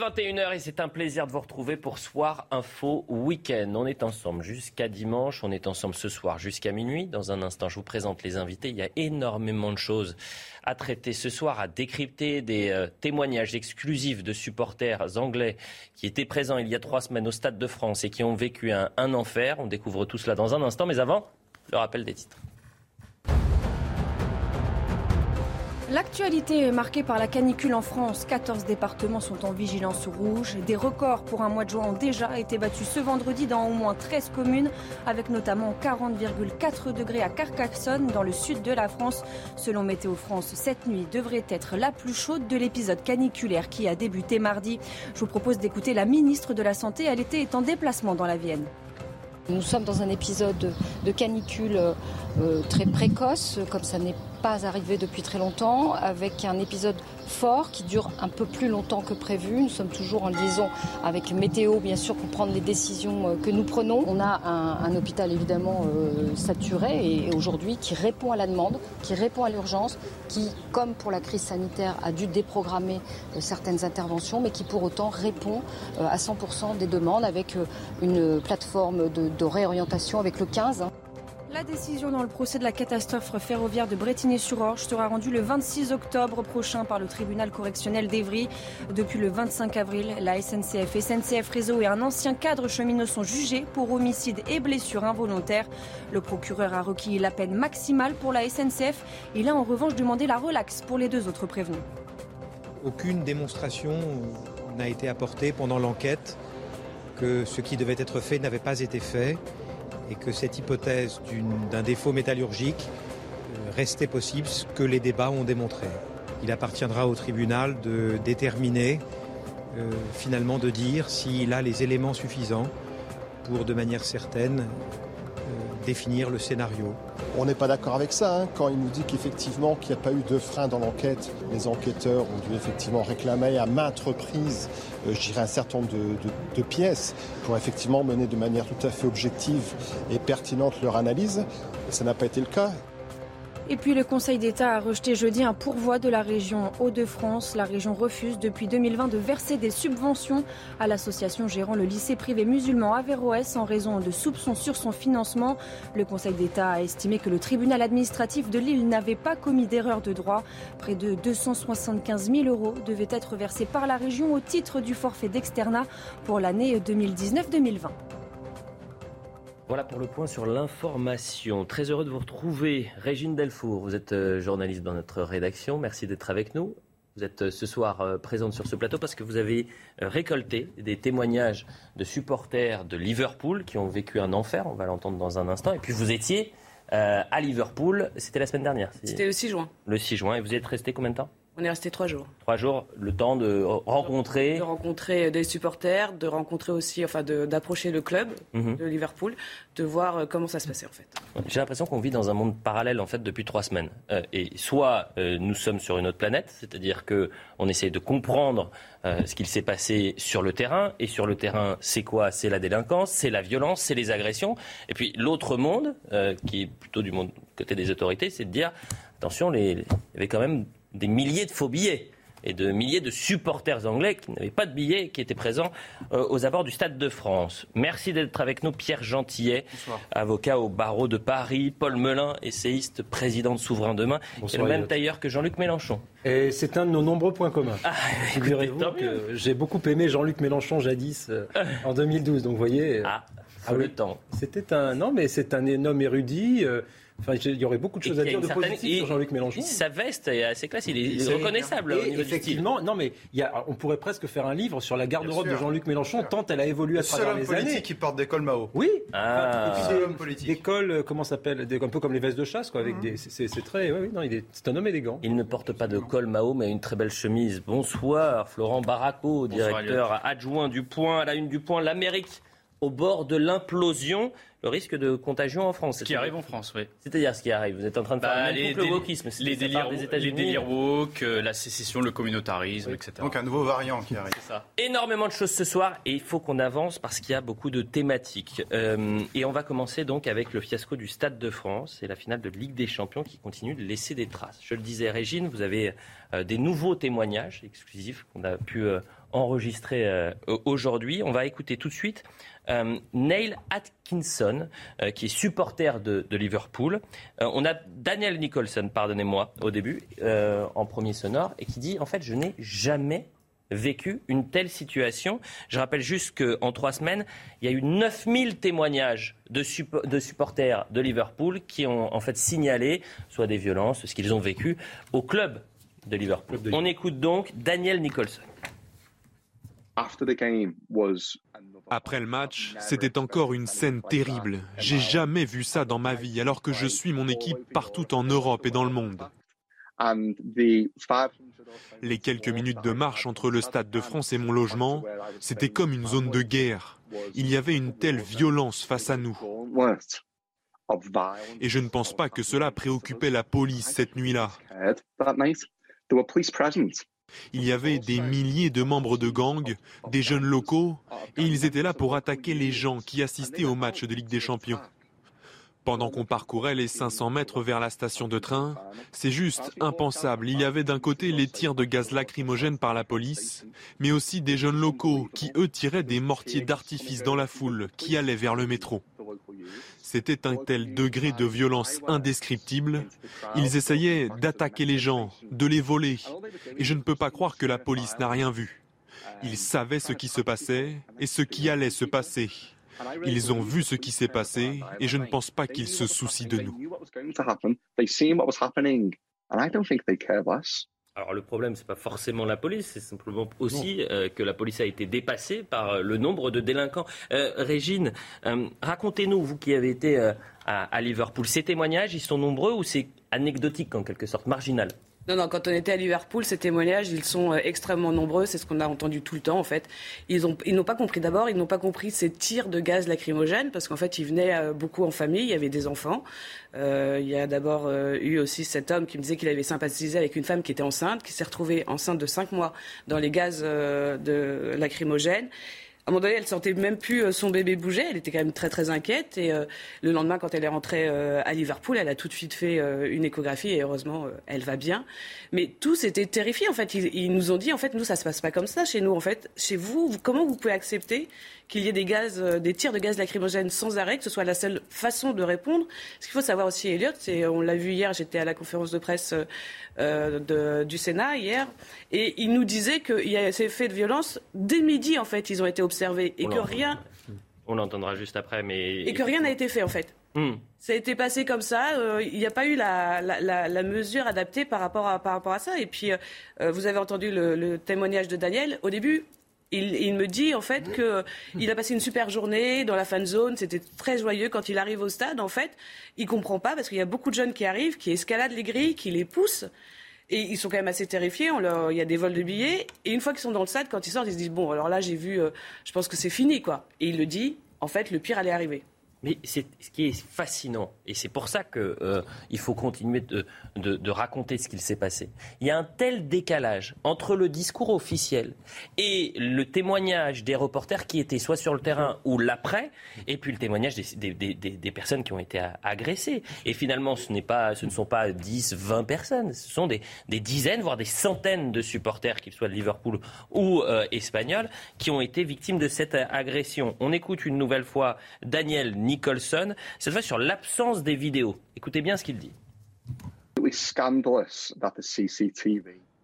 21h et c'est un plaisir de vous retrouver pour Soir Info Week-end. On est ensemble jusqu'à dimanche, on est ensemble ce soir jusqu'à minuit. Dans un instant, je vous présente les invités. Il y a énormément de choses à traiter ce soir, à décrypter des euh, témoignages exclusifs de supporters anglais qui étaient présents il y a trois semaines au Stade de France et qui ont vécu un, un enfer. On découvre tout cela dans un instant, mais avant, le rappel des titres. L'actualité est marquée par la canicule en France. 14 départements sont en vigilance rouge. Des records pour un mois de juin ont déjà été battus ce vendredi dans au moins 13 communes, avec notamment 40,4 degrés à Carcassonne, dans le sud de la France. Selon Météo France, cette nuit devrait être la plus chaude de l'épisode caniculaire qui a débuté mardi. Je vous propose d'écouter la ministre de la Santé. Elle était en déplacement dans la Vienne. Nous sommes dans un épisode de canicule euh, très précoce, comme ça n'est pas arrivé depuis très longtemps, avec un épisode fort qui dure un peu plus longtemps que prévu. Nous sommes toujours en liaison avec météo, bien sûr, pour prendre les décisions euh, que nous prenons. On a un, hôpital évidemment euh, saturé et aujourd'hui qui répond à la demande, qui répond à l'urgence, qui, comme pour la crise sanitaire, a dû déprogrammer euh, certaines interventions, mais qui pour autant répond à 100% des demandes avec une plateforme de réorientation avec le 15. La décision dans le procès de la catastrophe ferroviaire de Bretigny-sur-Orge sera rendue le 26 octobre prochain par le tribunal correctionnel d'Evry. Depuis le 25 avril, la SNCF, SNCF Réseau et un ancien cadre cheminot sont jugés pour homicide et blessure involontaire. Le procureur a requis la peine maximale pour la SNCF. Il a en revanche demandé la relaxe pour les deux autres prévenus. Aucune démonstration n'a été apportée pendant l'enquête que ce qui devait être fait n'avait pas été fait et que cette hypothèse d'un défaut métallurgique euh, restait possible, ce que les débats ont démontré. Il appartiendra au tribunal de déterminer, euh, finalement de dire s'il a les éléments suffisants pour de manière certaine définir le scénario. On n'est pas d'accord avec ça. hein. Quand il nous dit qu'effectivement qu'il n'y a pas eu de frein dans l'enquête, les enquêteurs ont dû effectivement réclamer à maintes reprises, euh, un certain nombre de, de- de pièces pour effectivement mener de manière tout à fait objective et pertinente leur analyse. Ça n'a pas été le cas. Et puis le Conseil d'État a rejeté jeudi un pourvoi de la région Hauts-de-France. La région refuse depuis 2020 de verser des subventions à l'association gérant le lycée privé musulman Averroès en raison de soupçons sur son financement. Le Conseil d'État a estimé que le tribunal administratif de Lille n'avait pas commis d'erreur de droit. Près de 275 000 euros devaient être versés par la région au titre du forfait d'externat pour l'année 2019-2020. Voilà pour le point sur l'information. Très heureux de vous retrouver. Régine Delfour, vous êtes euh, journaliste dans notre rédaction. Merci d'être avec nous. Vous êtes euh, ce soir euh, présente sur ce plateau parce que vous avez récolté des témoignages de supporters de Liverpool qui ont vécu un enfer. On va l'entendre dans un instant. Et puis vous étiez à Liverpool. C'était la semaine dernière. C'était le 6 juin. le 6 juin. Et vous y êtes resté combien de temps? On est resté trois jours. Trois jours. Le temps de rencontrer. De rencontrer des supporters, de rencontrer aussi, enfin, d'approcher le club Mhm. de Liverpool, de voir euh, comment ça se passait en fait. J'ai l'impression qu'on vit dans un monde parallèle en fait depuis trois semaines. Euh, et soit euh, nous sommes sur une autre planète, c'est-à-dire que on essaie de comprendre euh, ce qu'il s'est passé sur le terrain. Et sur le terrain, c'est quoi? C'est la délinquance, c'est la violence, c'est les agressions. Et puis l'autre monde, qui est plutôt du monde côté des autorités, c'est de dire attention, les- il y avait quand même des milliers de faux billets et de milliers de supporters anglais qui n'avaient pas de billets et qui étaient présents euh, aux abords du Stade de France. Merci d'être avec nous, Pierre Gentillet, avocat au barreau de Paris, Paul Melun, essayiste, président de Souverain Demain, Bonsoir, le même tailleur que Jean-Luc Mélenchon. Et c'est un de nos nombreux points communs. Ah, Figurez-vous tant que j'ai beaucoup aimé Jean-Luc Mélenchon jadis euh, en 2012. Donc vous voyez, euh, Ah, Ah oui. le temps. c'était un non mais c'est un énorme érudit. euh, Enfin, il y aurait beaucoup de choses à dire de positif sur Jean-Luc Mélenchon. Sa veste est assez classe, il est, reconnaissable. Et effectivement, non mais il y a, on pourrait presque faire un livre sur la garde-robe de Jean-Luc Mélenchon tant elle a évolué à travers les années. politique qui porte des cols Mao. Oui. Ah. et puis des, cols, euh, comment s'appelle, un peu comme les vestes de chasse, quoi, avec mmh. des, c'est très, oui, non, il est, c'est un homme élégant. Il ne porte pas de col Mao, mais une très belle chemise. Bonsoir, Florent Baraco, directeur adjoint du Point, à la une du Point, l'Amérique au bord de l'implosion le risque de contagion en France. Ce qui arrive en France, oui. C'est-à-dire ce qui arrive. Vous êtes en train de faire bah, les, le wokisme. Les délires, les délires woke, euh, la sécession, le communautarisme, etc. Donc un nouveau variant qui arrive. Ça. Énormément de choses ce soir et il faut qu'on avance parce qu'il y a beaucoup de thématiques. Euh, et on va commencer donc avec le fiasco du Stade de France et la finale de Ligue des Champions qui continue de laisser des traces. Je le disais, Régine, vous avez euh, des nouveaux témoignages exclusifs qu'on a pu enregistrer aujourd'hui. On va écouter tout de suite euh, Neil Atkinson, euh, qui est supporter de, Liverpool. Euh, on a Daniel Nicholson, pardonnez-moi, au début, en premier sonore, et qui dit, en fait, je n'ai jamais vécu une telle situation. Je rappelle juste qu'en trois semaines, il y a eu 9000 témoignages de, de, supporters de Liverpool qui ont en fait signalé soit des violences, ce qu'ils ont vécu au club de Liverpool. On écoute donc Daniel Nicholson. After the game was après le match, c'était encore une scène terrible. J'ai jamais vu ça dans ma vie, alors que je suis mon équipe partout en Europe et dans le monde. Les quelques minutes de marche entre le Stade de France et mon logement, c'était comme une zone de guerre. Il y avait une telle violence face à nous. Et je ne pense pas que cela préoccupait la police cette nuit-là. Il y avait des milliers de membres de gangs, des jeunes locaux, et ils étaient là pour attaquer les gens qui assistaient au match de Ligue des Champions. Pendant qu'on parcourait les 500 mètres vers la station de train, c'est juste impensable. Il y avait d'un côté les tirs de gaz lacrymogène par la police, mais aussi des jeunes locaux qui, eux, tiraient des mortiers d'artifice dans la foule qui allait vers le métro. C'était un tel degré de violence indescriptible. Ils essayaient d'attaquer les gens, de les voler. Et je ne peux pas croire que la police n'a rien vu. Ils savaient ce qui se passait et ce qui allait se passer. Ils ont vu ce qui s'est passé et je ne pense pas qu'ils se soucient de nous. Alors le problème, c'est pas forcément la police, c'est simplement aussi euh, que la police a été dépassée par euh, le nombre de délinquants. Euh, Régine, racontez-nous, vous qui avez été à, à, Liverpool, ces témoignages, ils sont nombreux ou c'est anecdotique en quelque sorte, marginal? Non, non, quand on était à Liverpool, ces témoignages, ils sont euh, extrêmement nombreux. C'est ce qu'on a entendu tout le temps, en fait. Ils n'ont ils pas compris d'abord, ils n'ont pas compris ces tirs de gaz lacrymogène, parce qu'en fait, ils venaient euh, beaucoup en famille, il y avait des enfants. Euh, il y a d'abord eu aussi cet homme qui me disait qu'il avait sympathisé avec une femme qui était enceinte, qui s'est retrouvée enceinte de cinq mois dans les gaz de lacrymogène. À un moment donné, elle sentait même plus euh, son bébé bouger. Elle était quand même très très inquiète. Et euh, le lendemain, quand elle est rentrée euh, à Liverpool, elle a tout de suite fait une échographie et heureusement, elle va bien. Mais tous étaient terrifiés. En fait, ils, nous ont dit en fait, nous, ça se passe pas comme ça chez nous. En fait, chez vous, comment vous pouvez accepter qu'il y ait des gaz, des tirs de gaz lacrymogène sans arrêt, que ce soit la seule façon de répondre. Ce qu'il faut savoir aussi, Elliot, c'est, on l'a vu hier, j'étais à la conférence de presse euh, du Sénat hier, et il nous disait qu'il y a ces faits de violence dès midi, en fait, ils ont été observés, et que rien... On l'entendra juste après, mais... Et que rien n'a été fait, en fait. Hmm. Ça a été passé comme ça. Euh, il n'y a pas eu la, mesure adaptée par rapport à, par rapport à ça. Et puis, euh, vous avez entendu le, témoignage de Daniel. Au début, il, me dit en fait qu'il a passé une super journée dans la fan zone, c'était très joyeux quand il arrive au stade. En fait, il comprend pas parce qu'il y a beaucoup de jeunes qui arrivent, qui escaladent les grilles, qui les poussent. Et ils sont quand même assez terrifiés. il y a des vols de billets. Et une fois qu'ils sont dans le stade, quand ils sortent, ils se disent bon, alors là, j'ai vu, euh, je pense que c'est fini, quoi. Et il le dit. En fait, le pire allait arriver. Mais c'est ce qui est fascinant, et c'est pour ça qu'il euh, faut continuer de, raconter ce qu'il s'est passé. Il y a un tel décalage entre le discours officiel et le témoignage des reporters qui étaient soit sur le terrain ou l'après, et puis le témoignage des, personnes qui ont été agressées. Et finalement, ce, pas, ce ne sont pas 10, 20 personnes, ce sont des, dizaines, voire des centaines de supporters, qu'ils soient de Liverpool ou euh, espagnols, qui ont été victimes de cette agression. On écoute une nouvelle fois Daniel Nicholson, cette fois sur l'absence des vidéos. Écoutez bien ce qu'il dit.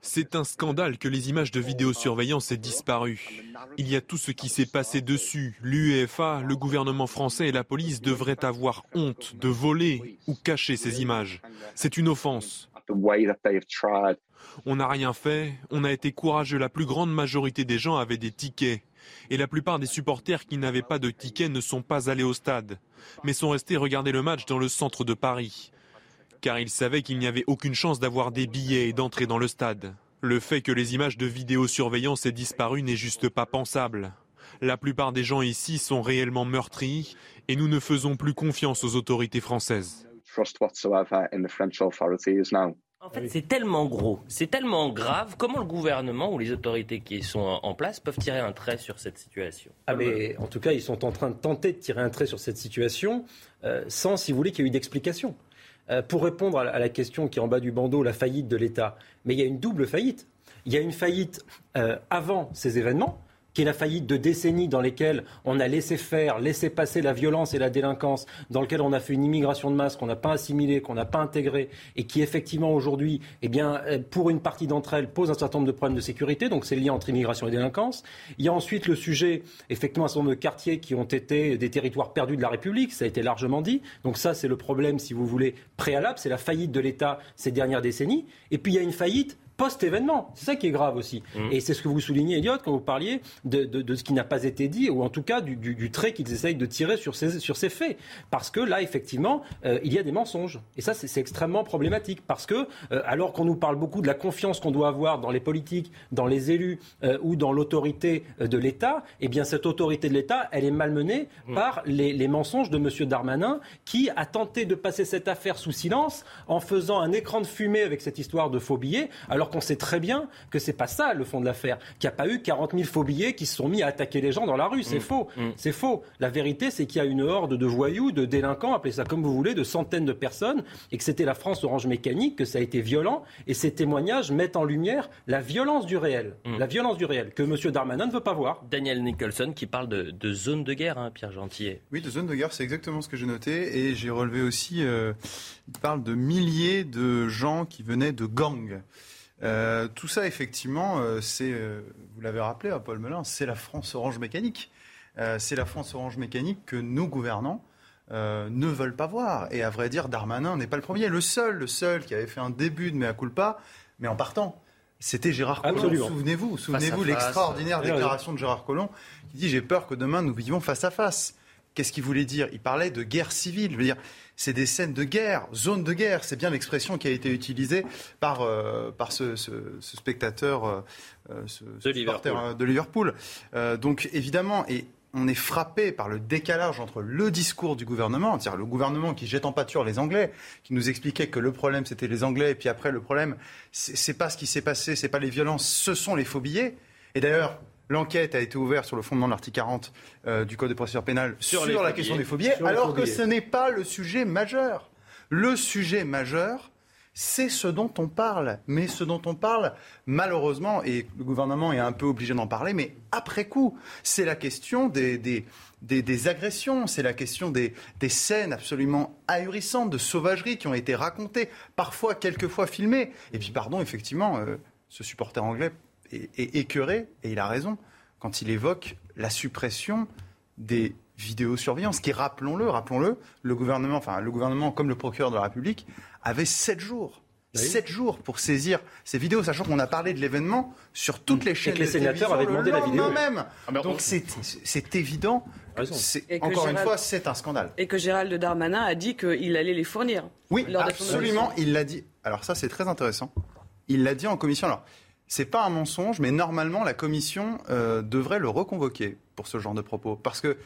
C'est un scandale que les images de vidéosurveillance aient disparu. Il y a tout ce qui s'est passé dessus. L'UEFA, le gouvernement français et la police devraient avoir honte de voler ou cacher ces images. C'est une offense. On n'a rien fait, on a été courageux. La plus grande majorité des gens avaient des tickets. Et la plupart des supporters qui n'avaient pas de tickets ne sont pas allés au stade, mais sont restés regarder le match dans le centre de Paris car il savait qu'il n'y avait aucune chance d'avoir des billets et d'entrer dans le stade. Le fait que les images de vidéosurveillance aient disparu n'est juste pas pensable. La plupart des gens ici sont réellement meurtris et nous ne faisons plus confiance aux autorités françaises. En fait, c'est tellement gros, c'est tellement grave. Comment le gouvernement ou les autorités qui sont en place peuvent tirer un trait sur cette situation? Ah, mais En tout cas, ils sont en train de tenter de tirer un trait sur cette situation euh, sans, si vous voulez, qu'il y ait eu d'explication. Euh, pour répondre à la question qui est en bas du bandeau, la faillite de l'État. Mais il y a une double faillite. Il y a une faillite euh, avant ces événements, qui est la faillite de décennies dans lesquelles on a laissé faire, laissé passer la violence et la délinquance, dans lesquelles on a fait une immigration de masse qu'on n'a pas assimilée, qu'on n'a pas intégrée, et qui effectivement aujourd'hui, eh bien, euh, pour une partie d'entre elles, pose un certain nombre de problèmes de sécurité. Donc c'est le lien entre immigration et délinquance. Il y a ensuite le sujet, effectivement, un certain nombre de quartiers qui ont été des territoires perdus de la République. Ça a été largement dit. Donc ça, c'est le problème, si vous voulez, préalable. C'est la faillite de l'État ces dernières décennies. Et puis il y a une faillite post-événement. C'est ça qui est grave aussi. Mmh. Et c'est ce que vous soulignez, Elliot, quand vous parliez de, ce qui n'a pas été dit, ou en tout cas du, trait qu'ils essayent de tirer sur ces, sur ces faits. Parce que là, effectivement, euh, il y a des mensonges. Et ça, c'est extrêmement problématique. Parce que, euh, alors qu'on nous parle beaucoup de la confiance qu'on doit avoir dans les politiques, dans les élus euh, ou dans l'autorité de l'État, eh bien, cette autorité de l'État, elle est malmenée mmh. par les, les mensonges de M. Darmanin, qui a tenté de passer cette affaire sous silence en faisant un écran de fumée avec cette histoire de faux billets. Alors alors qu'on sait très bien que c'est pas ça le fond de l'affaire, qu'il n'y a pas eu 40 000 faux billets qui se sont mis à attaquer les gens dans la rue. C'est mm. faux. Mm. C'est faux. La vérité, c'est qu'il y a une horde de voyous, de délinquants, appelez ça comme vous voulez, de centaines de personnes, et que c'était la France Orange Mécanique, que ça a été violent. Et ces témoignages mettent en lumière la violence du réel. Mm. La violence du réel, que M. Darmanin ne veut pas voir. Daniel Nicholson qui parle de, zone de guerre, hein, Pierre Gentillet. Oui, de zone de guerre, c'est exactement ce que j'ai noté. Et j'ai relevé aussi, euh, il parle de milliers de gens qui venaient de gangs. Euh, tout ça, effectivement, euh, c'est, euh, vous l'avez rappelé, hein, Paul Melun, c'est la France Orange Mécanique. c'est la France Orange Mécanique que nos gouvernants ne veulent pas voir. Et à vrai dire, Darmanin n'est pas le premier. Le seul, le seul qui avait fait un début de mea culpa, mais en partant, c'était Gérard Collomb. Souvenez-vous, souvenez-vous l'extraordinaire déclaration de Gérard Collomb qui dit J'ai peur que demain nous vivions face à face. Qu'est-ce qu'il voulait dire? Il parlait de guerre civile. Je veux dire, c'est des scènes de guerre, zone de guerre. C'est bien l'expression qui a été utilisée par, euh, par ce, spectateur, euh, euh, ce, de, Liverpool. de, Liverpool. donc évidemment, et on est frappé par le décalage entre le discours du gouvernement, c'est-à-dire le gouvernement qui jette en pâture les Anglais, qui nous expliquait que le problème c'était les Anglais, et puis après le problème, c'est pas ce qui s'est passé, c'est pas les violences, ce sont les faux billets. Et d'ailleurs, L'enquête a été ouverte sur le fondement de l'article 40 euh, du Code de procédure pénale sur, la question des phobies, alors que ce n'est pas le sujet majeur. Le sujet majeur, c'est ce dont on parle. Mais ce dont on parle, malheureusement, et le gouvernement est un peu obligé d'en parler, mais après coup, c'est la question des, des, agressions, c'est la question des, scènes absolument ahurissantes de sauvagerie qui ont été racontées, parfois, quelquefois filmées. Et puis, pardon, effectivement, euh, ce supporter anglais est, écœuré, et il a raison, quand il évoque la suppression des vidéosurveillance, qui, rappelons-le, rappelons-le, le gouvernement, enfin le gouvernement comme le procureur de la République, avait sept jours. Sept jours pour saisir ces vidéos, sachant qu'on a parlé de l'événement sur toutes les chaînes. Et que les sénateurs avaient demandé la vidéo. même. Ah, Donc c'est évident. encore une fois, c'est un scandale. Et que Gérald Darmanin a dit qu'il allait les fournir. Oui, absolument. Il l'a dit. Alors ça, c'est très intéressant. Il l'a dit en commission. Alors, c'est pas un mensonge, mais normalement, la commission euh, devrait le reconvoquer pour ce genre de propos. Parce que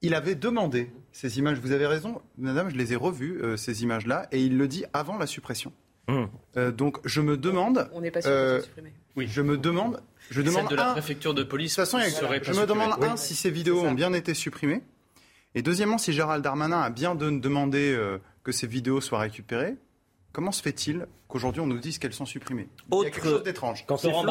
il avait demandé ces images. Vous avez raison, madame, je les ai revues, euh, ces images-là, et il le dit avant la suppression. Mmh. Euh, donc, je me demande. On n'est pas sûr que supprimé. Oui, je me demande. Je demande de la préfecture de police. De toute façon, je me demande un si ces vidéos ont bien été supprimées, et deuxièmement, si Gérald Darmanin a bien demandé que ces vidéos soient récupérées. Comment se fait-il qu'aujourd'hui on nous dise qu'elles sont supprimées? Il y a quelque chose d'étrange. Quand Florent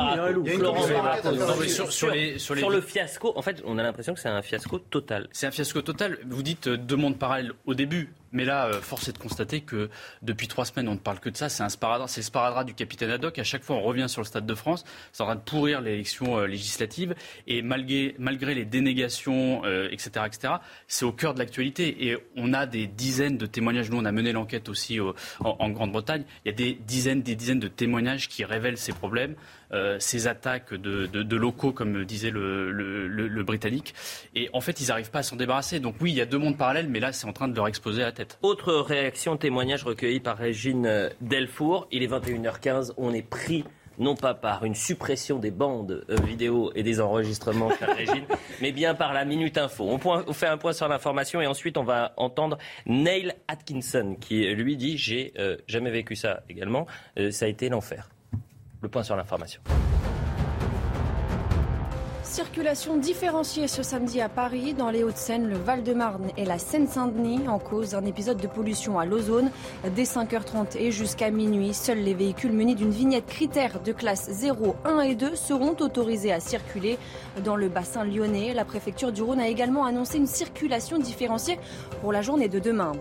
sur, le fiasco, en fait, on a l'impression que c'est un fiasco total. C'est un fiasco total. Vous dites euh, demande parallèle au début, Mais là, force est de constater que depuis trois semaines, on ne parle que de ça. C'est un sparadrap, c'est le sparadrap du capitaine Haddock. À chaque fois, on revient sur le Stade de France. C'est en train de pourrir l'élection législative. Et malgré, les dénégations, etc., etc., c'est au cœur de l'actualité. Et on a des dizaines de témoignages. Nous, on a mené l'enquête aussi en, Grande-Bretagne. Il y a des dizaines, des dizaines de témoignages qui révèlent ces problèmes. Euh, ces attaques de, locaux, comme disait le, Britannique. Et en fait, ils n'arrivent pas à s'en débarrasser. Donc oui, il y a deux mondes parallèles, mais là, c'est en train de leur exploser la tête. Autre réaction, témoignage recueilli par Régine Delfour. Il est 21h15, on est pris non pas par une suppression des bandes euh, vidéo et des enregistrements, Régine, mais bien par la Minute Info. On, fait un point sur l'information et ensuite on va entendre Neil Atkinson qui lui dit j'ai euh, jamais vécu ça également, ça a été l'enfer. Le point sur l'information. Circulation différenciée ce samedi à Paris, dans les Hauts-de-Seine, le Val-de-Marne et la Seine-Saint-Denis, en cause d'un épisode de pollution à l'ozone. Dès 5h30 et jusqu'à minuit, seuls les véhicules munis d'une vignette critère de classe 0, 1 et 2 seront autorisés à circuler. Dans le bassin lyonnais, la préfecture du Rhône a également annoncé une circulation différenciée pour la journée de demain.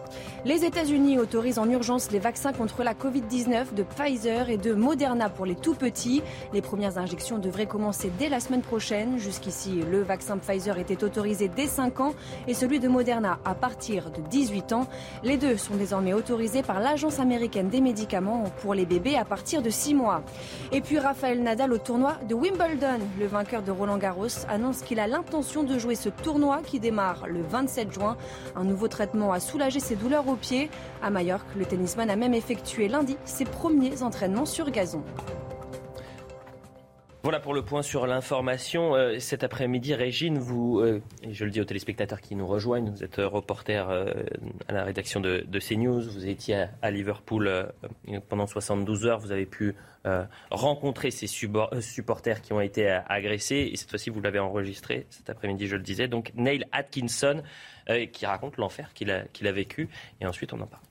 Les États-Unis autorisent en urgence les vaccins contre la Covid-19 de Pfizer et de Moderna pour les tout petits. Les premières injections devraient commencer dès la semaine prochaine. Jusqu'ici, le vaccin Pfizer était autorisé dès 5 ans et celui de Moderna à partir de 18 ans. Les deux sont désormais autorisés par l'Agence américaine des médicaments pour les bébés à partir de 6 mois. Et puis Raphaël Nadal au tournoi de Wimbledon. Le vainqueur de Roland Garros annonce qu'il a l'intention de jouer ce tournoi qui démarre le 27 juin. Un nouveau traitement a soulagé ses douleurs aux pieds. À Majorque, le tennisman a même effectué lundi ses premiers entraînements sur gazon. Voilà pour le point sur l'information. Euh, cet après-midi, Régine, vous, euh, et je le dis aux téléspectateurs qui nous rejoignent, vous êtes reporter euh, à la rédaction de, CNews, vous étiez à, Liverpool pendant 72 heures, vous avez pu rencontrer ces supporters qui ont été agressés, et cette fois-ci, vous l'avez enregistré cet après-midi, je le disais. Donc, Neil Atkinson, qui raconte l'enfer qu'il a, vécu, et ensuite on en parle.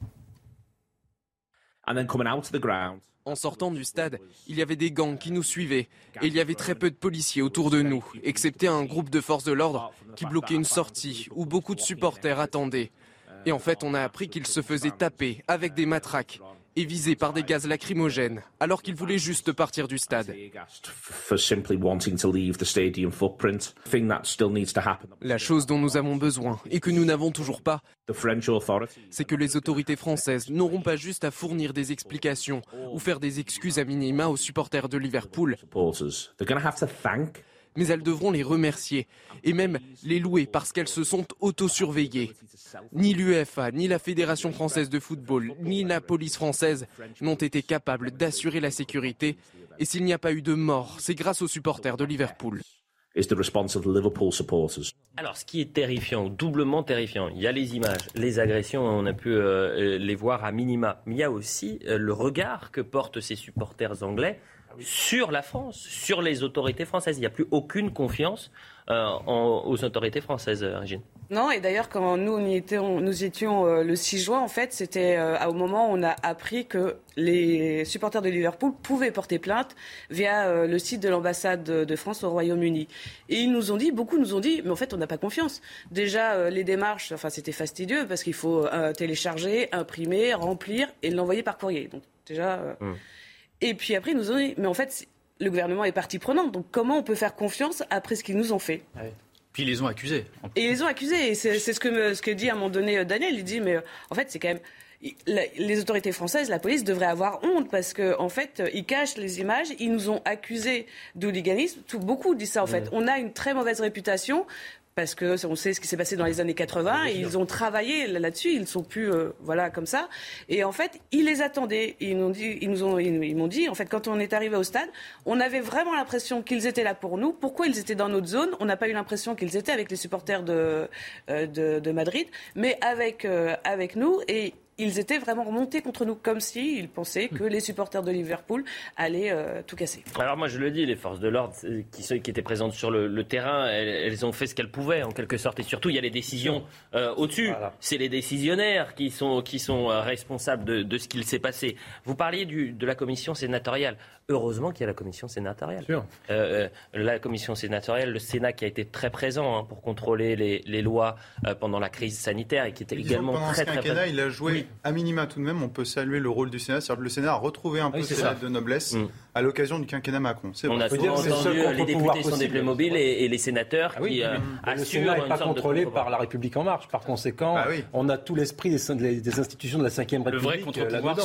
En sortant du stade, il y avait des gangs qui nous suivaient et il y avait très peu de policiers autour de nous, excepté un groupe de forces de l'ordre qui bloquait une sortie où beaucoup de supporters attendaient. Et en fait, on a appris qu'ils se faisaient taper avec des matraques et visé par des gaz lacrymogènes alors qu'il voulait juste partir du stade. La chose dont nous avons besoin et que nous n'avons toujours pas, c'est que les autorités françaises n'auront pas juste à fournir des explications ou faire des excuses à minima aux supporters de Liverpool mais elles devront les remercier et même les louer parce qu'elles se sont auto-surveillées. Ni l'UEFA, ni la Fédération française de football, ni la police française n'ont été capables d'assurer la sécurité. Et s'il n'y a pas eu de mort, c'est grâce aux supporters de Liverpool. Alors, ce qui est terrifiant, doublement terrifiant, il y a les images, les agressions, on a pu euh, les voir à minima, mais il y a aussi euh, le regard que portent ces supporters anglais sur la France, sur les autorités françaises. Il n'y a plus aucune confiance euh, aux autorités françaises, euh, Régine. Non, et d'ailleurs, quand nous, nous étions, nous étions euh, le 6 juin, en fait, c'était au moment où on a appris que les supporters de Liverpool pouvaient porter plainte via le site de l'ambassade de France au Royaume-Uni. Et ils nous ont dit, beaucoup nous ont dit, mais en fait, on n'a pas confiance. Déjà, les démarches, enfin, c'était fastidieux parce qu'il faut télécharger, imprimer, remplir et l'envoyer par courrier. Donc, déjà. Hum. Et puis après, ils nous ont dit, mais en fait, le gouvernement est partie prenante. Donc comment on peut faire confiance après ce qu'ils nous ont fait? Puis ils les ont accusés. Et ils les ont accusés. Et c'est ce que, ce que dit à un moment donné euh, Daniel. Il dit, mais euh, en fait, c'est quand même les autorités françaises, la police devrait avoir honte parce qu'en en fait, ils cachent les images. Ils nous ont accusés d'hooliganisme. Beaucoup disent ça en fait. On a une très mauvaise réputation parce que on sait ce qui s'est passé dans les années 80 et ils ont travaillé là-dessus, ils ne sont plus euh, voilà comme ça. Et en fait, ils les attendaient. Ils nous dit, ils nous ont, ils, m'ont dit en fait quand on est arrivé au stade, on avait vraiment l'impression qu'ils étaient là pour nous. Pourquoi ils étaient dans notre zone? On n'a pas eu l'impression qu'ils étaient avec les supporters de, euh, de, de Madrid, mais avec euh, avec nous et ils étaient vraiment remontés contre nous, comme s'ils ils pensaient que les supporters de Liverpool allaient euh, tout casser. Alors moi je le dis, les forces de l'ordre euh, qui, qui, étaient présentes sur le, terrain, elles, ont fait ce qu'elles pouvaient en quelque sorte. Et surtout, il y a les décisions euh, au-dessus. C'est les décisionnaires qui sont, qui sont responsables de, de ce qu'il s'est passé. Vous parliez du, de la commission sénatoriale. Heureusement qu'il y a la commission sénatoriale. la commission sénatoriale, le Sénat qui a été très présent hein, pour contrôler les, les lois pendant la crise sanitaire et qui était également très, très présent. Il a joué à minima tout de même, on peut saluer le rôle du Sénat. C'est-à-dire que le Sénat a retrouvé un peu ses lettres de noblesse mm. à l'occasion du quinquennat Macron. On a souvent entendu les députés sont des Playmobil et, et les sénateurs ah qui euh, assurent Le Sénat n'est pas contrôlé par la République en marche. Par conséquent, ah on a tout l'esprit des, des, institutions de la Ve République. Le vrai contre-pouvoir,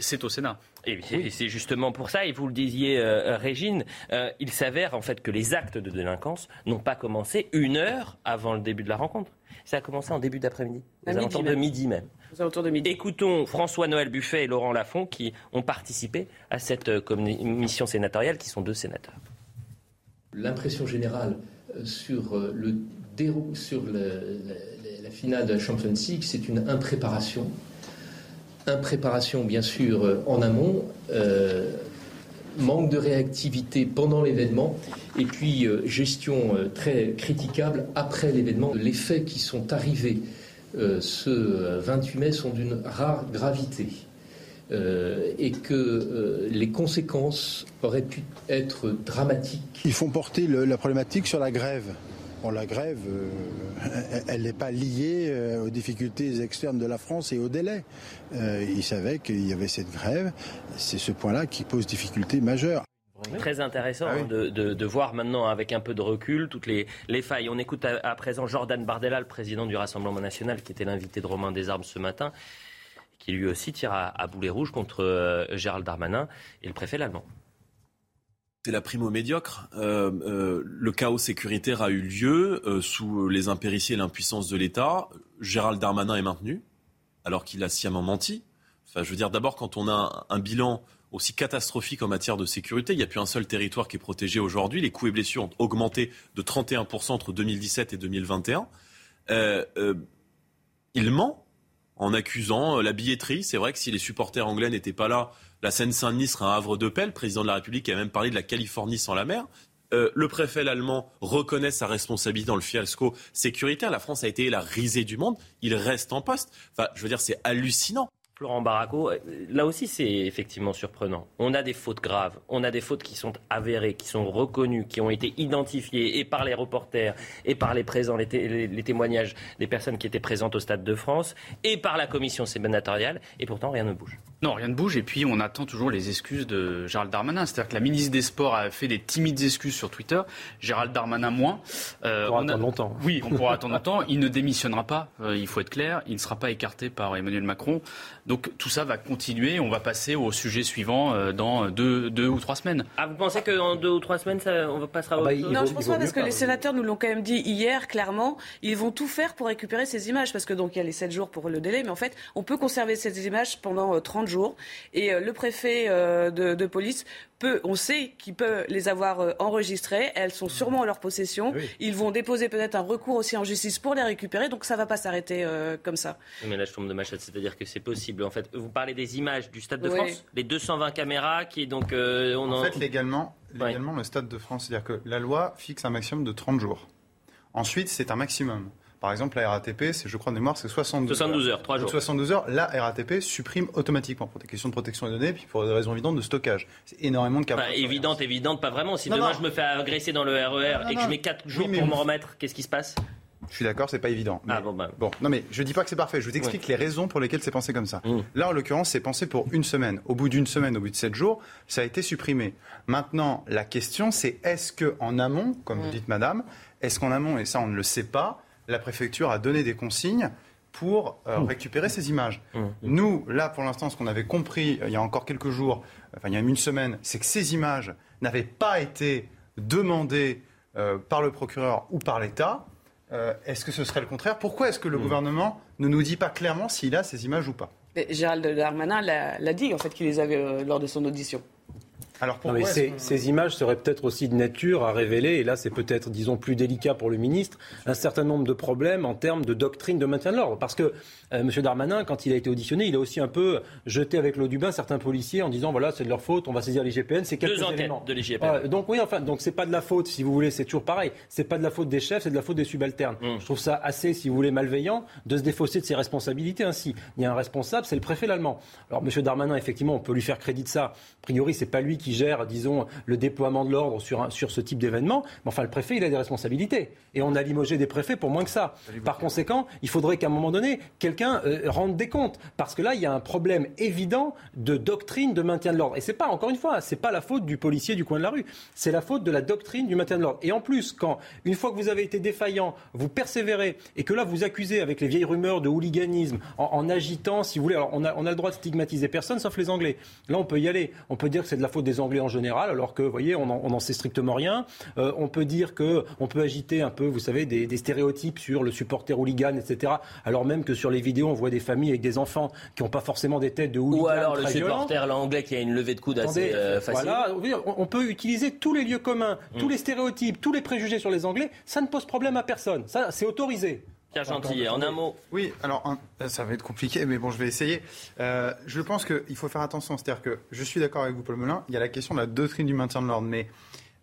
c'est au Sénat. Et c'est justement pour ça, et vous le disiez, euh, Régine, euh, il s'avère en fait que les actes de délinquance n'ont pas commencé une heure avant le début de la rencontre. Ça a commencé en début d'après-midi, aux alentours de midi même. Écoutons François-Noël Buffet et Laurent Lafont qui ont participé à cette euh, commission sénatoriale, qui sont deux sénateurs. L'impression générale euh, sur, euh, le sur la finale de la Champions League, c'est une impréparation. Impréparation, bien sûr, en amont. Manque de réactivité pendant l'événement et puis gestion très critiquable après l'événement. Les faits qui sont arrivés euh, ce 28 mai sont d'une rare gravité. Euh, et que euh, les conséquences auraient pu être dramatiques. Ils font porter la problématique sur la grève. Bon, la grève, elle n'est pas liée aux difficultés externes de la France et au délai. ils savaient qu'il y avait cette grève. C'est ce point-là qui pose difficulté majeure. Très intéressant ah de, voir maintenant avec un peu de recul toutes les, failles. On écoute à, présent Jordan Bardella, le président du Rassemblement national, qui était l'invité de Romain Desarmes ce matin, qui lui aussi tire à, boulet rouge contre euh, Gérald Darmanin et le préfet allemand. C'est la primo médiocre. Euh, euh, le chaos sécuritaire a eu lieu sous les impéritiés et l'impuissance de l'État. Gérald Darmanin est maintenu, alors qu'il a sciemment menti. Enfin, je veux dire, d'abord, quand on a un bilan aussi catastrophique en matière de sécurité. Il n'y a plus un seul territoire qui est protégé aujourd'hui. Les coups et blessures ont augmenté de 31% entre 2017 et 2021. Euh, euh, il ment en accusant euh, la billetterie. C'est vrai que si les supporters anglais n'étaient pas là, la Seine-Saint-Denis serait un havre de paix. Le président de la République a même parlé de la Californie sans la mer. le préfet allemand reconnaît sa responsabilité dans le fiasco sécuritaire. La France a été la risée du monde. Il reste en poste. Je veux dire, c'est hallucinant. Florent Baraco, là aussi c'est effectivement surprenant. On a des fautes graves, on a des fautes qui sont avérées, qui sont reconnues, qui ont été identifiées et par les reporters et par les présents, les, témoignages des personnes qui étaient présentes au Stade de France et par la commission sénatoriale et pourtant rien ne bouge. Non, rien ne bouge et puis on attend toujours les excuses de Gérald Darmanin. C'est-à-dire que la ministre des Sports a fait des timides excuses sur Twitter, Gérald Darmanin moins. Euh, on pourra attendre longtemps. Oui, on pourra attendre longtemps. Il ne démissionnera pas, euh, il faut être clair, il ne sera pas écarté par Emmanuel Macron. Donc tout ça va continuer. On va passer au sujet suivant euh, dans deux, deux, ou trois semaines. Ah, vous pensez qu'en deux ou trois semaines, ça, on passera au ah bah, Non, je pense pas parce que les sénateurs nous l'ont quand même dit hier clairement. Ils vont tout faire pour récupérer ces images parce que donc il y a les 7 jours pour le délai, mais en fait, on peut conserver ces images pendant 30 euh, jours. Et euh, le préfet de, de police on sait qu'ils peuvent les avoir euh, enregistrées. Elles sont sûrement en leur possession. Ils vont déposer peut-être un recours aussi en justice pour les récupérer. Donc ça ne va pas s'arrêter euh, comme ça. Mais là, je tombe de ma chatte. C'est-à-dire que c'est possible. En fait, vous parlez des images du Stade de France, les 220 caméras qui donc euh, on en... fait légalement, légalement le Stade de France, c'est-à-dire que la loi fixe un maximum de 30 jours. Ensuite, c'est un maximum. Par exemple, la RATP, c'est, je crois de mémoire, c'est 72, 72 heures. 3 jours. 72 heures, la RATP supprime automatiquement pour des questions de protection des données, puis pour des raisons évidentes de stockage. C'est énormément de cas. Bah, évidente, évidente, pas vraiment. Si demain je me fais agresser dans le RER e et que je mets 4 jours pour me remettre, qu'est-ce qui se passe? Je suis d'accord, c'est pas évident. ah bon, bah. bon, non mais je dis pas que c'est parfait. Je vous explique les raisons pour lesquelles c'est pensé comme ça. Mmh. Là, en l'occurrence, c'est pensé pour une semaine. Au bout d'une semaine, au bout de sept jours, ça a été supprimé. Maintenant, la question, c'est est-ce que en amont, comme vous mmh. dites, Madame, est-ce qu'en amont, et ça on ne le sait pas, la préfecture a donné des consignes pour euh, mmh. récupérer ces images. Mmh. Nous, là, pour l'instant, ce qu'on avait compris euh, il y a encore quelques jours, enfin il y a une semaine, c'est que ces images n'avaient pas été demandées euh, par le procureur ou par l'État. est-ce que ce serait le contraire? Pourquoi est-ce que le mmh. gouvernement ne nous dit pas clairement s'il a ces images ou pas? Gérald Darmanin l'a dit, en fait, qu'il les avait lors de son audition. Alors Non, mais pourquoi ces, ces images seraient peut-être aussi de nature à révéler, et là c'est peut-être, disons, plus délicat pour le ministre, un certain nombre de problèmes en termes de doctrine de maintien de l'ordre. Parce que euh, M. Darmanin, quand il a été auditionné, il a aussi un peu jeté avec l'eau du bain certains policiers en disant voilà, c'est de leur faute, on va saisir l'IGPN, c'est quelques Deux éléments. de l'IGPN. Donc oui, enfin, donc c'est pas de la faute, si vous voulez, c'est toujours pareil. C'est pas de la faute des chefs, c'est de la faute des subalternes. Mm. Je trouve ça assez, si vous voulez, malveillant de se défausser de ses responsabilités ainsi. Il y a un responsable, c'est le préfet l'allemand. Alors M. Darmanin, effectivement, on peut lui faire crédit de ça. A priori, c'est pas lui qui gère, disons, le déploiement de l'ordre sur, un- sur ce type d'événement. Mais enfin, le préfet, il a des responsabilités. Et on a limogé des préfets pour moins que ça. Par conséquent, il faudrait qu'à un moment donné, quelqu'un euh, rende des comptes. Parce que là, il y a un problème évident de doctrine de maintien de l'ordre. Et c'est pas, encore une fois, c'est pas la faute du policier du coin de la rue. C'est la faute de la doctrine du maintien de l'ordre. Et en plus, quand, une fois que vous avez été défaillant, vous persévérez et que là, vous accusez avec les vieilles rumeurs de hooliganisme, en, en agitant, si vous voulez, alors on a, on a le droit de stigmatiser personne sauf les Anglais. Là, on peut y aller. On peut dire que c'est de la faute des Anglais en général, alors que, vous voyez, on n'en sait strictement rien. Euh, on peut dire que on peut agiter un peu, vous savez, des, des stéréotypes sur le supporter hooligan, etc. Alors même que sur les on voit des familles avec des enfants qui n'ont pas forcément des têtes de Ou alors le très supporter là, anglais qui a une levée de coude Attendez, assez euh, facile. Voilà, on peut utiliser tous les lieux communs, tous Mm. les stéréotypes, tous les préjugés sur les Anglais. Ça ne pose problème à personne. Ça, c'est autorisé. Pierre Gentillet, en un mot. Oui, alors un- euh, ça va être compliqué, mais bon, je vais essayer. Euh, je pense qu'il faut faire attention. C'est-à-dire que je suis d'accord avec vous, Paul Melun. Il y a la question de la doctrine du maintien de l'ordre, mais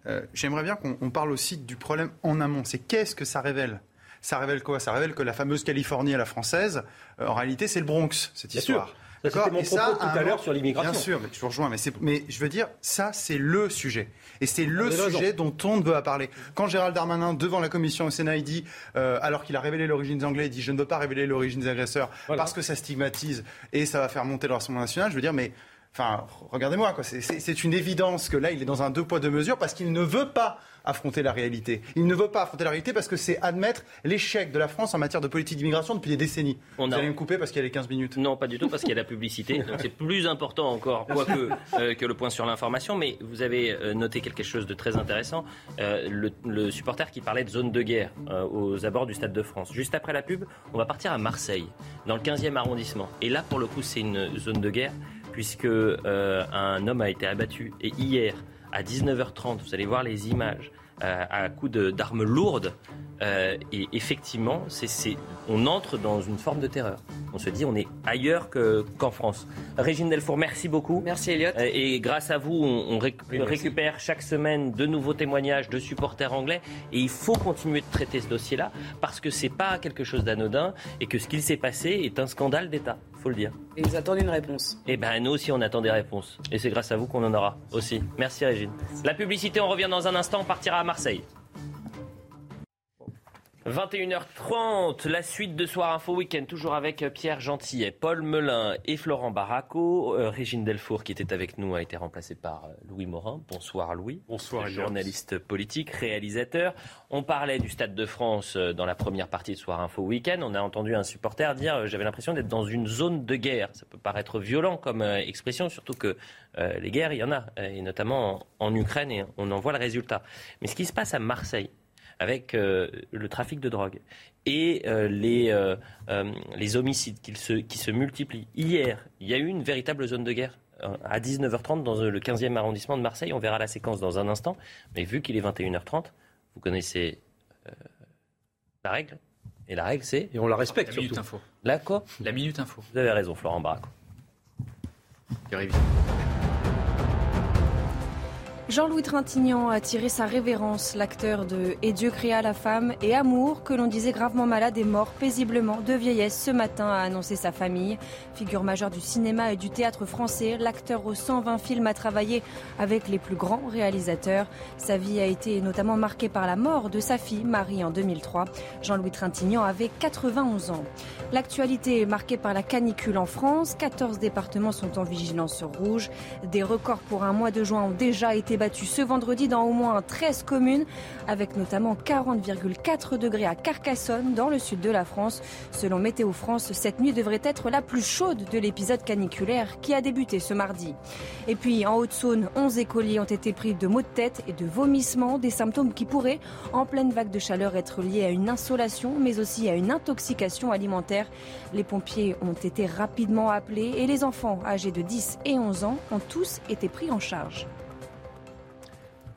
euh, j'aimerais bien qu'on on parle aussi du problème en amont. C'est qu'est-ce que ça révèle? Ça révèle quoi? Ça révèle que la fameuse Californie à la française, euh, en réalité, c'est le Bronx, cette Bien histoire. sûr. C'était mon Et ça, tout à l'heure sur l'immigration. Bien sûr, mais je vous rejoins. Mais, mais je veux dire, ça, c'est le sujet. Et c'est le avez raison. sujet dont on ne veut pas parler. Quand Gérald Darmanin, devant la commission au Sénat, il dit, euh, alors qu'il a révélé l'origine des Anglais, il dit Je ne veux pas révéler l'origine des agresseurs parce que ça stigmatise et ça va faire monter le Rassemblement national. Je veux dire, mais. Enfin, regardez-moi, c'est une évidence que là, il est dans un deux poids deux mesures parce qu'il ne veut pas affronter la réalité. Il ne veut pas affronter la réalité parce que c'est admettre l'échec de la France en matière de politique d'immigration depuis des décennies. On Vous a- allez me couper parce qu'il y a les 15 minutes. Non, pas du tout, parce qu'il y a la publicité. Donc c'est plus important encore, quoique, euh, que le point sur l'information. Mais vous avez euh, noté quelque chose de très intéressant. Euh, le, le supporter qui parlait de zone de guerre euh, aux abords du Stade de France. Juste après la pub, on va partir à Marseille, dans le 15e arrondissement. Et là, pour le coup, c'est une zone de guerre, puisque euh, un homme a été abattu. Et hier, à 19h30, vous allez voir les images. Euh, à coups d'armes lourdes, euh, et effectivement, c'est- c'est- on entre dans une forme de terreur. On se dit, on est ailleurs que- qu'en France. Régine Delfour, merci beaucoup. Merci Elliot. Euh, Et grâce à vous, on, on réc- Oui, merci. récupère chaque semaine de nouveaux témoignages de supporters anglais. Et il faut continuer de traiter ce dossier-là parce que c'est pas quelque chose d'anodin et que ce qu'il s'est passé est un scandale d'État. Faut le dire. Et ils attendent une réponse. Eh ben nous aussi on attend des réponses. Et c'est grâce à vous qu'on en aura aussi. Merci Régine. La publicité, on revient dans un instant, on partira à Marseille. 21h30, la suite de Soir Info Week-end, toujours avec Pierre Gentillet, Paul Melun et Florent Barraco. Euh, Régine Delfour, qui était avec nous, a été remplacée par euh, Louis Morin. Bonsoir Louis. Bonsoir. Journaliste politique, réalisateur. On parlait du Stade de France euh, dans la première partie de Soir Info Week-end. On a entendu un supporter dire euh, J'avais l'impression d'être dans une zone de guerre. Ça peut paraître violent comme euh, expression, surtout que euh, les guerres, il y en a, euh, et notamment en, en Ukraine, et on en voit le résultat. Mais ce qui se passe à Marseille, avec euh, le trafic de drogue et euh, les, euh, euh, les homicides qui se, qui se multiplient. Hier, il y a eu une véritable zone de guerre à 19h30 dans le 15e arrondissement de Marseille. On verra la séquence dans un instant. Mais vu qu'il est 21h30, vous connaissez euh, la règle. Et la règle, c'est... Et on la respecte La minute surtout. info. La quoi? La minute info. Vous avez raison, Florent Baraco. Jean-Louis Trintignant a tiré sa révérence, l'acteur de Et Dieu créa la femme et Amour, que l'on disait gravement malade et mort paisiblement de vieillesse ce matin, a annoncé sa famille. Figure majeure du cinéma et du théâtre français, l'acteur aux 120 films a travaillé avec les plus grands réalisateurs. Sa vie a été notamment marquée par la mort de sa fille, Marie, en 2003. Jean-Louis Trintignant avait 91 ans. L'actualité est marquée par la canicule en France. 14 départements sont en vigilance rouge. Des records pour un mois de juin ont déjà été battus ce vendredi dans au moins 13 communes, avec notamment 40,4 degrés à Carcassonne, dans le sud de la France. Selon Météo France, cette nuit devrait être la plus chaude de l'épisode caniculaire qui a débuté ce mardi. Et puis, en Haute-Saône, 11 écoliers ont été pris de maux de tête et de vomissements, des symptômes qui pourraient, en pleine vague de chaleur, être liés à une insolation, mais aussi à une intoxication alimentaire. Les pompiers ont été rapidement appelés et les enfants âgés de 10 et 11 ans ont tous été pris en charge.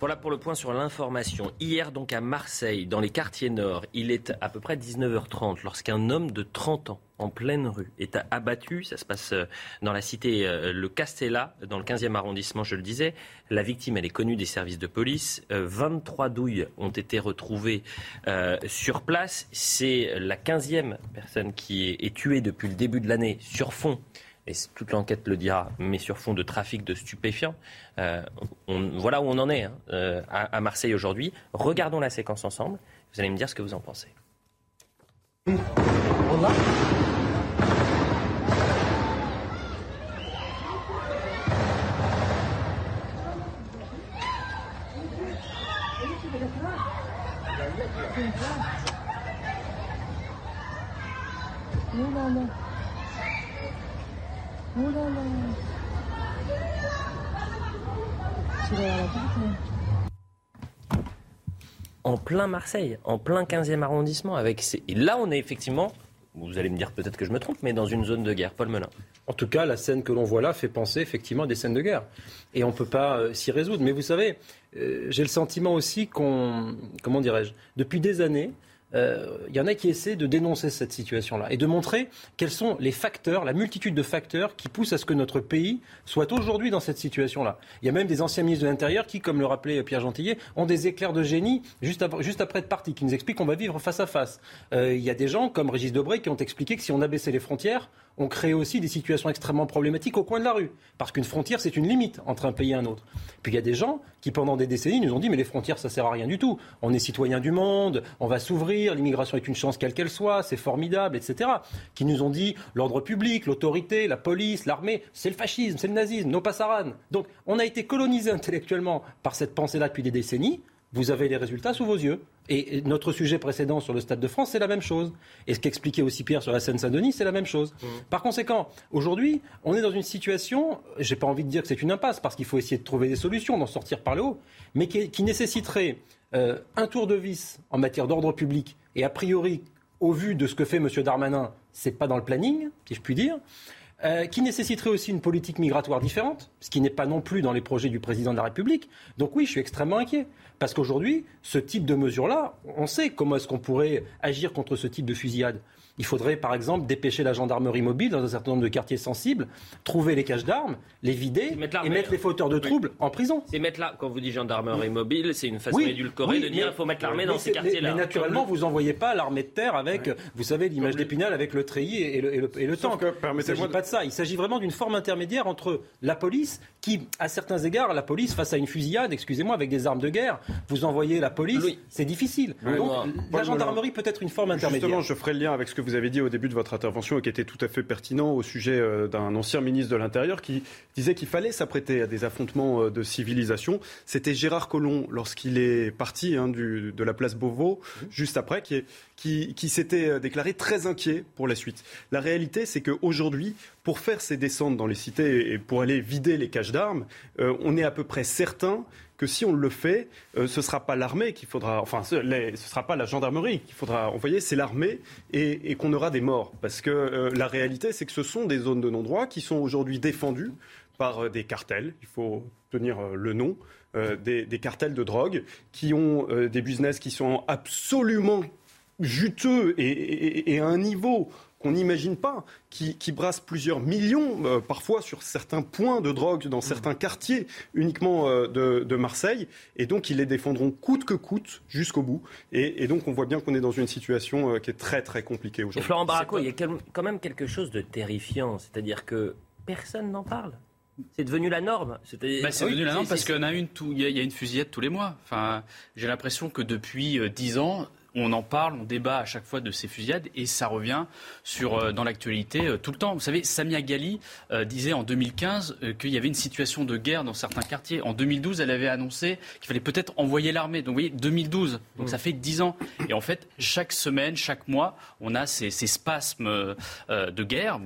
Voilà pour le point sur l'information. Hier, donc à Marseille, dans les quartiers nord, il est à peu près 19h30 lorsqu'un homme de 30 ans, en pleine rue, est abattu. Ça se passe euh, dans la cité euh, Le Castella, dans le 15e arrondissement, je le disais. La victime, elle est connue des services de police. 23 euh, douilles ont été retrouvées sur place. C'est la 15e personne qui est tuée depuis le début de l'année sur fond et toute l'enquête le dira, mais sur fond de trafic de stupéfiants. Euh, voilà où on en est hein, euh, à, Marseille aujourd'hui. Regardons la séquence ensemble. Vous allez me dire ce que vous en pensez. En plein Marseille, en plein 15e arrondissement. Avec Et là, on est effectivement, vous allez me dire peut-être que je me trompe, mais dans une zone de guerre. Paul Melun. En tout cas, la scène que l'on voit là fait penser effectivement à des scènes de guerre. Et on ne peut pas euh, s'y résoudre. Mais vous savez, euh, j'ai le sentiment aussi qu'on, comment dirais-je, depuis des années, il euh, y en a qui essaient de dénoncer cette situation-là et de montrer quels sont les facteurs, la multitude de facteurs qui poussent à ce que notre pays soit aujourd'hui dans cette situation-là. Il y a même des anciens ministres de l'Intérieur qui, comme le rappelait Pierre Gentillet, ont des éclairs de génie juste, juste après être partis, qui nous expliquent qu'on va vivre face à face. Euh, il y a des gens comme Régis Debray qui ont expliqué que si on abaissait les frontières, on crée aussi des situations extrêmement problématiques au coin de la rue. Parce qu'une frontière, c'est une limite entre un pays et un autre. Puis il y a des gens qui, pendant des décennies, nous ont dit mais les frontières, ça sert à rien du tout. On est citoyen du monde, on va s'ouvrir, l'immigration est une chance quelle qu'elle soit, c'est formidable, etc. Qui nous ont dit l'ordre public, l'autorité, la police, l'armée, c'est le fascisme, c'est le nazisme, nos passaran. Donc on a été colonisé intellectuellement par cette pensée-là depuis des décennies vous avez les résultats sous vos yeux. Et notre sujet précédent sur le Stade de France, c'est la même chose. Et ce qu'expliquait aussi Pierre sur la Seine-Saint-Denis, c'est la même chose. Mmh. Par conséquent, aujourd'hui, on est dans une situation, j'ai pas envie de dire que c'est une impasse, parce qu'il faut essayer de trouver des solutions, d'en sortir par le haut, mais qui, nécessiterait euh, un tour de vis en matière d'ordre public. Et a priori, au vu de ce que fait M. Darmanin, c'est pas dans le planning, si je puis dire. Euh, qui nécessiterait aussi une politique migratoire différente, ce qui n'est pas non plus dans les projets du président de la République. Donc oui, je suis extrêmement inquiet. Parce qu'aujourd'hui, ce type de mesure-là, on sait comment est-ce qu'on pourrait agir contre ce type de fusillade. Il faudrait, par exemple, dépêcher la gendarmerie mobile dans un certain nombre de quartiers sensibles, trouver les caches d'armes, les vider et mettre les fauteurs de troubles en prison. C'est mettre là, quand vous dites gendarmerie mobile, c'est une façon édulcorée de dire qu'il faut mettre l'armée dans ces quartiers-là. Mais, naturellement, vous n'envoyez pas l'armée de terre avec, vous savez, l'image d'Épinal avec le treillis et le, et le, tank. Il ne s'agit pas de ça. Il s'agit vraiment d'une forme intermédiaire entre la police, qui, à certains égards, la police, face à une fusillade, excusez-moi, avec des armes de guerre, vous envoyez la police, c'est difficile. Donc, la gendarmerie peut être une forme intermédiaire. Justement, je ferai le lien avec ce que vous avez dit au début de votre intervention et qui était tout à fait pertinent au sujet euh, d'un ancien ministre de l'Intérieur qui disait qu'il fallait s'apprêter à des affrontements euh, de civilisation. C'était Gérard Collomb lorsqu'il est parti hein, du, de la place Beauvau, mmh. juste après, qui, qui, qui s'était euh, déclaré très inquiet pour la suite. La réalité, c'est qu'aujourd'hui, pour faire ces descentes dans les cités et pour aller vider les caches d'armes, on est à peu près certain que si on le fait, euh, ce ne sera pas l'armée qu'il faudra, enfin, ce ne sera pas la gendarmerie qu'il faudra envoyer, c'est l'armée et, qu'on aura des morts. Parce que euh, la réalité, c'est que ce sont des zones de non-droit qui sont aujourd'hui défendues par euh, des cartels, il faut tenir le nom, des, cartels de drogue, qui ont des business qui sont absolument juteux et à un niveau qu'on n'imagine pas, qui, qui, brassent plusieurs millions, euh, parfois sur certains points de drogue dans certains quartiers uniquement euh, de, Marseille. Et donc, ils les défendront coûte que coûte jusqu'au bout. Et, donc, on voit bien qu'on est dans une situation euh, qui est très, très compliquée aujourd'hui. Florent Baraco, il y a quand même quelque chose de terrifiant. C'est-à-dire que personne n'en parle. C'est devenu la norme. Bah, c'est devenu la norme parce qu'il y a une, il y, a une fusillade tous les mois. Enfin, j'ai l'impression que depuis dix ans, on en parle, on débat à chaque fois de ces fusillades et ça revient sur, euh, dans l'actualité euh, tout le temps. Vous savez, Samia Ghali euh, disait en 2015 qu'il y avait une situation de guerre dans certains quartiers. En 2012, elle avait annoncé qu'il fallait peut-être envoyer l'armée. Donc vous voyez, 2012, donc ça fait 10 ans. Et en fait, chaque semaine, chaque mois, on a ces, spasmes de guerre.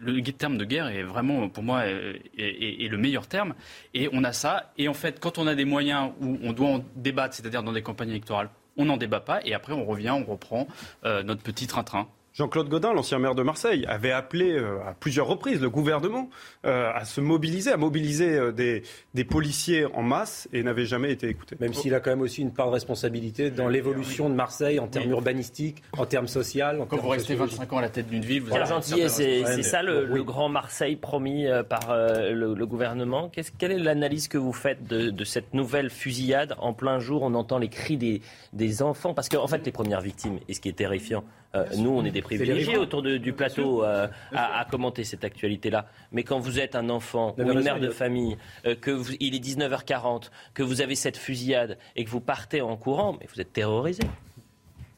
Le terme de guerre est vraiment, pour moi, est, le meilleur terme. Et on a ça. Et en fait, quand on a des moyens où on doit en débattre, c'est-à-dire dans des campagnes électorales, on n'en débat pas et après on revient, on reprend euh, notre petit train-train. Jean-Claude Godin, l'ancien maire de Marseille, avait appelé euh, à plusieurs reprises le gouvernement euh, à se mobiliser, à mobiliser euh, des, des, policiers en masse et n'avait jamais été écouté. Même s'il a quand même aussi une part de responsabilité dans l'évolution de Marseille en termes urbanistiques, en termes sociaux. Quand vous restez 25 ans à la tête d'une ville, vous voilà. avez c'est ça le, le, grand Marseille promis par le, le, gouvernement. Qu quelle est l'analyse que vous faites de, de, cette nouvelle fusillade en plein jour? On entend les cris des, des enfants parce qu'en en fait les premières victimes, et ce qui est terrifiant, euh, nous, on est des privilégiés autour de, du plateau euh, à, à, commenter cette actualité-là. Mais quand vous êtes un enfant ou une mère de famille, euh, que vous, il est 19h40, que vous avez cette fusillade et que vous partez en courant, mais vous êtes terrorisé.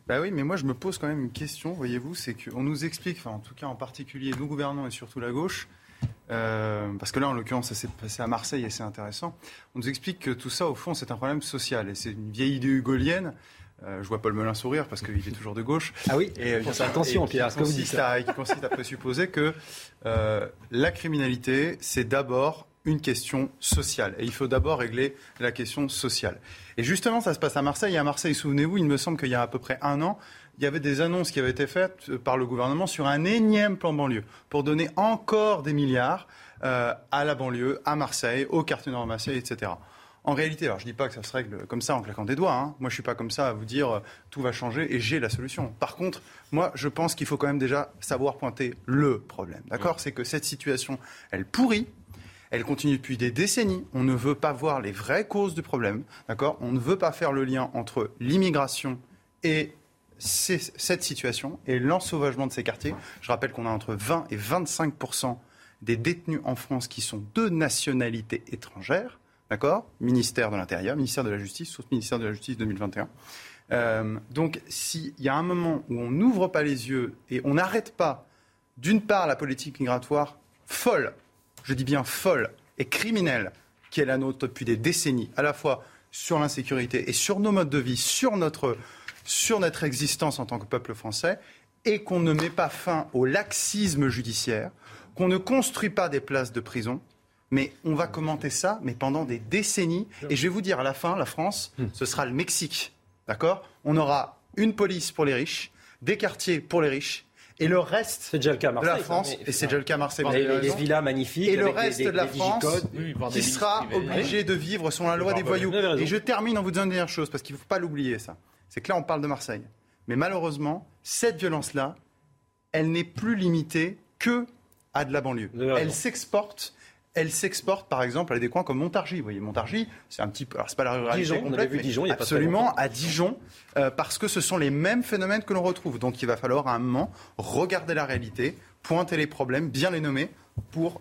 Bah oui, mais moi je me pose quand même une question, voyez-vous, c'est qu'on nous explique, enfin en tout cas en particulier nous gouvernants et surtout la gauche, euh, parce que là, en l'occurrence, ça s'est passé à Marseille et c'est intéressant. On nous explique que tout ça, au fond, c'est un problème social et c'est une vieille idée hugolienne euh, je vois Paul Melun sourire parce qu'il est toujours de gauche. Ah oui et, euh, Attention, Pierre, ce que vous dites. À, qui consiste à présupposer que euh, la criminalité, c'est d'abord une question sociale. Et il faut d'abord régler la question sociale. Et justement, ça se passe à Marseille. Et à Marseille, souvenez-vous, il me semble qu'il y a à peu près un an, il y avait des annonces qui avaient été faites par le gouvernement sur un énième plan banlieue pour donner encore des milliards euh, à la banlieue, à Marseille, au quartier nord Marseille, etc. En réalité, alors je ne dis pas que ça se règle comme ça en claquant des doigts. Hein. Moi, je ne suis pas comme ça à vous dire euh, tout va changer et j'ai la solution. Par contre, moi, je pense qu'il faut quand même déjà savoir pointer le problème. D'accord? C'est que cette situation, elle pourrit. Elle continue depuis des décennies. On ne veut pas voir les vraies causes du problème. D'accord? On ne veut pas faire le lien entre l'immigration et cette situation et l'ensauvagement de ces quartiers. Je rappelle qu'on a entre 20 et 25% des détenus en France qui sont de nationalité étrangère. D'accord? Ministère de l'Intérieur, ministère de la Justice, sauf ministère de la Justice 2021. Euh, donc, s'il y a un moment où on n'ouvre pas les yeux et on n'arrête pas, d'une part, la politique migratoire folle, je dis bien folle et criminelle, qui est la nôtre depuis des décennies, à la fois sur l'insécurité et sur nos modes de vie, sur notre existence en tant que peuple français, et qu'on ne met pas fin au laxisme judiciaire, qu'on ne construit pas des places de prison, mais on va commenter ça, mais pendant des décennies. Et je vais vous dire, à la fin, la France, hmm. ce sera le Mexique. D'accord? On aura une police pour les riches, des quartiers pour les riches, et le reste déjà le cas de la France, et c'est déjà le cas à Marseille, les, villas magnifiques, et le reste de la France qui sera obligé de vivre selon la loi des voyous. Et je termine en vous disant une dernière chose, parce qu'il ne faut pas l'oublier, ça. C'est que là, on parle de Marseille. Mais malheureusement, cette violence-là, elle n'est plus limitée que à de la banlieue. Elle s'exporte elle s'exporte par exemple à des coins comme Montargis. Vous voyez, Montargis, c'est un petit peu, alors c'est pas la ruralité Dijon, complète, on vu Dijon, il y a absolument à Dijon, euh, parce que ce sont les mêmes phénomènes que l'on retrouve. Donc il va falloir à un moment regarder la réalité, pointer les problèmes, bien les nommer pour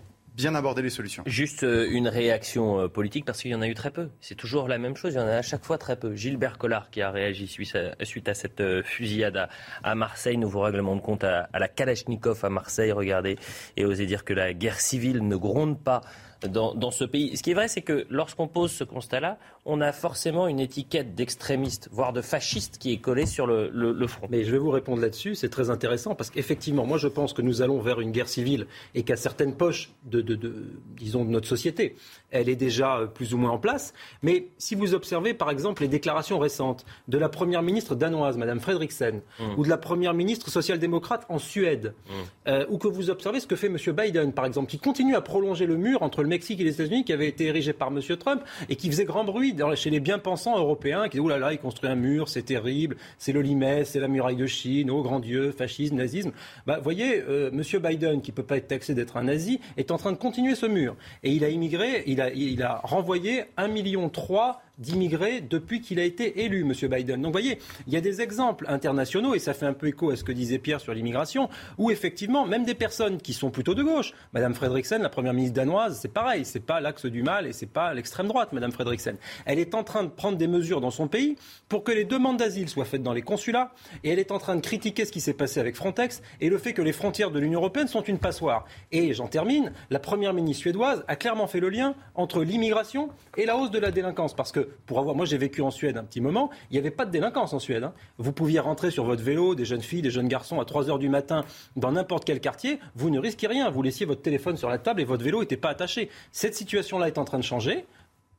bien. Juste euh, une réaction euh, politique, parce qu'il y en a eu très peu. C'est toujours la même chose, il y en a à chaque fois très peu. Gilbert Collard qui a réagi suite à, cette euh, fusillade à, Marseille, nouveau règlement de compte à, la Kalachnikov à Marseille, regardez, et osez dire que la guerre civile ne gronde pas dans, ce pays. Ce qui est vrai, c'est que lorsqu'on pose ce constat-là, on a forcément une étiquette d'extrémiste, voire de fasciste qui est collée sur le, front. Mais je vais vous répondre là-dessus, c'est très intéressant, parce qu'effectivement, moi je pense que nous allons vers une guerre civile et qu'à certaines poches de, disons, de notre société, elle est déjà euh, plus ou moins en place. Mais si vous observez, par exemple, les déclarations récentes de la première ministre danoise, Madame Fredriksen, mmh. ou de la première ministre social-démocrate en Suède, mmh. euh, ou que vous observez ce que fait M. Biden, par exemple, qui continue à prolonger le mur entre le Mexique et les États-Unis, qui avait été érigé par M. Trump et qui faisait grand bruit chez les bien-pensants européens, qui disaient, oh là là, il construit un mur, c'est terrible, c'est le Limès, c'est la muraille de Chine, oh grand Dieu, fascisme, nazisme. Bah, voyez, euh, M. Biden, qui ne peut pas être taxé d'être un nazi, est en train de continuer ce mur. Et il a immigré, il a, il a renvoyé 1,3 million d'immigrés depuis qu'il a été élu, M. Biden. Donc vous voyez, il y a des exemples internationaux, et ça fait un peu écho à ce que disait Pierre sur l'immigration, où effectivement, même des personnes qui sont plutôt de gauche, Mme Fredriksen, la première ministre danoise, c'est pareil, c'est pas l'axe du mal et c'est pas l'extrême droite, Mme Fredriksen. Elle est en train de prendre des mesures dans son pays pour que les demandes d'asile soient faites dans les consulats, et elle est en train de critiquer ce qui s'est passé avec Frontex et le fait que les frontières de l'Union européenne sont une passoire. Et j'en termine, la première ministre suédoise a clairement fait le lien entre l'immigration et la hausse de la délinquance, parce que pour avoir, moi j'ai vécu en Suède un petit moment, il n'y avait pas de délinquance en Suède. Hein. Vous pouviez rentrer sur votre vélo, des jeunes filles, des jeunes garçons à 3 heures du matin dans n'importe quel quartier, vous ne risquez rien. Vous laissiez votre téléphone sur la table et votre vélo n'était pas attaché. Cette situation-là est en train de changer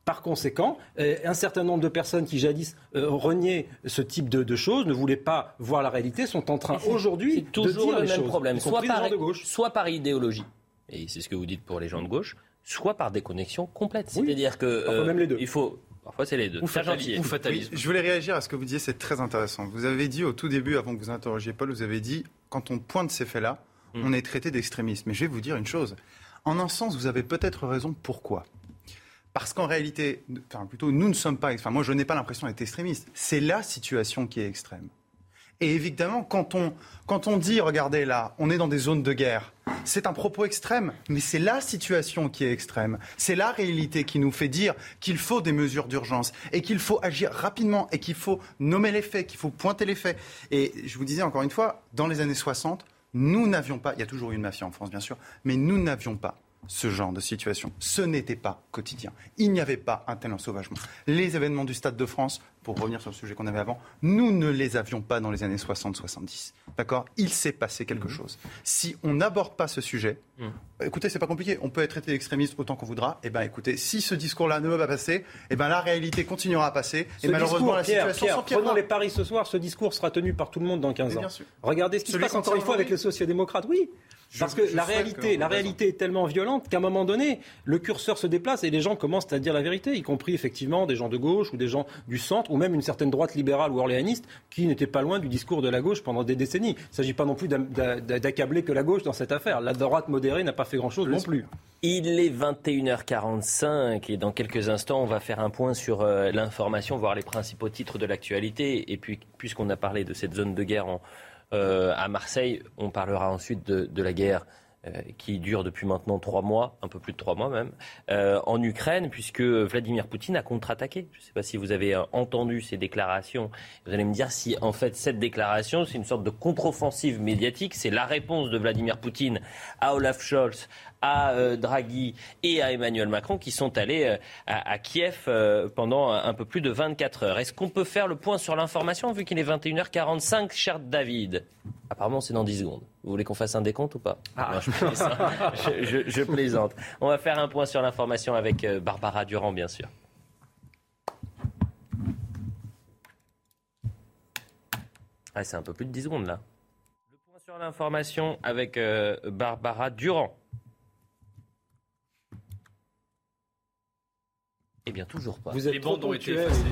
Par conséquent, euh, un certain nombre de personnes qui jadis euh, reniaient ce type de, choses, ne voulaient pas voir la réalité, sont en train aujourd'hui de dire le les même choses, problème, soit par, de gauche. soit par idéologie, et c'est ce que vous dites pour les gens de gauche, soit par déconnexion complète. C'est-à-dire que euh, même les deux. il faut, parfois c'est les deux. Ou fatali- ou fatalisme. Oui, je voulais réagir à ce que vous disiez, c'est très intéressant. Vous avez dit au tout début, avant que vous interrogiez Paul, vous avez dit, quand on pointe ces faits-là, Mm. on est traité d'extrémiste. Mais je vais vous dire une chose. En un sens, vous avez peut-être raison. Pourquoi? Parce qu'en réalité, enfin plutôt, nous ne sommes pas, enfin moi je n'ai pas l'impression d'être extrémiste. C'est la situation qui est extrême. Et évidemment, quand on, quand dit, regardez là, on est dans des zones de guerre, c'est un propos extrême, mais c'est la situation qui est extrême. C'est la réalité qui nous fait dire qu'il faut des mesures d'urgence et qu'il faut agir rapidement et qu'il faut nommer les faits, qu'il faut pointer les faits. Et je vous disais encore une fois, dans les années 60, nous n'avions pas, il y a toujours eu une mafia en France bien sûr, mais nous n'avions pas ce genre de situation. Ce n'était pas quotidien. Il n'y avait pas un tel ensauvagement. Les événements du Stade de France, pour revenir sur le sujet qu'on avait avant, nous ne les avions pas dans les années 60-70. D'accord? Il s'est passé quelque chose. Si on n'aborde pas ce sujet, écoutez, c'est pas compliqué. On peut être traité d'extrémiste autant qu'on voudra. Eh ben, écoutez, si ce discours-là ne va pas passer, eh ben, la réalité continuera à passer. Ce et malheureusement, discours, la Pierre, situation Pierre, prenons les paris ce soir, ce discours sera tenu par tout le monde dans 15 Mais ans. bien sûr. Regardez ce qui Celui se passe encore une fois avec les sociodémocrates, oui. Parce que je la réalité, la réalité est tellement violente qu'à un moment donné, le curseur se déplace et les gens commencent à dire la vérité, y compris effectivement des gens de gauche ou des gens du centre ou même une certaine droite libérale ou orléaniste qui n'était pas loin du discours de la gauche pendant des décennies. Il ne s'agit pas non plus d'accabler que la gauche dans cette affaire. La droite modérée n'a pas fait grand-chose non plus. Il est 21h45 et dans quelques instants, on va faire un point sur euh, l'information, voir les principaux titres de l'actualité. Et puis, puisqu'on a parlé de cette zone de guerre en- euh, à Marseille, on parlera ensuite de, la guerre euh, qui dure depuis maintenant trois mois, un peu plus de trois mois même, euh, en Ukraine, puisque Vladimir Poutine a contre-attaqué. Je ne sais pas si vous avez entendu ces déclarations. Vous allez me dire si, en fait, cette déclaration, c'est une sorte de contre-offensive médiatique. C'est la réponse de Vladimir Poutine à Olaf Scholz, à euh, Draghi et à Emmanuel Macron qui sont allés euh, à, à Kiev euh, pendant un, peu plus de 24 heures. Est-ce qu'on peut faire le point sur l'information vu qu'il est 21h45, cher David? Apparemment, c'est dans 10 secondes. Vous voulez qu'on fasse un décompte ou pas? Non, je, plaisante. Je- je- je plaisante. On va faire un point sur l'information avec Barbara Durand, bien sûr. Ah, c'est un peu plus de 10 secondes là. Le point sur l'information avec euh, Barbara Durand. Eh bien, toujours pas. Vous êtes Les bandes ont été ponctuels. effacées.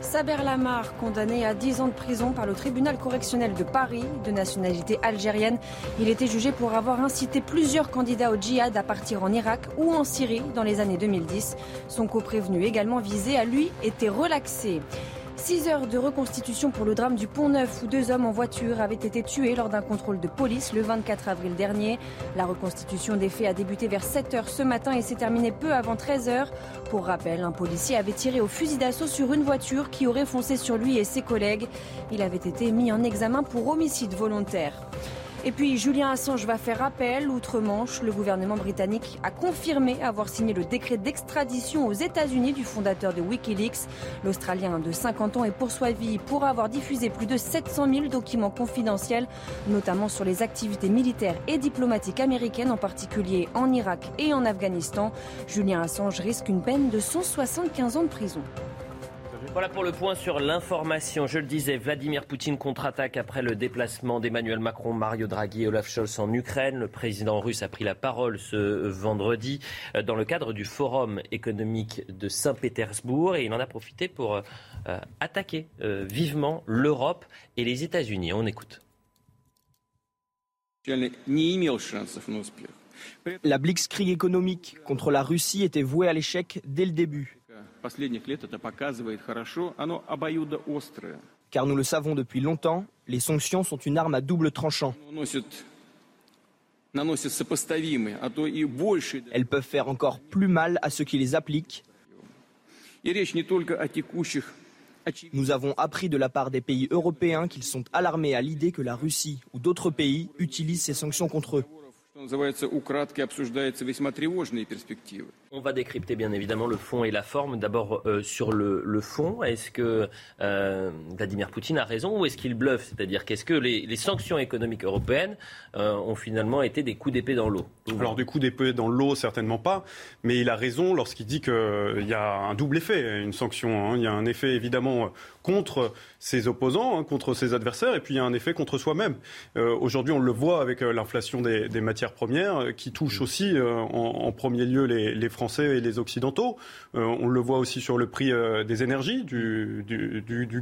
Saber Lamar, condamné à 10 ans de prison par le tribunal correctionnel de Paris, de nationalité algérienne. Il était jugé pour avoir incité plusieurs candidats au djihad à partir en Irak ou en Syrie dans les années 2010. Son coprévenu également visé a lui été relaxé. Six heures de reconstitution pour le drame du Pont Neuf où deux hommes en voiture avaient été tués lors d'un contrôle de police le 24 avril dernier. La reconstitution des faits a débuté vers 7 heures ce matin et s'est terminée peu avant 13 heures. Pour rappel, un policier avait tiré au fusil d'assaut sur une voiture qui aurait foncé sur lui et ses collègues. Il avait été mis en examen pour homicide volontaire. Et puis Julien Assange va faire appel outre-Manche. Le gouvernement britannique a confirmé avoir signé le décret d'extradition aux États-Unis du fondateur de Wikileaks. L'Australien de 50 ans est poursuivi pour avoir diffusé plus de 700 000 documents confidentiels, notamment sur les activités militaires et diplomatiques américaines, en particulier en Irak et en Afghanistan. Julien Assange risque une peine de 175 ans de prison. Voilà pour le point sur l'information. Je le disais, Vladimir Poutine contre-attaque après le déplacement d'Emmanuel Macron, Mario Draghi et Olaf Scholz en Ukraine. Le président russe a pris la parole ce vendredi euh, dans le cadre du Forum économique de Saint-Pétersbourg et il en a profité pour euh, euh, attaquer vivement l'Europe et les États-Unis. On écoute. La blitzkrieg économique contre la Russie était vouée à l'échec dès le début. Car nous le savons depuis longtemps, les sanctions sont une arme à double tranchant. Elles peuvent faire encore plus mal à ceux qui les appliquent. Nous avons appris de la part des pays européens qu'ils sont alarmés à l'idée que la Russie ou d'autres pays utilisent ces sanctions contre eux. On va décrypter bien évidemment le fond et la forme. D'abord euh, sur le, fond, est-ce que euh, Vladimir Poutine a raison ou est-ce qu'il bluffe? C'est-à-dire qu'est-ce que les, sanctions économiques européennes euh, ont finalement été des coups d'épée dans l'eau? Alors des coups d'épée dans l'eau, certainement pas, mais il a raison lorsqu'il dit qu'il y a un double effet, une sanction. Hein. Il y a un effet évidemment contre ses opposants, hein, contre ses adversaires, et puis il y a un effet contre soi-même. Aujourd'hui, on le voit avec l'inflation des, matières premières qui touche aussi en, premier lieu les, les Français et les Occidentaux. Euh, on le voit aussi sur le prix euh, des énergies, du,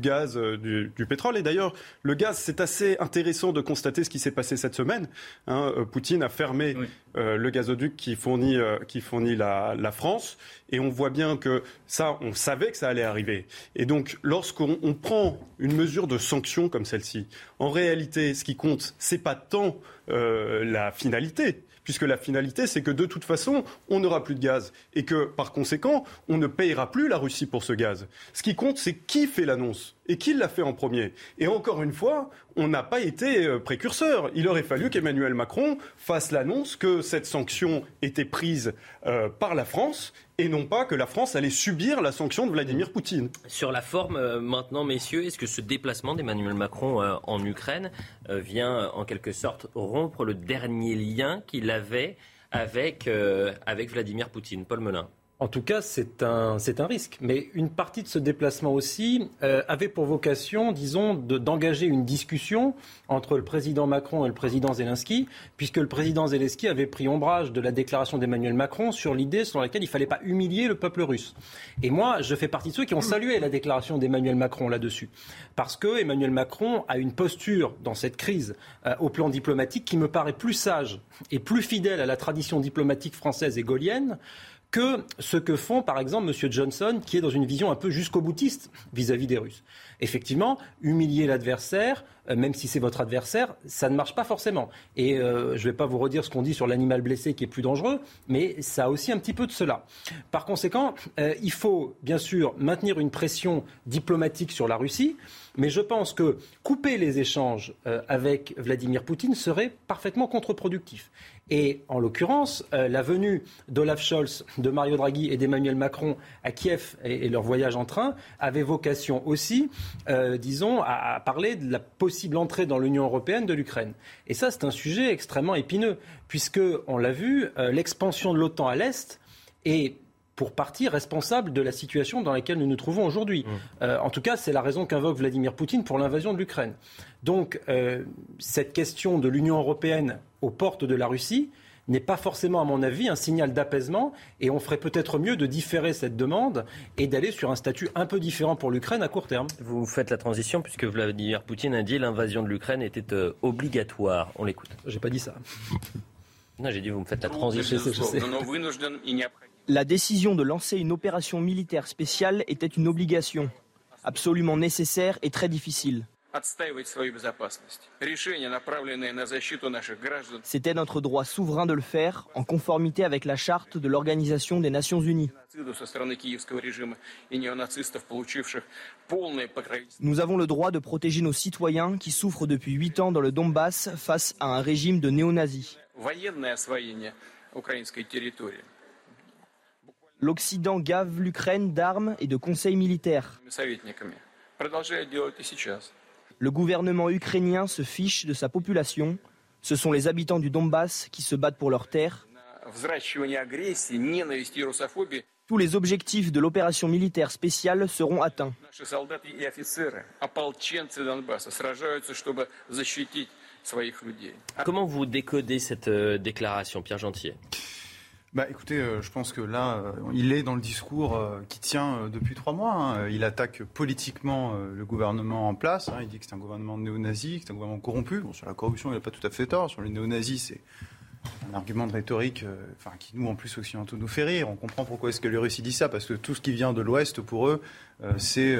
gaz, euh, du, pétrole. Et d'ailleurs, le gaz, c'est assez intéressant de constater ce qui s'est passé cette semaine. Hein. Poutine a fermé le gazoduc qui fournit, qui fournit la, la, France. Et on voit bien que ça, on savait que ça allait arriver. Et donc, lorsqu'on prend une mesure de sanction comme celle-ci, en réalité, ce qui compte, c'est pas tant la finalité puisque la finalité, c'est que de toute façon, on n'aura plus de gaz et que, par conséquent, on ne payera plus la Russie pour ce gaz. Ce qui compte, c'est qui fait l'annonce et qui l'a fait en premier? Et encore une fois, on n'a pas été euh, précurseur. Il aurait fallu qu'Emmanuel Macron fasse l'annonce que cette sanction était prise euh, par la France et non pas que la France allait subir la sanction de Vladimir Poutine. Sur la forme, euh, maintenant, messieurs, est-ce que ce déplacement d'Emmanuel Macron en Ukraine vient en quelque sorte rompre le dernier lien qu'il avait avec, avec Vladimir Poutine? Paul Melun en tout cas, c'est un, c'est un risque. Mais une partie de ce déplacement aussi euh, avait pour vocation, disons, d'engager une discussion entre le président Macron et le président Zelensky, puisque le président Zelensky avait pris ombrage de la déclaration d'Emmanuel Macron sur l'idée selon laquelle il ne fallait pas humilier le peuple russe. Et moi, je fais partie de ceux qui ont salué la déclaration d'Emmanuel Macron là-dessus. Parce que Emmanuel Macron a une posture dans cette crise euh, au plan diplomatique qui me paraît plus sage et plus fidèle à la tradition diplomatique française et gaulienne que ce que font, par exemple, M. Johnson, qui est dans une vision un peu jusqu'au boutiste vis-à-vis des Russes. Effectivement, humilier l'adversaire, euh, même si c'est votre adversaire, ça ne marche pas forcément. Et euh, je ne vais pas vous redire ce qu'on dit sur l'animal blessé qui est plus dangereux, mais ça a aussi un petit peu de cela. Par conséquent, euh, il faut bien sûr maintenir une pression diplomatique sur la Russie, mais je pense que couper les échanges avec Vladimir Poutine serait parfaitement contre-productif. Et en l'occurrence, euh, la venue d'Olaf Scholz, de Mario Draghi et d'Emmanuel Macron à Kiev et, leur voyage en train avait vocation aussi, euh, disons, à, parler de la possible entrée dans l'Union européenne de l'Ukraine. Et ça, c'est un sujet extrêmement épineux, puisque, on l'a vu, euh, l'expansion de l'OTAN à l'Est est pour partie responsable de la situation dans laquelle nous nous trouvons aujourd'hui. Mmh. en tout cas, c'est la raison qu'invoque Vladimir Poutine pour l'invasion de l'Ukraine. Donc, cette question de l'Union européenne aux portes de la Russie n'est pas forcément, à mon avis, un signal d'apaisement. Et on ferait peut-être mieux de différer cette demande et d'aller sur un statut un peu différent pour l'Ukraine à court terme. Vous faites la transition puisque Vladimir Poutine a dit l'invasion de l'Ukraine était euh, obligatoire. On l'écoute. J'ai pas dit ça. Non, j'ai dit vous me faites la transition. La décision de lancer une opération militaire spéciale était une obligation, absolument nécessaire et très difficile. C'était notre droit souverain de le faire, en conformité avec la charte de l'Organisation des Nations Unies. Nous avons le droit de protéger nos citoyens qui souffrent depuis huit ans dans le Donbass face à un régime de néo-nazis. L'Occident gave l'Ukraine d'armes et de conseils militaires. Le gouvernement ukrainien se fiche de sa population. Ce sont les habitants du Donbass qui se battent pour leur terre. Tous les objectifs de l'opération militaire spéciale seront atteints. Comment vous décodez cette euh, déclaration, Pierre Gentier? Bah, écoutez, euh, je pense que là, euh, il est dans le discours euh, qui tient depuis trois mois. Hein. Il attaque politiquement le gouvernement en place. Hein. Il dit que c'est un gouvernement néo-nazi, que c'est un gouvernement corrompu. Bon, sur la corruption, il n'a pas tout à fait tort. Sur les néo-nazis, c'est un argument de rhétorique enfin, qui, nous, en plus, occidentaux, nous fait rire. On comprend pourquoi est-ce que les Russes disent ça, parce que tout ce qui vient de l'Ouest, pour eux, c'est...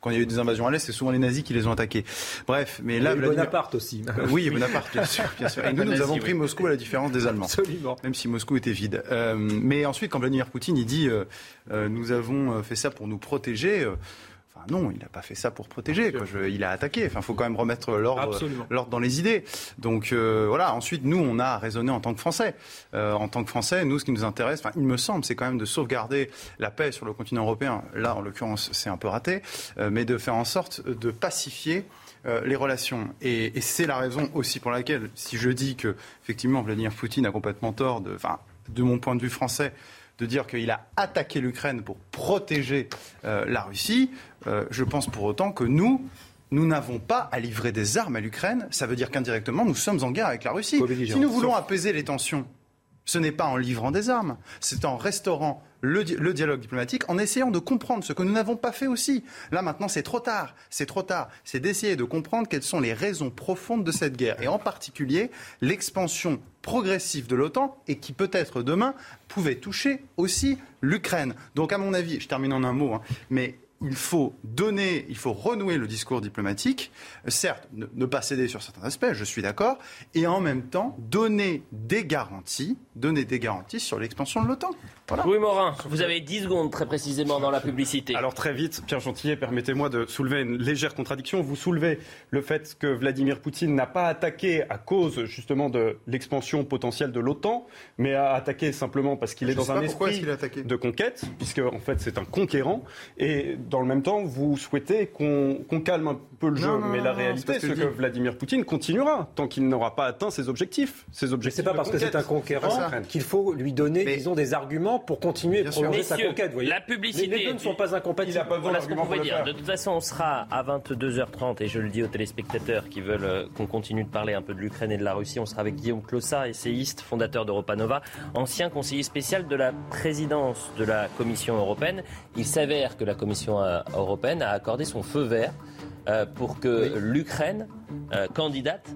Quand il y a eu des invasions à l'Est, c'est souvent les nazis qui les ont attaqués. Bref, mais là... Bonaparte aussi. Euh, oui, Bonaparte, bien sûr. Bien sûr. Et nous, nous avons pris Moscou à la différence des Allemands. Absolument. Même si Moscou était vide. Euh, mais ensuite, quand Vladimir Poutine, il dit euh, nous avons fait ça pour nous protéger Enfin, non, il n'a pas fait ça pour protéger. il a attaqué. Enfin, il faut quand même remettre l'ordre dans les idées. Donc euh, voilà. Ensuite, nous, on a raisonné en tant que Français. Euh, en tant que Français, nous, ce qui nous intéresse, il me semble, c'est quand même de sauvegarder la paix sur le continent européen. Là, en l'occurrence, c'est un peu raté, euh, mais de faire en sorte de pacifier les relations. Et, et c'est la raison aussi pour laquelle, si je dis que effectivement Vladimir Poutine a complètement tort, de, enfin, de mon point de vue français, de dire qu'il a attaqué l'Ukraine pour protéger euh, la Russie, euh, je pense pour autant que nous, nous n'avons pas à livrer des armes à l'Ukraine. Ça veut dire qu'indirectement, nous sommes en guerre avec la Russie. Si nous voulons apaiser les tensions, ce n'est pas en livrant des armes, c'est en restaurant le, dialogue diplomatique, en essayant de comprendre ce que nous n'avons pas fait aussi. Là maintenant, c'est trop tard. C'est trop tard. C'est d'essayer de comprendre quelles sont les raisons profondes de cette guerre, et en particulier l'expansion progressive de l'OTAN et qui peut-être demain pouvait toucher aussi l'Ukraine. Donc à mon avis, je termine en un mot, hein, mais il faut donner, il faut renouer le discours diplomatique, certes, ne, pas céder sur certains aspects, je suis d'accord, et en même temps donner des garanties, donner des garanties sur l'expansion de l'OTAN. Louis Morin, vous avez 10 secondes très précisément dans la publicité. Alors très vite, Pierre Gentillet, permettez-moi de soulever une légère contradiction. Vous soulevez le fait que Vladimir Poutine n'a pas attaqué à cause justement de l'expansion potentielle de l'OTAN, mais a attaqué simplement parce qu'il est dans un esprit de conquête, puisque en fait c'est un conquérant. Et dans le même temps, vous souhaitez qu'on calme un peu le jeu, mais la réalité, c'est que, Vladimir Poutine continuera tant qu'il n'aura pas atteint ses objectifs. Ses objectifs. C'est pas parce que c'est un conquérant qu'il faut lui donner, disons, des arguments pour continuer à prolonger sa conquête. La publicité. Les, deux ne sont pas incompatibles. Il a pas voilà ce qu'on pouvait dire. De toute façon, on sera à 22h30 et je le dis aux téléspectateurs qui veulent euh, qu'on continue de parler un peu de l'Ukraine et de la Russie. On sera avec Guillaume Clossa, essayiste, fondateur d'Europa Nova, ancien conseiller spécial de la présidence de la Commission européenne. Il s'avère que la Commission euh, européenne a accordé son feu vert euh, pour que l'Ukraine, candidate,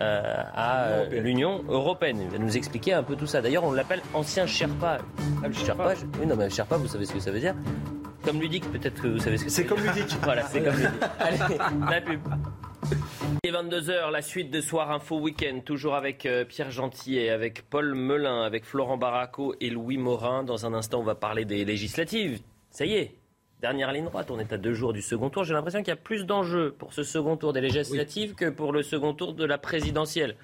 euh, à l'Union européenne. Il va nous expliquer un peu tout ça. D'ailleurs, on l'appelle ancien Sherpa. Ah, Sherpa, oui, non, mais Sherpa, vous savez ce que ça veut dire Comme Ludic, peut-être que vous savez ce que c'est. C'est comme Ludic. voilà, c'est comme Ludic. Allez, la pub. Et 22h, la suite de Soir Info Week-end, toujours avec euh, Pierre Gentillet, avec Paul Melun, avec Florent Barraco et Louis Morin. Dans un instant, on va parler des législatives. Ça y est, Dernière ligne droite, on est à deux jours du second tour. J'ai l'impression qu'il y a plus d'enjeux pour ce second tour des législatives que pour le second tour de la présidentielle.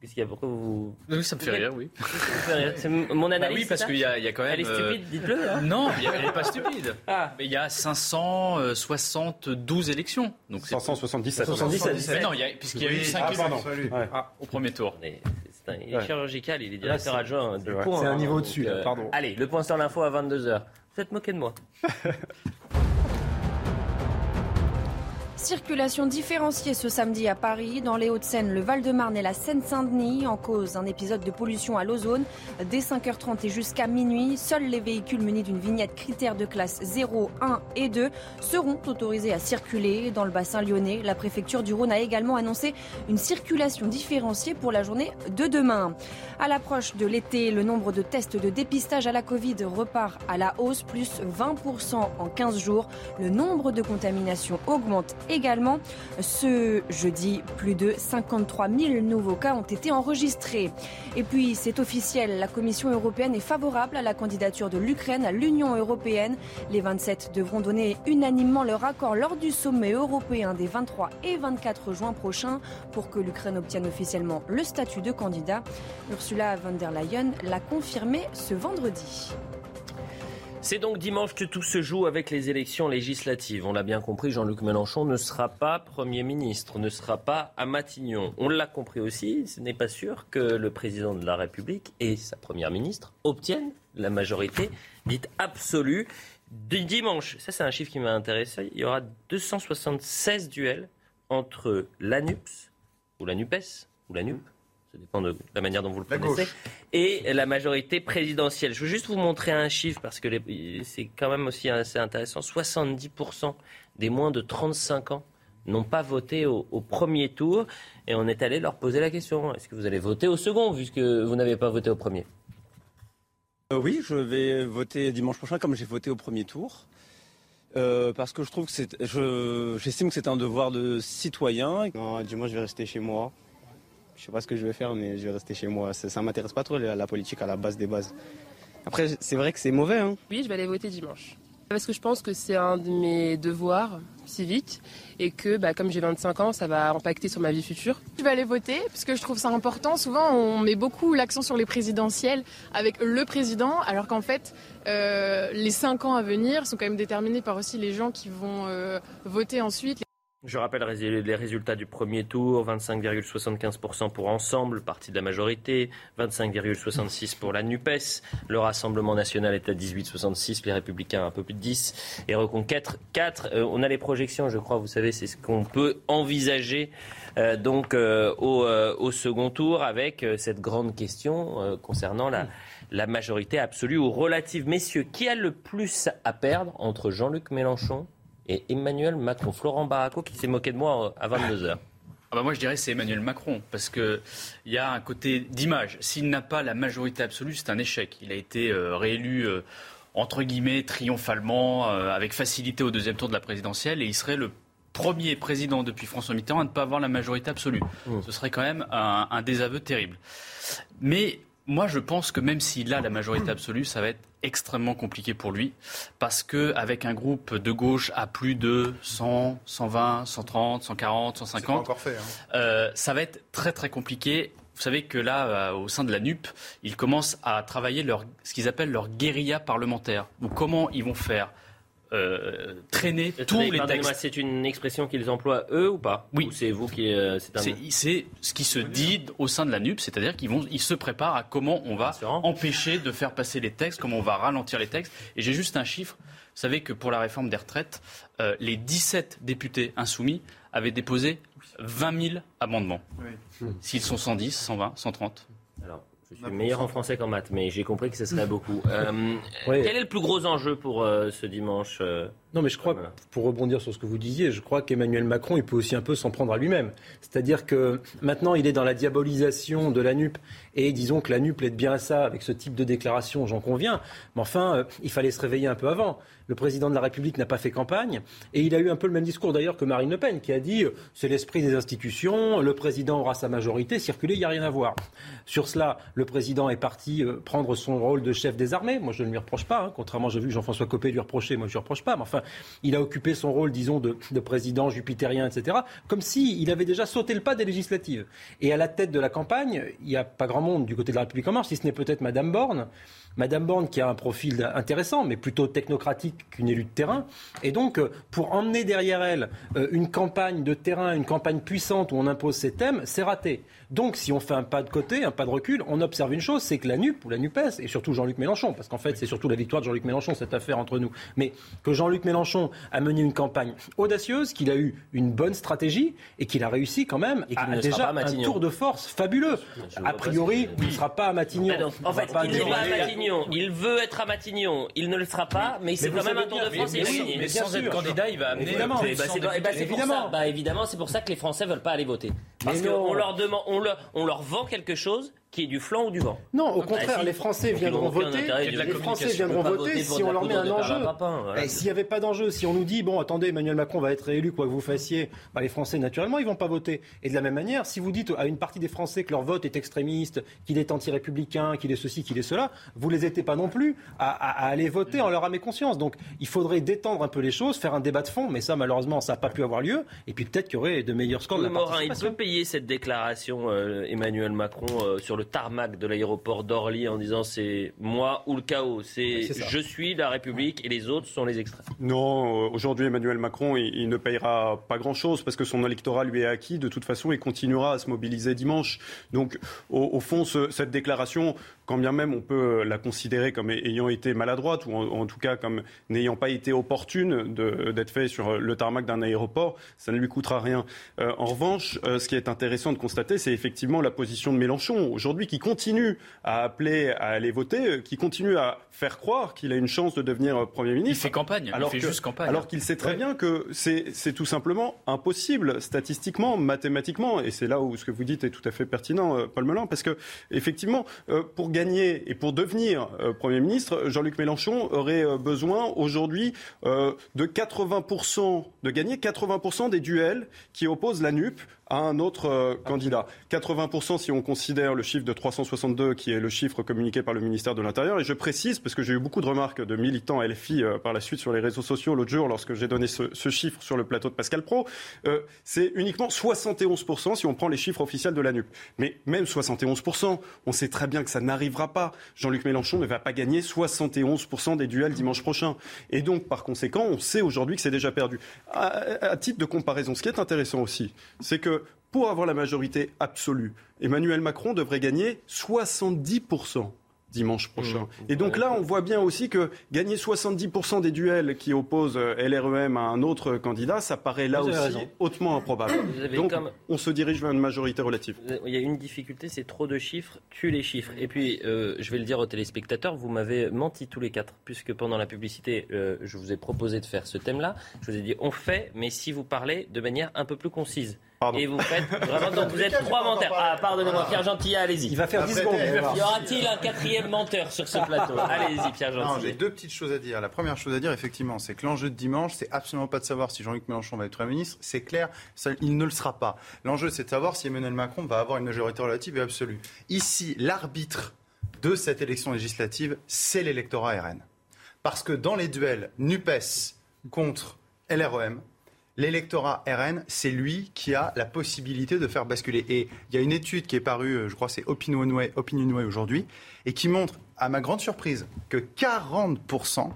Qu'est-ce qu'il y a? Pourquoi vous. Oui, ça me fait rire, oui. C'est mon analyse. Bah oui, parce qu'il y, a quand même. Elle est stupide, euh, dites-le. Hein. Non, elle n'est pas stupide. Ah. Mais il y a 572 élections. Donc 577. 77. non, puisqu'il y a eu 5 ah, ah, au premier tour. il est chirurgical, il est directeur adjoint du point. C'est un niveau au-dessus, euh, pardon. Allez, le point sur l'info à 22h. Vous êtes moqué de moi. Circulation différenciée ce samedi à Paris, dans les Hauts-de-Seine, le Val-de-Marne et la Seine-Saint-Denis, en cause un épisode de pollution à l'ozone. Dès 5h30 et jusqu'à minuit, seuls les véhicules munis d'une vignette critère de classe 0, 1 et 2 seront autorisés à circuler. Dans le bassin lyonnais, la préfecture du Rhône a également annoncé une circulation différenciée pour la journée de demain. À l'approche de l'été, le nombre de tests de dépistage à la Covid repart à la hausse, plus 20% en 15 jours. Le nombre de contaminations augmente également. Ce jeudi, plus de 53 000 nouveaux cas ont été enregistrés. Et puis, c'est officiel, la Commission européenne est favorable à la candidature de l'Ukraine à l'Union européenne. Les 27 devront donner unanimement leur accord lors du sommet européen des 23 et 24 juin prochains pour que l'Ukraine obtienne officiellement le statut de candidat. Ursula von der Leyen l'a confirmé ce vendredi. C'est donc dimanche que tout se joue avec les élections législatives. On l'a bien compris, Jean-Luc Mélenchon ne sera pas Premier ministre, ne sera pas à Matignon. On l'a compris aussi, ce n'est pas sûr que le président de la République et sa Première ministre obtiennent la majorité dite absolue dimanche. Ça, c'est un chiffre qui m'a intéressé. Il y aura 276 duels entre l'ANUPS, ou la NUPES, ou la NUP, ça dépend de la manière dont vous le prononcez, et la majorité présidentielle. Je veux juste vous montrer un chiffre parce que c'est quand même aussi assez intéressant. 70% des moins de 35 ans n'ont pas voté au, premier tour et on est allé leur poser la question est-ce que vous allez voter au second puisque vous n'avez pas voté au premier? Euh, Oui, je vais voter dimanche prochain comme j'ai voté au premier tour. Euh, parce que je trouve que c'est, j'estime que c'est un devoir de citoyen. Non, dimanche je vais rester chez moi. Je sais pas ce que je vais faire, mais je vais rester chez moi. Ça, ne m'intéresse pas trop la, politique à la base des bases. Après, c'est vrai que c'est mauvais. Hein. Oui, je vais aller voter dimanche. Parce que je pense que c'est un de mes devoirs civiques et que bah, comme j'ai 25 ans, ça va impacter sur ma vie future. Je vais aller voter parce que je trouve ça important. Souvent, on met beaucoup l'accent sur les présidentielles avec le président, alors qu'en fait, euh, les 5 ans à venir sont quand même déterminés par aussi les gens qui vont euh, voter ensuite. Je rappelle les résultats du premier tour 25,75% pour Ensemble, parti de la majorité, 25,66% pour la NUPES. Le Rassemblement national est à 18,66%, les Républicains un peu plus de 10%, et Reconquête 4%. Euh, on a les projections, je crois, vous savez, c'est ce qu'on peut envisager euh, donc euh, au, second tour avec cette grande question concernant la, la majorité absolue ou relative. Messieurs, qui a le plus à perdre entre Jean-Luc Mélenchon et Emmanuel Macron. Florent Baraco qui s'est moqué de moi à 22h. Ah bah moi, je dirais c'est Emmanuel Macron, parce qu'il y a un côté d'image. S'il n'a pas la majorité absolue, c'est un échec. Il a été euh, réélu, euh, entre guillemets, triomphalement, euh, avec facilité au deuxième tour de la présidentielle, et il serait le premier président depuis François Mitterrand à ne pas avoir la majorité absolue. Mmh. Ce serait quand même un, un désaveu terrible. Mais moi, je pense que même s'il a la majorité absolue, ça va être extrêmement compliqué pour lui parce que avec un groupe de gauche à plus de 100, 120, 130, 140, 150, encore fait, hein. euh, ça va être très très compliqué. Vous savez que là, euh, au sein de la NUP, ils commencent à travailler leur, ce qu'ils appellent leur guérilla parlementaire. Donc comment ils vont faire? Euh, traîner tous les textes. C'est une expression qu'ils emploient eux ou pas Oui. c'est vous qui. Euh, c'est ce qui se dit au sein de la NUP, c'est-à-dire qu'ils vont, ils se préparent à comment on va empêcher de faire passer les textes, comment on va ralentir les textes. Et j'ai juste un chiffre. Vous savez que pour la réforme des retraites, euh, les 17 députés insoumis avaient déposé 20 000 amendements. S'ils sont 110, 120, 130. Alors, je suis meilleur en français qu'en maths, mais j'ai compris que ce serait beaucoup. Euh, quel est le plus gros enjeu pour euh, ce dimanche euh, Non, mais je crois, pour rebondir sur ce que vous disiez, je crois qu'Emmanuel Macron, il peut aussi un peu s'en prendre à lui-même. C'est-à-dire que maintenant, il est dans la diabolisation de la NUP, et disons que la NUP l'aide bien à ça, avec ce type de déclaration, j'en conviens. Mais enfin, il fallait se réveiller un peu avant. Le président de la République n'a pas fait campagne, et il a eu un peu le même discours d'ailleurs que Marine Le Pen, qui a dit c'est l'esprit des institutions, le président aura sa majorité, circuler, il n'y a rien à voir. Sur cela, le président est parti euh, prendre son rôle de chef des armées. Moi, je ne lui reproche pas. Hein. Contrairement, j'ai vu Jean-François Copé lui reprocher. Moi, je ne lui reproche pas. Mais enfin, il a occupé son rôle, disons, de, président jupitérien, etc. Comme s'il avait déjà sauté le pas des législatives. Et à la tête de la campagne, il n'y a pas grand monde du côté de la République en marche, si ce n'est peut-être Madame Borne. Madame Borne qui a un profil intéressant, mais plutôt technocratique qu'une élue de terrain. Et donc, euh, pour emmener derrière elle euh, une campagne de terrain, une campagne puissante où on impose ses thèmes, c'est raté. Donc, si on fait un pas de côté, un pas de recul, on observe une chose, c'est que la NUP ou la NUPES, et surtout Jean-Luc Mélenchon, parce qu'en fait, c'est surtout la victoire de Jean-Luc Mélenchon, cette affaire entre nous, mais que Jean-Luc Mélenchon a mené une campagne audacieuse, qu'il a eu une bonne stratégie, et qu'il a réussi quand même et à déjà un tour de force fabuleux. A priori, il ne sera pas à Matignon. Ah en fait, il n'est pas à Matignon. Il veut être à Matignon. Il ne le sera pas, mais c'est quand même un tour de France. Mais, sans être candidat, il va amener. Évidemment. Évidemment. C'est pour ça que les Français veulent pas aller voter. Parce qu'on leur demande, on leur, on leur vend quelque chose qui est du flanc ou du vent. Non, au contraire, les Français viendront voter. Les Français viendront voter si on leur met un enjeu. S'il n'y avait pas d'enjeu, si on nous dit bon, attendez, Emmanuel Macron va être réélu, quoi que vous fassiez, bah, les Français naturellement ils vont pas voter. Et de la même manière, si vous dites à une partie des Français que leur vote est extrémiste, qu'il est anti-républicain, qu'il est ceci, qu'il est cela, vous les aidez pas non plus à, aller voter en leur âme et conscience. Donc il faudrait détendre un peu les choses, faire un débat de fond, mais ça malheureusement ça n'a pas pu avoir lieu. Et puis peut-être qu'il y aurait de meilleurs scores. de Morin, il peut payer cette déclaration euh, Emmanuel Macron euh, sur le tarmac de l'aéroport d'Orly en disant c'est moi ou le chaos. C'est je suis la République et les autres sont les extrêmes. Non, euh, aujourd'hui Emmanuel Macron, il, ne payera pas grand-chose parce que son électorat lui est acquis. De toute façon, il continuera à se mobiliser dimanche. Donc, au, fond, cette déclaration, quand bien même on peut la considérer comme ayant été maladroite ou en, tout cas comme n'ayant pas été opportune d'être fait sur le tarmac d'un aéroport, ça ne lui coûtera rien. Euh, en revanche, euh, ce qui est intéressant de constater, c'est effectivement la position de Mélenchon aujourd'hui qui continue à appeler à aller voter, euh, qui continue à faire croire qu'il a une chance de devenir Premier ministre. Il fait campagne, alors il fait juste campagne. Alors qu'il sait très bien que c'est tout simplement impossible statistiquement, mathématiquement, et c'est là où ce que vous dites est tout à fait pertinent, Paul Melun, parce que effectivement, pour gagner et pour devenir euh, Premier ministre, Jean-Luc Mélenchon aurait euh, besoin aujourd'hui euh, de 80%, de gagner 80% des duels qui opposent la NUP à un autre euh, candidat. 80% si on considère le chiffre de 362 qui est le chiffre communiqué par le ministère de l'Intérieur. Et je précise, parce que j'ai eu beaucoup de remarques de militants LFI euh, par la suite sur les réseaux sociaux l'autre jour lorsque j'ai donné ce, chiffre sur le plateau de Pascal Pro, euh, c'est uniquement 71% si on prend les chiffres officiels de la NUP. Mais même 71%, on sait très bien que ça n'arrivera pas. Jean-Luc Mélenchon ne va pas gagner 71% des duels dimanche prochain. Et donc, par conséquent, on sait aujourd'hui que c'est déjà perdu. À titre de comparaison, ce qui est intéressant aussi, c'est que pour avoir la majorité absolue, Emmanuel Macron devrait gagner 70% dimanche prochain. Mmh. Et donc là, on voit bien aussi que gagner 70% des duels qui opposent euh, LREM à un autre candidat, ça paraît là aussi raison. hautement improbable. Donc comme... on se dirige vers une majorité relative. Il y a une difficulté, c'est trop de chiffres tue les chiffres. Et puis, euh, je vais le dire aux téléspectateurs, vous m'avez menti tous les quatre, puisque pendant la publicité, euh, je vous ai proposé de faire ce thème-là. Je vous ai dit, on fait, mais si vous parlez de manière un peu plus concise. Pardon. Et vous faites vraiment donc vous êtes trois menteurs. Ah pardonnez-moi, Pierre Gentillat, allez-y. Il va faire 10 secondes. Y aura-t-il un quatrième menteur sur ce plateau? Allez-y, Pierre Gentillat. J'ai deux petites choses à dire. La première chose à dire, effectivement, c'est que l'enjeu de dimanche, c'est absolument pas de savoir si Jean-Luc Mélenchon va être Premier ministre. C'est clair, ça, il ne le sera pas. L'enjeu, c'est de savoir si Emmanuel Macron va avoir une majorité relative et absolue. Ici, l'arbitre de cette élection législative, c'est l'électorat RN. Parce que dans les duels NUPES contre LREM, l'électorat RN, c'est lui qui a la possibilité de faire basculer. Et il y a une étude qui est parue, je crois c'est Opinionway, Opinionway aujourd'hui, et qui montre, à ma grande surprise, que 40%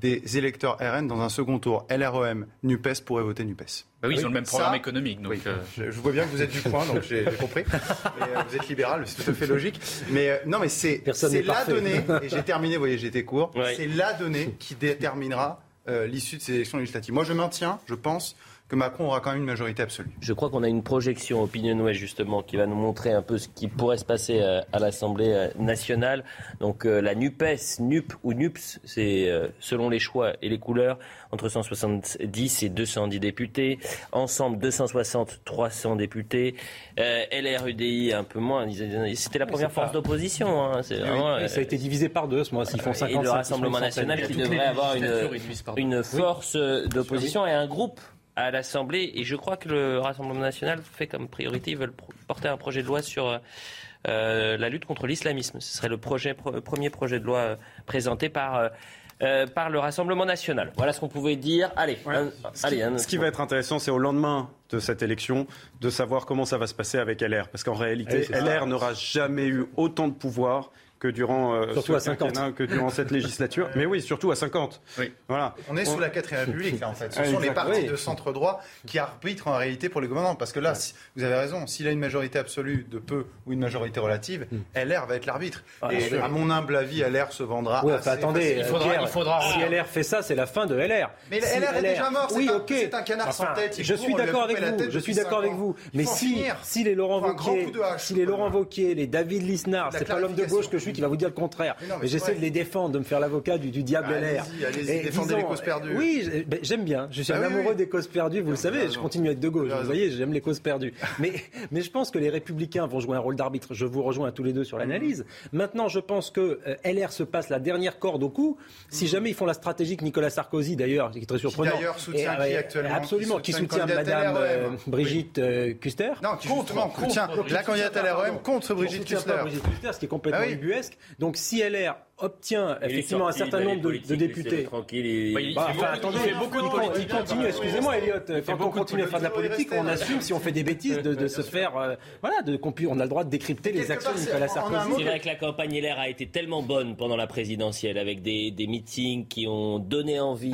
des électeurs RN dans un second tour, LREM, NUPES, pourraient voter NUPES. Bah oui, ils ont le même programme Ça, économique. Donc oui, euh... je, je, vois bien que vous êtes du coin, donc j'ai compris. Mais, euh, vous êtes libéral, c'est tout à fait logique. Mais euh, non, mais c'est la parfait. donnée, et j'ai terminé, vous voyez, j'étais court, ouais. c'est la donnée qui déterminera euh, l'issue de ces élections législatives. Moi, je maintiens, je pense, que Macron aura quand même une majorité absolue. Je crois qu'on a une projection Opinion justement qui va nous montrer un peu ce qui pourrait se passer à, à l'Assemblée nationale. Donc euh, la NUPES, NUP ou NUPS, c'est euh, selon les choix et les couleurs entre 170 et 210 députés. Ensemble 260, 300 députés. Euh, LR, UDI un peu moins. C'était la première force d'opposition. Hein. Oui, vraiment, oui, ça a été divisé par deux ce mois-ci. Ils font 50. Et le Rassemblement national qui devrait avoir une, une force d'opposition et un groupe à l'Assemblée. Et je crois que le Rassemblement national fait comme priorité, ils veulent porter un projet de loi sur euh, la lutte contre l'islamisme. Ce serait le projet, premier projet de loi euh, présenté par. Euh, par le Rassemblement national. Voilà ce qu'on pouvait dire. Allez, ouais. un, ce, allez qui, un, ce qui va être intéressant, c'est au lendemain de cette élection de savoir comment ça va se passer avec LR. Parce qu'en réalité, oui, LR n'aura jamais eu autant de pouvoir que durant euh, surtout à 50 que durant cette législature. Mais oui surtout à 50 oui. voilà. On est on... sous la 4 République là en fait. Ce sont les partis oui. de centre droit qui arbitrent en réalité pour les gouvernements parce que là si, vous avez raison s'il a une majorité absolue de peu ou une majorité relative mm. LR va être l'arbitre. Ah, et à mon humble avis LR se vendra oui, attendez il faudra, Pierre, il faudra si LR fait ça c'est la fin de LR mais si LR est déjà mort oui, ok. c'est un canard enfin, sans tête je suis d'accord avec vous je suis d'accord avec vous mais si si les Laurent Wauquiez si les Laurent Wauquiez les David Lisnard c'est pas l'homme de gauche que je qui va vous dire le contraire mais, mais j'essaie de les défendre, de me faire l'avocat du, du diable allez LR. Allez-y, défendez les causes perdues. Oui, ben, j'aime bien. Je suis bah un oui, amoureux oui. des causes perdues, vous non, le savez. Je continue à être de gauche. Vous voyez, j'aime les causes perdues. mais, mais je pense que les Républicains vont jouer un rôle d'arbitre. Je vous rejoins tous les deux sur l'analyse. Mmh. Maintenant, je pense que euh, LR se passe la dernière corde au cou. Si mmh. jamais ils font la stratégie que Nicolas Sarkozy, d'ailleurs, qui est très surprenant. Qui d'ailleurs soutient et, qui actuellement Absolument, qui soutient, Madame euh, Brigitte euh, Custer. Non, qui justement soutient la candidate à LREM contre Brigitte Custer. Brigitte Custer, ce qui est complètement ubuesque. Donc si LR obtient effectivement un certain nombre de, de, députés. Tranquille, il... Bah, il, bah, enfin, attendez, il, beaucoup de politique, il continue, excusez-moi Elliot, quand on continue à faire de la politique, on assume si on fait des bêtises de, de se faire, euh, voilà, de, on a le droit de décrypter les actions de Nicolas Sarkozy. C'est vrai que la campagne LR a été tellement bonne pendant la présidentielle, avec des, des meetings qui ont donné envie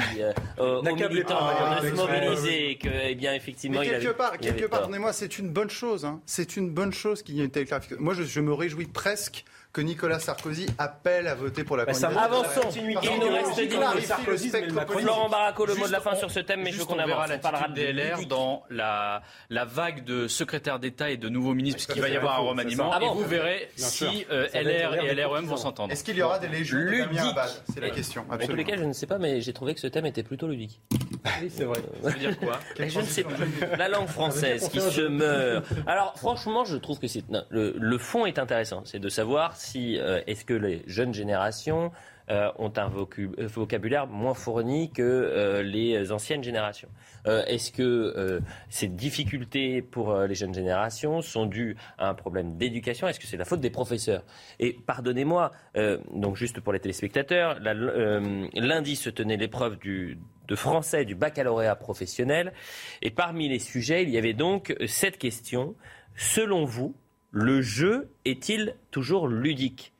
euh, aux militants de se mobiliser, que, eh bien, effectivement, Mais quelque il avait, part, quelque part, pardonnez-moi, c'est une bonne chose, hein. c'est une bonne chose qu'il y ait une telle clarification. Moi, je, je me réjouis presque que Nicolas Sarkozy appelle à voter pour la bah, candidature. Avançons. Il nous reste 10 minutes. Sarkozy, Florent Baraco, le mot de la fin sur ce thème, mais je veux qu'on avance. On parlera de DLR dans la, la vague de secrétaires d'État et de nouveaux ministres, puisqu'il va y avoir un remaniement. Et vous verrez si euh, LR et LREM vont s'entendre. Est-ce qu'il y aura des légions C'est la question. En tous les cas, je ne sais pas, mais j'ai trouvé que ce thème était plutôt ludique. Oui, c'est vrai. Ça veut dire quoi Je ne sais plus. La langue française qui se meurt. Alors, franchement, je trouve que le, le fond est intéressant. C'est de savoir si est-ce que les jeunes générations ont un vocabulaire moins fourni que les anciennes générations? Est-ce que ces difficultés pour les jeunes générations sont dues à un problème d'éducation? Est-ce que c'est la faute des professeurs? Et pardonnez-moi, donc juste pour les téléspectateurs, lundi se tenait l'épreuve de français du baccalauréat professionnel. Et parmi les sujets, il y avait donc cette question. Selon vous, le jeu est-il toujours ludique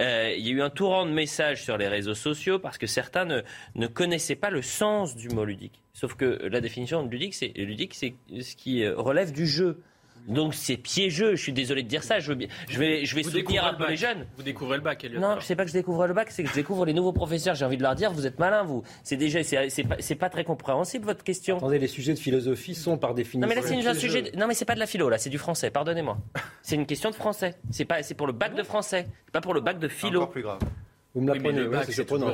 euh, il y a eu un tourant de messages sur les réseaux sociaux parce que certains ne, ne connaissaient pas le sens du mot ludique. Sauf que la définition de ludique, c'est ludique, c'est ce qui relève du jeu. Donc c'est piégeux, je suis désolé de dire ça, je, je vais, je vais soutenir un peu les jeunes. Vous découvrez le bac, Elliot. Non, je sais pas que je découvre le bac, c'est que je découvre les nouveaux professeurs. J'ai envie de leur dire, vous êtes malins, vous. C'est déjà, c'est pas, pas, très compréhensible votre question. Attendez, les sujets de philosophie sont par définition. Non mais là c'est un sujet, non mais c'est pas de la philo là, c'est du français. Pardonnez-moi. C'est une question de français. C'est pas, c'est pour le bac de français, pas pour le bac de philo. Encore plus grave. Vous me l'apprenez,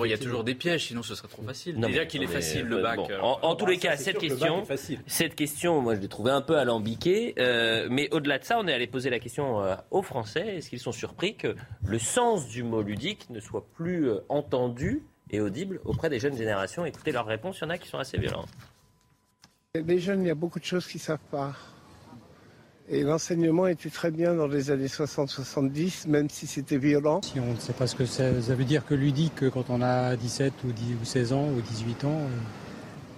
il y a toujours des pièges, sinon ce serait trop facile. Déjà qu'il est facile le bac. Euh, en, tous les cas, cette question, cette question, moi je l'ai trouvée un peu alambiquée, euh, mais au-delà de ça, on est allé poser la question euh, aux Français est-ce qu'ils sont surpris que le sens du mot ludique ne soit plus entendu et audible auprès des jeunes générations? Écoutez leurs réponses, il y en a qui sont assez violentes. Les jeunes, il y a beaucoup de choses qu'ils ne savent pas. Et l'enseignement était très bien dans les années 60-70, même si c'était violent. Si on ne sait pas ce que ça, veut dire que ludique quand on a 17 ou, 10, ou 16 ans ou 18 ans, euh,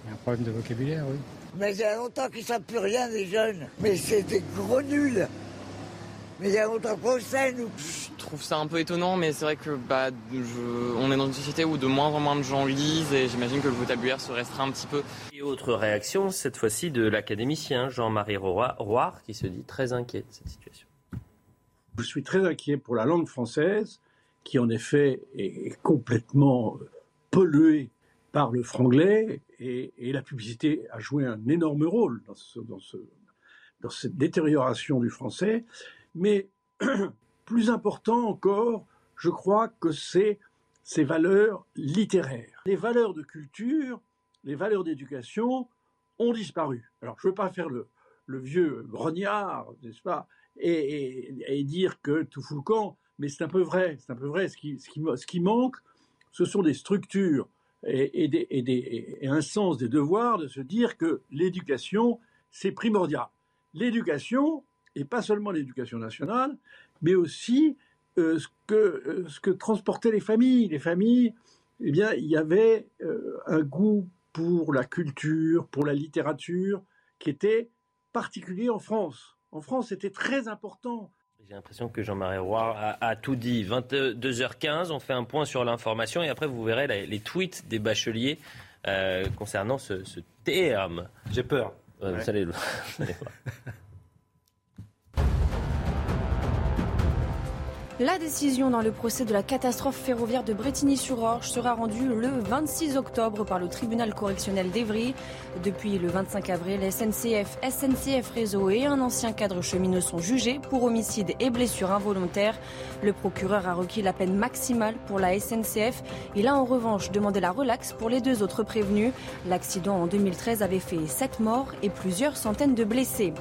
il y a un problème de vocabulaire, oui. Mais il y a longtemps qu'ils ne savent plus rien, les jeunes. Mais c'est des gros nuls. Mais il y a longtemps qu'on sait, nous. Je trouve ça un peu étonnant, mais c'est vrai que bah, on est dans une société où de moins en moins de gens lisent et j'imagine que le vocabulaire se restreint un petit peu. Et autre réaction, cette fois-ci de l'académicien Jean-Marie Roire, qui se dit très inquiet de cette situation. Je suis très inquiet pour la langue française, qui en effet est complètement polluée par le franglais, et, la publicité a joué un énorme rôle dans, dans, ce, dans cette détérioration du français. Mais plus important encore, je crois que c'est ces valeurs littéraires. Les valeurs de culture, les valeurs d'éducation ont disparu. Alors, je ne veux pas faire le, vieux grognard, n'est-ce pas, et, dire que tout fout le camp, mais c'est un peu vrai. C'est un peu vrai. Ce qui, manque, ce sont des structures et, un sens des devoirs de se dire que l'éducation, c'est primordial. L'éducation, et pas seulement l'éducation nationale, mais aussi euh, ce, que, euh, ce que transportaient les familles. Les familles, eh bien, il y avait euh, un goût pour la culture, pour la littérature, qui était particulier en France. En France, c'était très important. J'ai l'impression que Jean-Marie Roy a, tout dit. 22h15, on fait un point sur l'information et après vous verrez les, tweets des bacheliers concernant ce, terme. J'ai peur. Vous allez, vous allez voir. La décision dans le procès de la catastrophe ferroviaire de Bretigny-sur-Orge sera rendue le 26 octobre par le tribunal correctionnel d'Evry. Depuis le 25 avril, SNCF, SNCF Réseau et un ancien cadre cheminot sont jugés pour homicide et blessure involontaire. Le procureur a requis la peine maximale pour la SNCF. Il a en revanche demandé la relaxe pour les deux autres prévenus. L'accident en 2013 avait fait 7 morts et plusieurs centaines de blessés.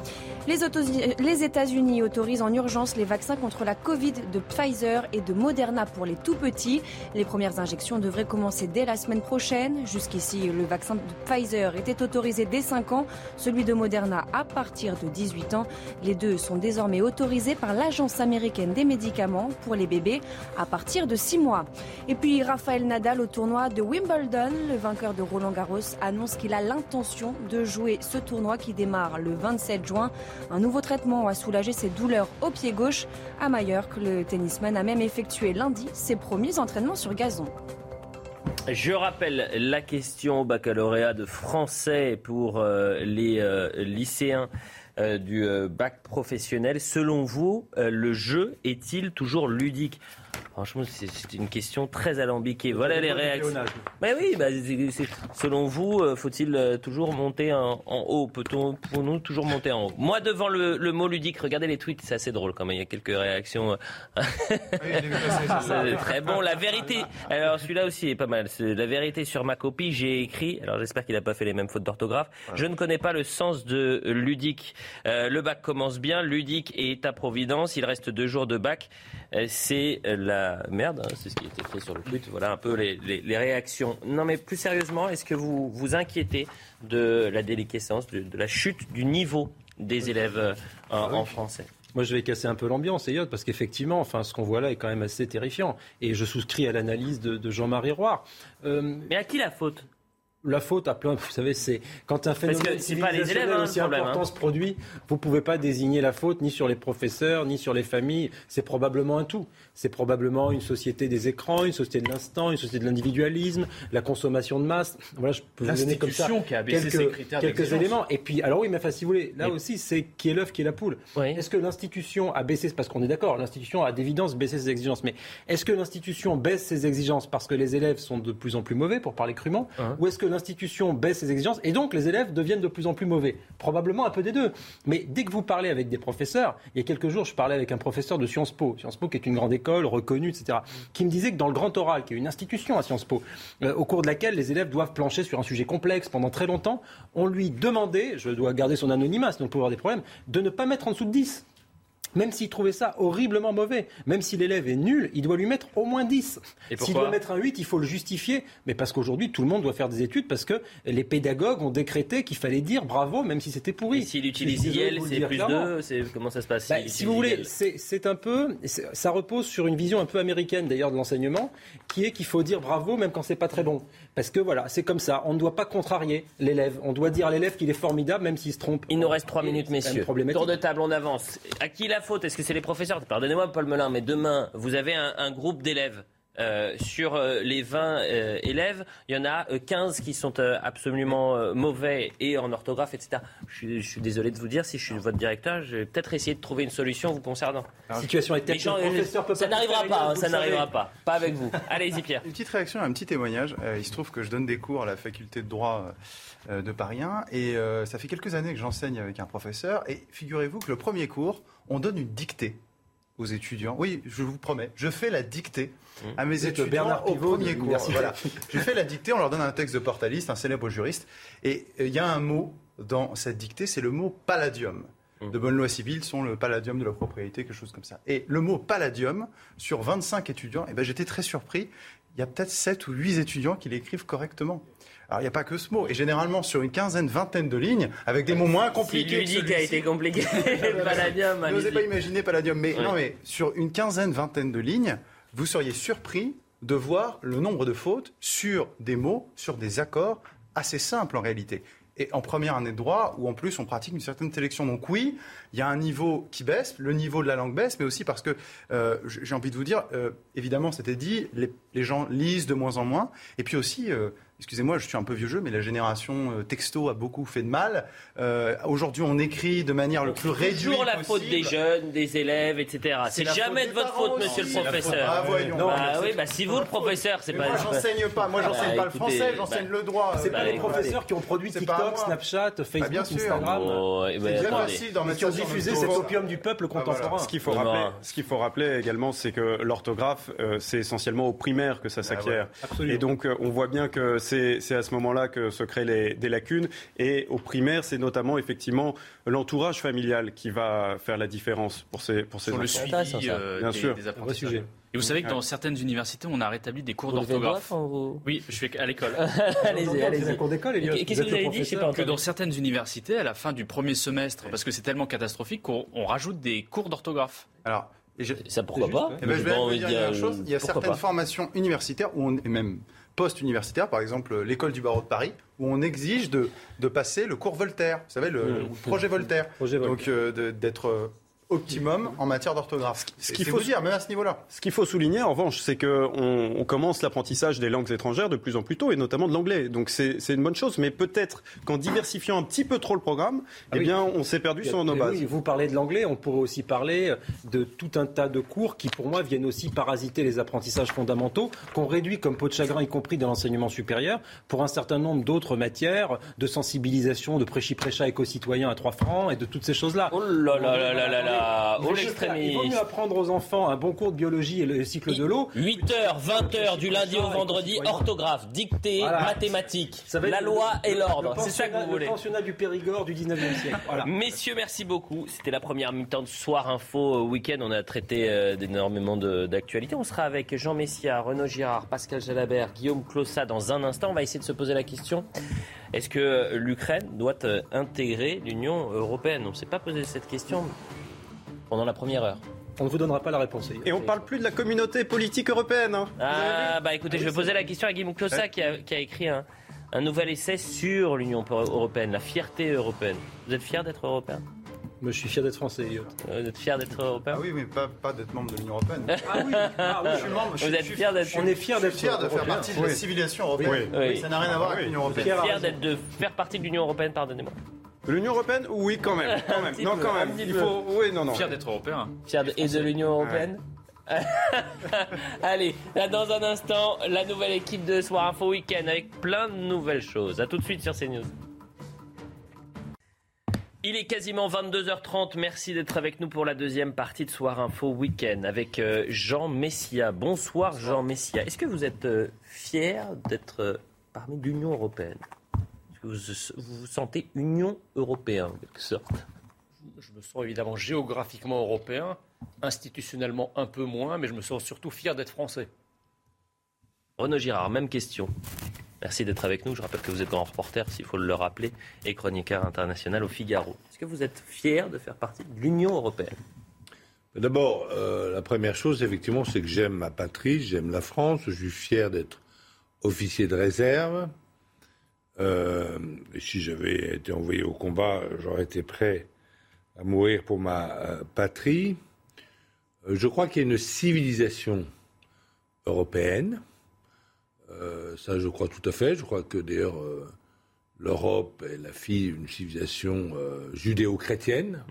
Les, États-Unis autorisent en urgence les vaccins contre la Covid de Pfizer et de Moderna pour les tout petits. Les premières injections devraient commencer dès la semaine prochaine. Jusqu'ici, le vaccin de Pfizer était autorisé dès 5 ans, celui de Moderna à partir de 18 ans. Les deux sont désormais autorisés par l'Agence américaine des médicaments pour les bébés à partir de 6 mois. Et puis Raphaël Nadal au tournoi de Wimbledon, le vainqueur de Roland Garros annonce qu'il a l'intention de jouer ce tournoi qui démarre le 27 juin. Un nouveau traitement a soulagé ses douleurs au pied gauche. À Majorque, le tennisman a même effectué lundi ses premiers entraînements sur gazon. Je rappelle la question au baccalauréat de français pour euh, les euh, lycéens euh, du bac professionnel. Selon vous, le jeu est-il toujours ludique? Franchement, c'est une question très alambiquée. Voilà les réactions. Mais oui, bah, selon vous, euh, faut-il euh, toujours monter en, haut? Peut-on pour nous toujours monter en haut? Moi, devant le, mot ludique, regardez les tweets, c'est assez drôle quand même. Il y a quelques réactions. Euh, c'est très bon. La vérité. Alors celui-là aussi est pas mal. La vérité sur ma copie, j'ai écrit. Alors j'espère qu'il n'a pas fait les mêmes fautes d'orthographe. Je ne connais pas le sens de ludique. Euh, le bac commence bien, ludique et état-providence. Il reste deux jours de bac. Euh, c'est la merde, hein, c'est ce qui a été fait sur le tweet. Voilà un peu les, réactions. Non, mais plus sérieusement, est-ce que vous vous inquiétez de la déliquescence, de, la chute du niveau des élèves euh, en, français? Moi, je vais casser un peu l'ambiance, Eyot, parce qu'effectivement, enfin, ce qu'on voit là est quand même assez terrifiant. Et je souscris à l'analyse de, Jean-Marie Roire. Mais à qui la faute? La faute à plein. Vous savez, c'est quand un phénomène civilisationnel hein, aussi important hein. se produit, vous pouvez pas désigner la faute ni sur les professeurs ni sur les familles. C'est probablement un tout. C'est probablement une société des écrans, une société de l'instant, une société de l'individualisme, la consommation de masse. Voilà, je peux vous donner comme ça qui a quelques, ses critères quelques éléments. Et puis, alors oui, mais enfin, si vous voulez, là aussi, c'est qui est l'œuf, qui est la poule. Est-ce que l'institution a baissé, parce qu'on est d'accord, l'institution a d'évidence baissé ses exigences, mais est-ce que l'institution baisse ses exigences parce que les élèves sont de plus en plus mauvais, pour parler crûment, hein. ou est-ce que l'institution baisse ses exigences et donc les élèves deviennent de plus en plus mauvais? Probablement un peu des deux. Mais dès que vous parlez avec des professeurs, il y a quelques jours, je parlais avec un professeur de Sciences Po, Sciences Po qui est une grande école reconnue, etc., qui me disait que dans le grand oral, qui est une institution à Sciences Po, euh, au cours de laquelle les élèves doivent plancher sur un sujet complexe pendant très longtemps, on lui demandait, je dois garder son anonymat, sinon on peut avoir des problèmes, de ne pas mettre en dessous de 10 même s'il trouvait ça horriblement mauvais, même si l'élève est nul, il doit lui mettre au moins 10. S'il doit mettre un 8, il faut le justifier, mais parce qu'aujourd'hui, tout le monde doit faire des études, parce que les pédagogues ont décrété qu'il fallait dire bravo, même si c'était pourri. S'il utilise IEL, c'est plus 2, comment ça se passe bah, Si vous voulez, c'est un peu, ça repose sur une vision un peu américaine d'ailleurs de l'enseignement, qui est qu'il faut dire bravo même quand c'est pas très bon. Parce que voilà, c'est comme ça, on ne doit pas contrarier l'élève, on doit dire à l'élève qu'il est formidable même s'il se trompe. Il nous reste 3 minutes, messieurs. Tour de table, on avance. À qui la faute? Est-ce que c'est les professeurs? Pardonnez-moi, Paul Melun, mais demain, vous avez un, groupe d'élèves. Euh, sur euh, les 20 euh, élèves, il y en a 15 qui sont absolument mauvais et en orthographe, etc. Je, suis désolé de vous dire, si je suis votre directeur, je vais peut-être essayer de trouver une solution vous concernant. La situation est telle que Ça n'arrivera pas, ça n'arrivera pas. Pas avec vous. Allez-y, Pierre. Une petite réaction, un petit témoignage. il se trouve que je donne des cours à la faculté de droit de Paris 1 et ça fait quelques années que j'enseigne avec un professeur et figurez-vous que le premier cours, on donne une dictée aux étudiants. Oui, je vous promets, je fais la dictée à mes étudiants Bernard au premier cours. Voilà. je fais la dictée, on leur donne un texte de Portaliste, un célèbre juriste, et euh, il y a un mot dans cette dictée, c'est le mot palladium. Mmh. De bonnes lois civiles sont le palladium de la propriété, quelque chose comme ça. Et le mot palladium, sur 25 étudiants, eh ben, j'étais très surpris. Il y a peut-être 7 ou 8 étudiants qui l'écrivent correctement. Alors, il n'y a pas que ce mot. Et généralement, sur une quinzaine, vingtaine de lignes, avec des mots moins compliqués. C'est lui a été compliqué. Palladium. Je n'osais pas imaginer Palladium. Mais non, mais sur une quinzaine, vingtaine de lignes, vous seriez surpris de voir le nombre de fautes sur des mots, sur des accords assez simples en réalité. Et en première année de droit, où en plus on pratique une certaine sélection. Donc oui, il y a un niveau qui baisse, le niveau de la langue baisse, mais aussi parce que, euh, j'ai envie de vous dire, euh, évidemment, c'était dit, les, gens lisent de moins en moins. Et puis aussi, euh, excusez-moi, je suis un peu vieux jeu, mais la génération euh, texto a beaucoup fait de mal. Euh, aujourd'hui, on écrit de manière le plus réduite toujours la faute des jeunes, des élèves, etc. C'est jamais de votre faute, monsieur le professeur. Ah, voyons. bah, oui, bah, si vous, le professeur, c'est pas. Moi, j'enseigne pas. Moi, j'enseigne pas le français, j'enseigne le droit. C'est pas les professeurs qui ont produit TikTok, Snapchat, Facebook, Instagram. C'est très facile dans qui ont diffusé cet opium du peuple contemporain. Ce qu'il faut rappeler, ce qu'il faut rappeler également, c'est que l'orthographe, euh, c'est essentiellement au primaire que ça bah s'acquiert. Et donc, on voit bien que c'est à ce moment-là que se créent des lacunes. Et au primaire, c'est notamment effectivement l'entourage familial qui va faire la différence pour ces pour ces Sur le suivi euh, bien des, sûr, des apprentissages. Et vous savez que dans certaines universités, on a rétabli des cours d'orthographe. Oui, je suis à l'école. allez-y, allez-y. cours d'école, Qu'est-ce que vous avez dit Je sais pas Que dans certaines universités, à la fin du premier semestre, parce que c'est tellement catastrophique qu'on rajoute des cours d'orthographe. Alors, ça pourquoi pas eh ben, Je vais dire une chose. Il y a certaines formations universitaires où on est même post-universitaire, par exemple l'école du barreau de Paris, où on exige de, de passer le cours Voltaire, vous savez, le, mmh. projet Voltaire. Projet Voltaire. Donc euh, d'être euh, optimum en matière d'orthographe. Ce qu'il faut dire, même à ce niveau-là. Ce qu'il faut souligner, en revanche, c'est qu'on on commence l'apprentissage des langues étrangères de plus en plus tôt, et notamment de l'anglais. Donc c'est une bonne chose, mais peut-être qu'en diversifiant un petit peu trop le programme, ah eh bien, on s'est perdu sur nos bases. Oui, vous parlez de l'anglais, on pourrait aussi parler de tout un tas de cours qui, pour moi, viennent aussi parasiter les apprentissages fondamentaux, qu'on réduit comme peau de chagrin, y compris dans l'enseignement supérieur, pour un certain nombre d'autres matières, de sensibilisation, de prêchi-prêcha éco-citoyen à trois francs, et de toutes ces choses-là. Oh là là là là là là, Il au vaut mieux faire- Il vaut mieux apprendre aux enfants un bon cours de biologie et le cycle de l'eau. 8h, 20h du lundi au vendredi, orthographe, dictée, Voilà. mathématiques, la le- loi et l'ordre. C'est ça que vous voulez. Le pensionnat du Périgord du 19e siècle. Voilà. Messieurs, merci beaucoup. C'était la première mi-temps de Soir Info euh, Week-end. On a traité euh, d'énormément d'actualités. On sera avec Jean Messia, Renaud Girard, Pascal Jalabert, Guillaume Clossat dans un instant. On va essayer de se poser la question est-ce que l'Ukraine doit euh, intégrer l'Union européenne? On ne s'est pas posé cette question pendant la première heure. On ne vous donnera pas la réponse. Et on parle plus de la communauté politique européenne. hein. Ah, bah écoutez, je vais poser la question à Guillaume Clossat qui a, qui a écrit un, un nouvel essai sur l'Union européenne, la fierté européenne. Vous êtes fier d'être européen? Moi, je suis fier d'être français, Elliot. Vous êtes fier d'être européen? Ah oui, mais pas, pas d'être membre de l'Union européenne. Ah oui, ah oui, je suis membre. je Vous suis- êtes je suis- fier d'être- On est fier d'être fier de faire européen. partie de la civilisation européenne. Oui. Ça n'a rien à voir avec l'Union Vous êtes européenne. fier d'être de faire partie de l'Union européenne, pardonnez-moi. L'Union européenne Oui, quand même. Quand même. petit Non, peu, quand même. Il faut. Oui, non, non. Fier d'être européen. Fier de, et de l'Union européenne Allez, là dans un instant, la nouvelle équipe de Soir Info Week-end avec plein de nouvelles choses. A tout de suite sur CNews. Il est quasiment 22h30. Merci d'être avec nous pour la deuxième partie de Soir Info Week-end avec euh, Jean Messia. Bonsoir Jean Messia. Est-ce que vous êtes euh, fier d'être euh, parmi l'Union européenne? Vous, vous sentez Union européen en quelque sorte Je me sens évidemment géographiquement européen, institutionnellement un peu moins, mais je me sens surtout fier d'être français. Renaud Girard, même question. Merci d'être avec nous. Je rappelle que vous êtes grand reporter, s'il faut le rappeler, et chroniqueur international au Figaro. Est-ce que vous êtes fier de faire partie de l'Union européenne? D'abord, euh, la première chose, effectivement, c'est que j'aime ma patrie, j'aime la France, je suis fier d'être officier de réserve. Euh, si j'avais été envoyé au combat, j'aurais été prêt à mourir pour ma euh, patrie. Euh, je crois qu'il y a une civilisation européenne. Euh, ça, je crois tout à fait. Je crois que d'ailleurs, l'Europe est la fille d'une civilisation judéo-chrétienne.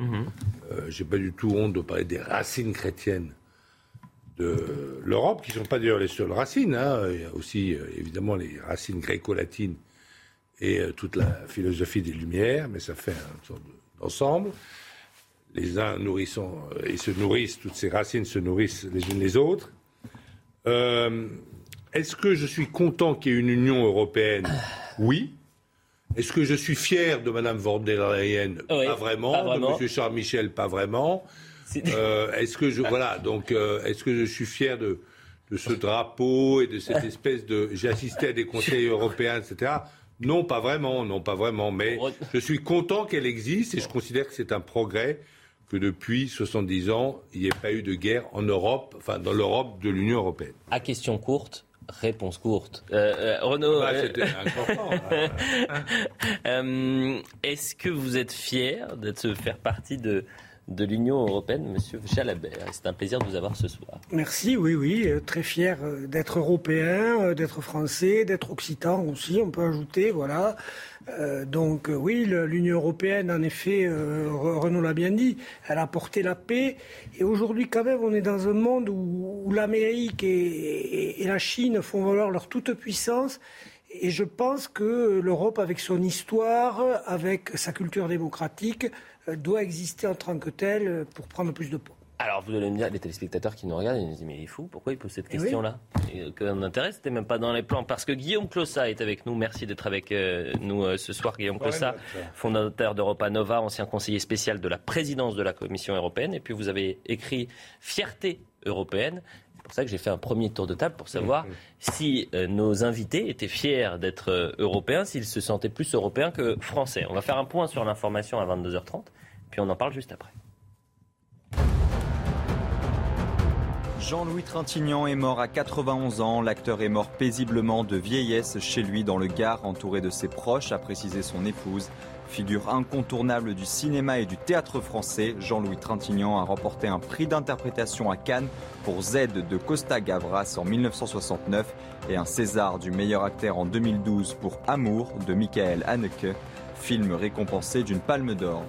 Euh, J'ai pas du tout honte de parler des racines chrétiennes de l'Europe, qui ne sont pas d'ailleurs les seules racines. hein. Il y a aussi évidemment les racines gréco-latines et euh, toute la philosophie des Lumières, mais ça fait une sorte de- d'ensemble. Les uns nourrissant, euh, ils se nourrissent, toutes ces racines se nourrissent les unes les autres. Euh, Est-ce que je suis content qu'il y ait une Union européenne? Oui. Est-ce que je suis fier de Mme von der Leyen? Pas, vraiment. pas vraiment. De M. Charles Michel Pas vraiment. Euh, est-ce que je voilà donc euh, est-ce que je suis fier de de ce drapeau et de cette espèce de j'ai assisté à des conseils européens etc. Non, pas vraiment, non, pas vraiment. Mais je suis content qu'elle existe et je considère que c'est un progrès que depuis 70 ans, il n'y ait pas eu de guerre en Europe, enfin dans l'Europe de l'Union européenne. À question courte, réponse courte. Euh, euh, Renaud, Bah, euh, euh, est-ce que vous êtes fier d'être faire partie de, de l'Union européenne, Monsieur Jalabert C'est un plaisir de vous avoir ce soir. Merci, oui, oui, euh, très fier euh, d'être européen, euh, d'être français, d'être occitan aussi, on peut ajouter, voilà. Donc oui, l'Union européenne, en effet, euh, Re- Renaud l'a bien dit, elle a apporté la paix. Et aujourd'hui, quand même, on est dans un monde où, l'Amérique et, la Chine font valoir leur toute puissance. Et je pense que l'Europe, avec son histoire, avec sa culture démocratique, doit exister en tant que telle euh, pour prendre plus de poids. Alors, vous allez me dire, les téléspectateurs qui nous regardent, ils nous disent, mais il est fou, pourquoi il pose cette Eh oui. question-là Et Qu'un intérêt, c'était même pas dans les plans. Parce que Guillaume Clossat est avec nous. Merci d'être avec euh, nous euh, ce soir, Guillaume Clossat, fondateur d'Europa Nova, ancien conseiller spécial de la présidence de la Commission européenne. Et puis, vous avez écrit Fierté européenne. C'est pour ça que j'ai fait un premier tour de table pour savoir si euh, nos invités étaient fiers d'être euh, européens, s'ils se sentaient plus européens que français. On va faire un point sur l'information à 22h30, puis on en parle juste après. Jean-Louis Trintignant est mort à 91 ans. L'acteur est mort paisiblement de vieillesse chez lui dans le Gard, entouré de ses proches, a précisé son épouse. Figure incontournable du cinéma et du théâtre français, Jean-Louis Trintignant a remporté un prix d'interprétation à Cannes pour Z de Costa Gavras en 1969 et un César du meilleur acteur en 2012 pour Amour de Michael Haneke, film récompensé d'une palme d'or.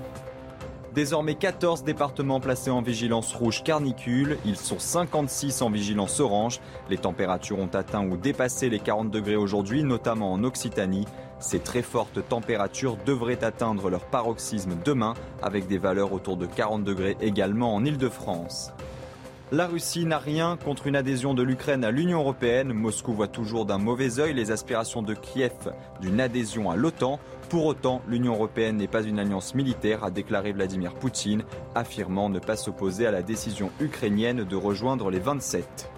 Désormais 14 départements placés en vigilance rouge carnicule, ils sont 56 en vigilance orange. Les températures ont atteint ou dépassé les 40 degrés aujourd'hui, notamment en Occitanie. Ces très fortes températures devraient atteindre leur paroxysme demain, avec des valeurs autour de 40 degrés également en Ile-de-France. La Russie n'a rien contre une adhésion de l'Ukraine à l'Union européenne. Moscou voit toujours d'un mauvais œil les aspirations de Kiev d'une adhésion à l'OTAN. Pour autant, l'Union européenne n'est pas une alliance militaire, a déclaré Vladimir Poutine, affirmant ne pas s'opposer à la décision ukrainienne de rejoindre les 27.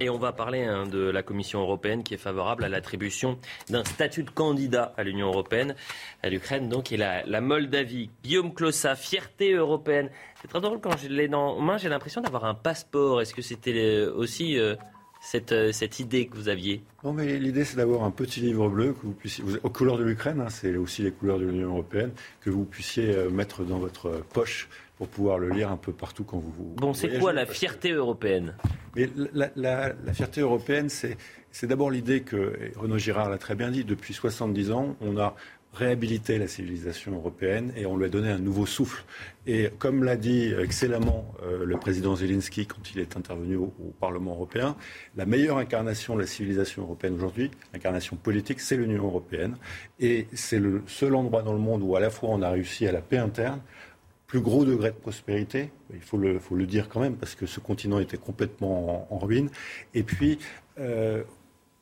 Et on va parler hein, de la Commission européenne qui est favorable à l'attribution d'un statut de candidat à l'Union européenne, à l'Ukraine donc et la, la Moldavie. Guillaume Clossa, fierté européenne. C'est très drôle quand je l'ai dans main, j'ai l'impression d'avoir un passeport. Est-ce que c'était euh, aussi euh, cette, euh, cette, idée que vous aviez? Non, mais l'idée c'est d'avoir un petit livre bleu que vous puissiez, aux couleurs de l'Ukraine, hein, c'est aussi les couleurs de l'Union européenne, que vous puissiez mettre dans votre poche pour pouvoir le lire un peu partout quand vous. vous bon, c'est quoi la fierté européenne? Mais la, la, la, fierté européenne, c'est, c'est d'abord l'idée que, Renaud Girard l'a très bien dit, depuis 70 ans, on a réhabilité la civilisation européenne et on lui a donné un nouveau souffle. Et comme l'a dit excellemment euh, le président Zelensky quand il est intervenu au, au, Parlement européen, la meilleure incarnation de la civilisation européenne aujourd'hui, l'incarnation politique, c'est l'Union européenne. Et c'est le seul endroit dans le monde où à la fois on a réussi à la paix interne, plus gros degré de prospérité, il faut le, dire quand même, parce que ce continent était complètement en, en ruine. Et puis, euh,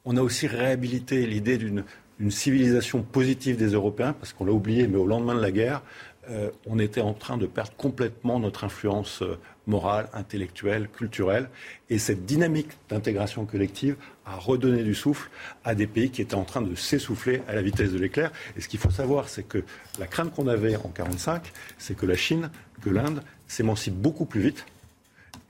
on a aussi réhabilité l'idée d'une civilisation positive des Européens, parce qu'on l'a oublié, mais au lendemain de la guerre, euh, on était en train de perdre complètement notre influence euh, morale, intellectuelle, culturelle. Et cette dynamique d'intégration collective a redonné du souffle à des pays qui étaient en train de s'essouffler à la vitesse de l'éclair. Et ce qu'il faut savoir, c'est que la crainte qu'on avait en 1945, c'est que la Chine, que l'Inde s'émancipent beaucoup plus vite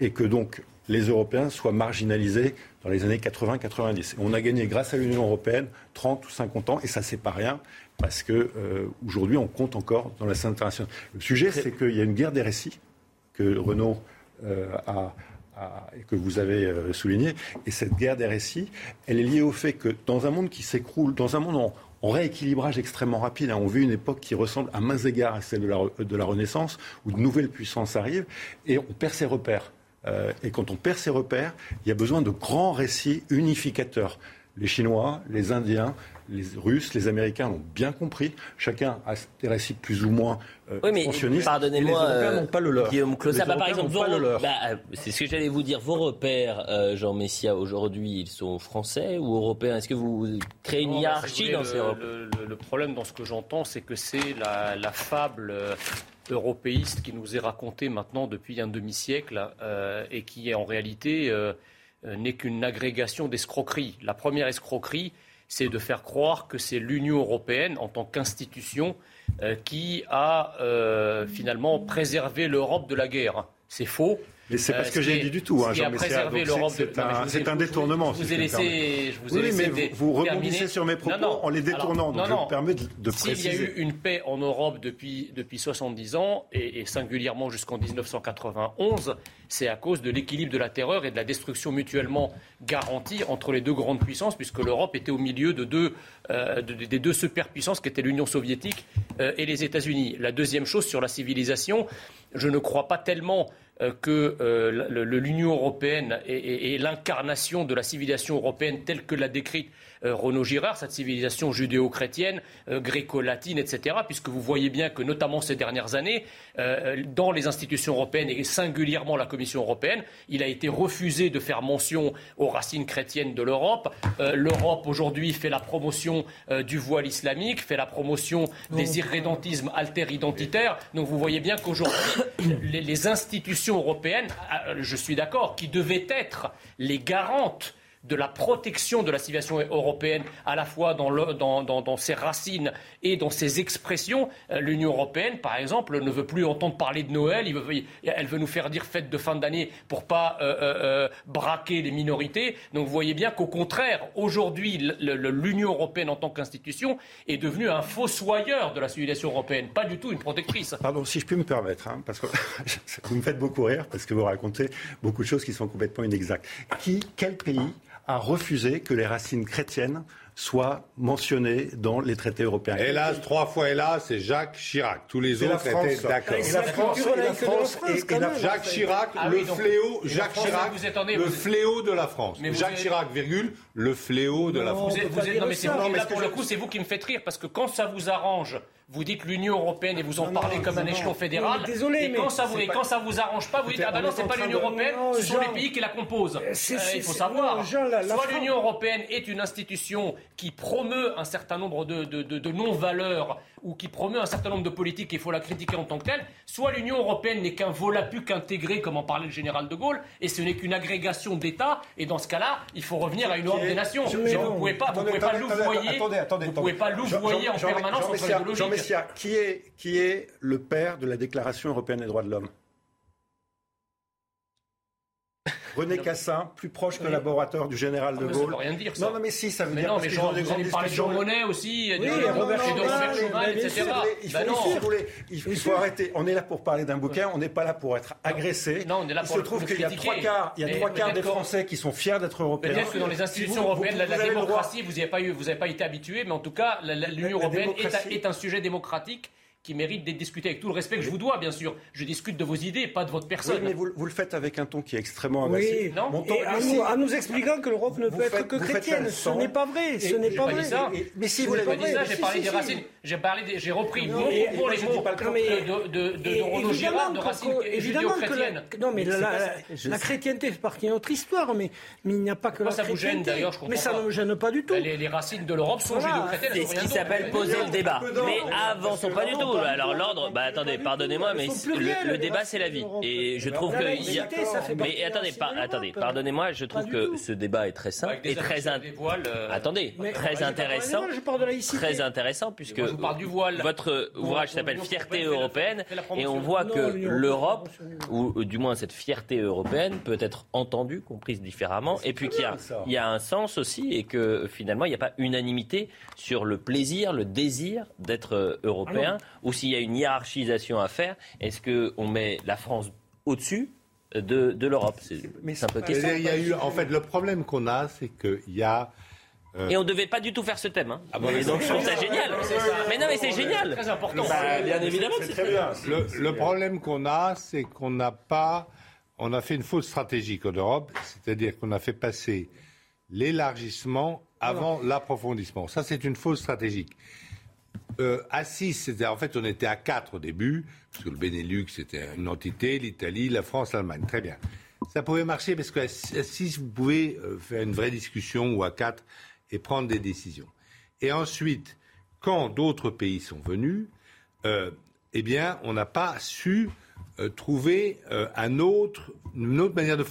et que donc les Européens soient marginalisés dans les années 80-90. On a gagné grâce à l'Union européenne 30 ou 50 ans, et ça c'est pas rien, parce que euh, aujourd'hui on compte encore dans la scène internationale. Le sujet, c'est qu'il y a une guerre des récits que Renault euh, a, a, que vous avez euh, souligné, et cette guerre des récits, elle est liée au fait que dans un monde qui s'écroule, dans un monde en, en rééquilibrage extrêmement rapide. Hein. On vit une époque qui ressemble à mains égards à celle de la, de la Renaissance, où de nouvelles puissances arrivent, et on perd ses repères. Euh, et quand on perd ses repères, il y a besoin de grands récits unificateurs. Les Chinois, les Indiens, les Russes, les Américains l'ont bien compris. Chacun a des récits plus ou moins euh, oui, mais pardonnez-moi, les Européens n'ont pas le leur. Guillaume Closa, bah, par exemple, vos, le bah, c'est ce que j'allais vous dire. Vos repères, euh, Jean Messia, aujourd'hui, ils sont français ou européens? Est-ce que vous créez une non, hiérarchie bah, dans le, ces repères le, le, le, problème dans ce que j'entends, c'est que c'est la, la, fable européiste qui nous est racontée maintenant depuis un demi-siècle euh, et qui, en réalité, euh, n'est qu'une agrégation d'escroqueries. La première escroquerie, c'est de faire croire que c'est l'Union européenne en tant qu'institution euh, qui a euh, finalement préservé l'Europe de la guerre. C'est faux. Mais c'est pas ce que j'ai dit du tout, hein, Jean Messia. C'est un, détournement. Je vous ai laissé. Je vous ai oui, mais vous, rebondissez sur mes propos en les détournant. Donc je me permets de, de S'il préciser. y a eu une paix en Europe depuis, depuis 70 ans, et, singulièrement jusqu'en 1991, c'est à cause de l'équilibre de la terreur et de la destruction mutuellement garantie entre les deux grandes puissances, puisque l'Europe était au milieu de deux, euh, de, des deux superpuissances qui étaient l'Union soviétique euh, et les États-Unis. La deuxième chose sur la civilisation, je ne crois pas tellement euh, que euh, l'Union européenne est, l'incarnation de la civilisation européenne telle que l'a décrite euh, Renaud Girard, cette civilisation judéo-chrétienne, euh, gréco-latine, etc., puisque vous voyez bien que, notamment ces dernières années, euh, dans les institutions européennes et singulièrement la Commission européenne, il a été refusé de faire mention aux racines chrétiennes de l'Europe. Euh, L'Europe, aujourd'hui, fait la promotion euh, du voile islamique, fait la promotion des irrédentismes alter-identitaires. Donc vous voyez bien qu'aujourd'hui, les, les institutions européennes, je suis d'accord, qui devaient être les garantes de la protection de la civilisation européenne, à la fois dans, ses racines et dans ses expressions. Euh, L'Union européenne, par exemple, ne veut plus entendre parler de Noël. Elle veut nous faire dire fête de fin d'année pour pas euh, euh, braquer les minorités. Donc vous voyez bien qu'au contraire, aujourd'hui, l'Union européenne en tant qu'institution est devenue un fossoyeur de la civilisation européenne, pas du tout une protectrice. Pardon, si je puis me permettre, hein, parce que vous me faites beaucoup rire, parce que vous racontez beaucoup de choses qui sont complètement inexactes. Qui, quel pays a refusé que les racines chrétiennes soit mentionné dans les traités européens. Hélas, trois fois hélas, c'est Jacques Chirac. Tous les autres étaient d'accord. Et la France, et la France, et- et la- Jacques Chirac, Ah le oui, donc- fléau, Jacques France, Chirac, vous le vous- fléau de la France. Mais Jacques êtes- Chirac, virgule, le fléau de la France. Vous êtes- vous êtes- non, mais c'est vous, là, pour le coup, c'est vous qui me faites rire parce que quand ça vous arrange, vous dites l'Union européenne et vous en Non, parlez non, comme un échelon fédéral. mais désolé, et mais quand ça vous et quand ça vous arrange pas, vous dites ah ben non, on est c'est pas l'Union de- européenne, ce sont Jean- les pays qui la composent. Euh, c'est- il faut savoir. Jean, la- la Soit l'Union européenne est une institution qui promeut un certain nombre de- de non-valeurs ou qui promeut un certain nombre de politiques et il faut la critiquer en tant que telle, soit l'Union européenne n'est qu'un volapük intégré, comme en parlait le général de Gaulle, et ce n'est qu'une agrégation d'États, et dans ce cas-là, il faut revenir à une Europe des nations. Vous ne pouvez pas, vous pouvez pas louvoyer, vous pouvez pas louvoyer en permanence entre les Jean. Messia, qui est, qui est le père de la Déclaration européenne des droits de l'homme René Cassin, plus proche collaborateur du général Ah, de mais ça Gaulle. veut rien dire, ça. Non, non, mais si, ça veut Mais dire non, mais Jean- vous allez parler de Jean. Monnet aussi, Oui, de- Robert Schuman, etc. Il faut, il il il faut arrêter. On est là pour parler d'un bouquin, on n'est pas là pour être agressé. Non, on est là il pour se le- trouve qu'il y a trois quarts, il y a trois quarts des Français qui sont fiers d'être européens. Peut-être que dans les institutions européennes, la, démocratie, vous n'y avez pas été habitué, mais en tout cas, l'Union européenne est un sujet démocratique qui mérite d'être discuté avec tout le respect que je vous dois, bien sûr. Je discute de vos idées, pas de votre Oui, personne. mais vous, vous le faites avec un ton qui est extrêmement Oui, agressif. Non. Mon ton- et nous, en nous expliquant que l'Europe ne peut être que chrétienne. Ce n'est pas vrai, ce n'est pas pas vrai. dit ça. Et- mais si vous pas pas dit j'ai Si, parlé si, des si. racines. J'ai parlé des- j'ai repris Non, mot et- pour les mots pas le de, de, de, de, Et de Renaud Girard, de que- racines judéo-chrétiennes. non mais la, chrétienté fait partie de notre histoire, mais, il n'y a pas que la ça vous chrétienté. gêne, d'ailleurs, je comprends mais ça ne me gêne pas du tout. Ben, Les, racines de l'Europe sont judéo-chrétiennes. C'est ce qui s'appelle poser le débat. Mais avançons pas du non, tout. Du Alors l'ordre, bah attendez, pardonnez-moi, mais le, le débat c'est la vie. Et je trouve que il y a- mais attendez, par- attendez, pardonnez-moi, je trouve que ce débat est très simple et très in- voiles, euh, attendez, Mais- très intéressant, parle- je parle de laïcité. très intéressant puisque Moi, je vous parle du voile. votre ouvrage s'appelle Fierté européenne et on voit que l'Europe ou du moins cette fierté européenne peut être entendue, comprise différemment et puis qu'il y a y un sens aussi et que finalement il n'y a pas unanimité sur le plaisir, le désir d'être euh, européen ou s'il y a une hiérarchisation à faire, est-ce qu'on met la France au-dessus de, de l'Europe? C'est un peu question. C'est-à-dire, il y a eu, en fait, le problème qu'on a, c'est qu'il y a. euh, Et on ne devait pas du tout faire ce thème. Hein. Ah bon, mais donc je c'est trouve ça génial. Ça. Mais non, mais c'est génial. Très important. Bah, bien évidemment, C'est c'est très bien. Le, le problème qu'on a, c'est qu'on n'a pas. On a fait une faute stratégique en Europe, c'est-à-dire qu'on a fait passer l'élargissement avant l'approfondissement. Ça, c'est une faute stratégique. Euh, à 6, c'était en fait, on était à 4 au début, parce que le Benelux, c'était une entité, l'Italie, la France, l'Allemagne. Très bien. Ça pouvait marcher parce qu'à 6, vous pouvez euh, faire une vraie discussion ou à 4 et prendre des décisions. Et ensuite, quand d'autres pays sont venus, euh, eh bien, on n'a pas su euh, trouver une autre manière de,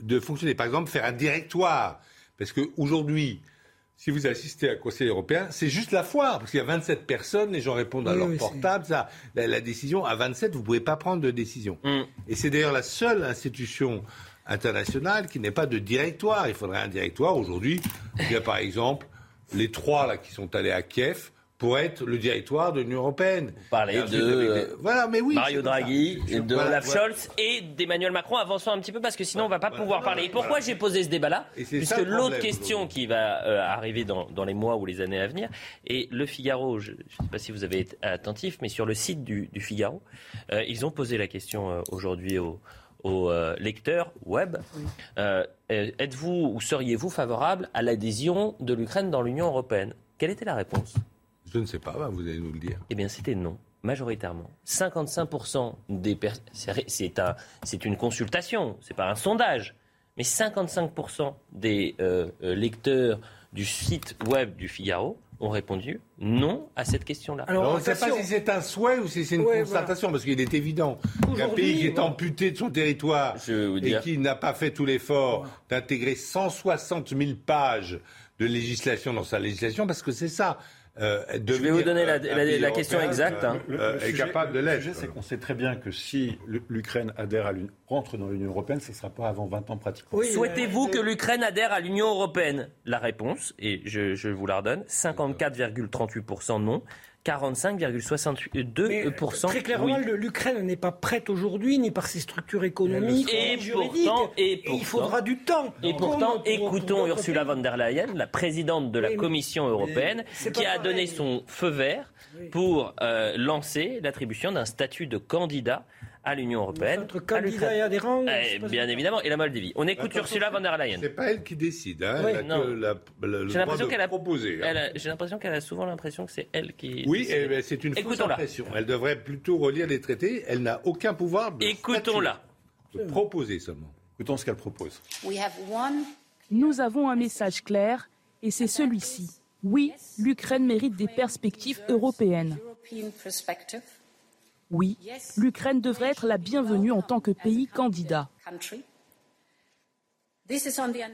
de fonctionner. Par exemple, faire un directoire. Parce qu'aujourd'hui, si vous assistez à un Conseil européen, c'est juste la foire, parce qu'il y a 27 personnes, les gens répondent à Oui, leur oui, portable, ça, la, la décision, à 27, vous ne pouvez pas prendre de décision. Mm. Et c'est d'ailleurs la seule institution internationale qui n'est pas de directoire. Il faudrait un directoire. Aujourd'hui, il y a par exemple les trois là, qui sont allés à Kiev pour être le directoire de l'Union européenne. Parler Et ensuite, de avec les- Voilà, mais oui. Mario. Draghi, de voilà, Olaf voilà. Scholz et d'Emmanuel Macron. Avançons un petit peu parce que sinon on va pas pouvoir parler. Et pourquoi voilà. j'ai posé ce débat-là Puisque l'autre question qui va euh, arriver dans, dans les mois ou les années à venir, et le Figaro, je ne sais pas si vous avez été attentif, mais sur le site du, du Figaro, euh, ils ont posé la question euh, aujourd'hui aux aux, lecteurs web. Euh, Êtes-vous ou seriez-vous favorable à l'adhésion de l'Ukraine dans l'Union européenne? Quelle était la réponse? Je ne sais pas, bah, vous allez nous le dire. eh bien, c'était non, majoritairement. 55% des personnes. C'est un, c'est une consultation, c'est pas un sondage. Mais 55% des euh, euh, lecteurs du site web du Figaro ont répondu non à cette question-là. Alors, on ne sait pas si c'est un souhait ou si c'est une Ouais, constatation, parce qu'il est évident qu'un pays qui est amputé de son territoire et qui n'a pas fait tout l'effort d'intégrer 160 000 pages de législation dans sa législation, parce que c'est ça. Euh, vais devenir, vous donner la- euh, la- la question exacte, hein. Le- euh, le est sujet- capable de Le l'être. sujet, c'est qu'on sait très bien que si l'Ukraine adhère à l'Union, rentre dans l'Union européenne, ce ne sera pas avant 20 ans pratiquement. Souhaitez-vous que l'Ukraine adhère à l'Union européenne? La réponse, et je, je vous la redonne, 54,38% non, 45,62%. Très clairement, l'Ukraine n'est pas prête aujourd'hui, ni par ses structures économiques, et ni juridiques. pourtant, et il faudra du temps. Et pourtant, écoutons Ursula von der Leyen, la présidente de la Oui, Commission européenne, qui a pareil. donné son feu vert pour euh, lancer l'attribution d'un statut de candidat à l'Union européenne. Entre à candidat l'Ukraine. et adhérent, Eh, bien évidemment, et la Moldavie. On écoute Ursula von der Leyen. C'est pas elle qui décide. Hein. Oui, elle a non. que la- la- le J'ai droit l'impression de qu'elle a, proposer. hein. j'ai l'impression qu'elle a souvent l'impression que c'est elle qui. Oui, eh ben, c'est une fausse Écoutons-la. impression. Elle devrait plutôt relire les traités. Elle n'a aucun pouvoir de Écoutons-la. proposer seulement. Écoutons ce qu'elle propose. Nous avons un message clair et c'est celui-ci. Oui, l'Ukraine mérite des perspectives européennes. Oui, l'Ukraine devrait être la bienvenue en tant que pays candidat.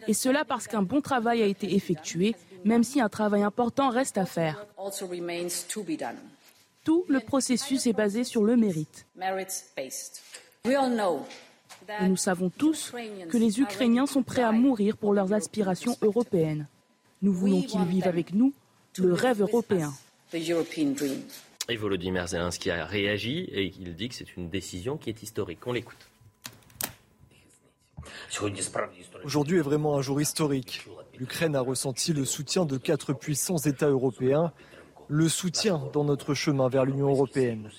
Et cela parce qu'un bon travail a été effectué, même si un travail important reste à faire. Tout le processus est basé sur le mérite. Et nous savons tous que les Ukrainiens sont prêts à mourir pour leurs aspirations européennes. Nous voulons qu'ils vivent avec nous le rêve européen. Et Volodymyr Zelensky a réagi et il dit que c'est une décision qui est historique. On l'écoute. Aujourd'hui est vraiment un jour historique. L'Ukraine a ressenti le soutien de quatre puissants États européens, le soutien dans notre chemin vers l'Union européenne.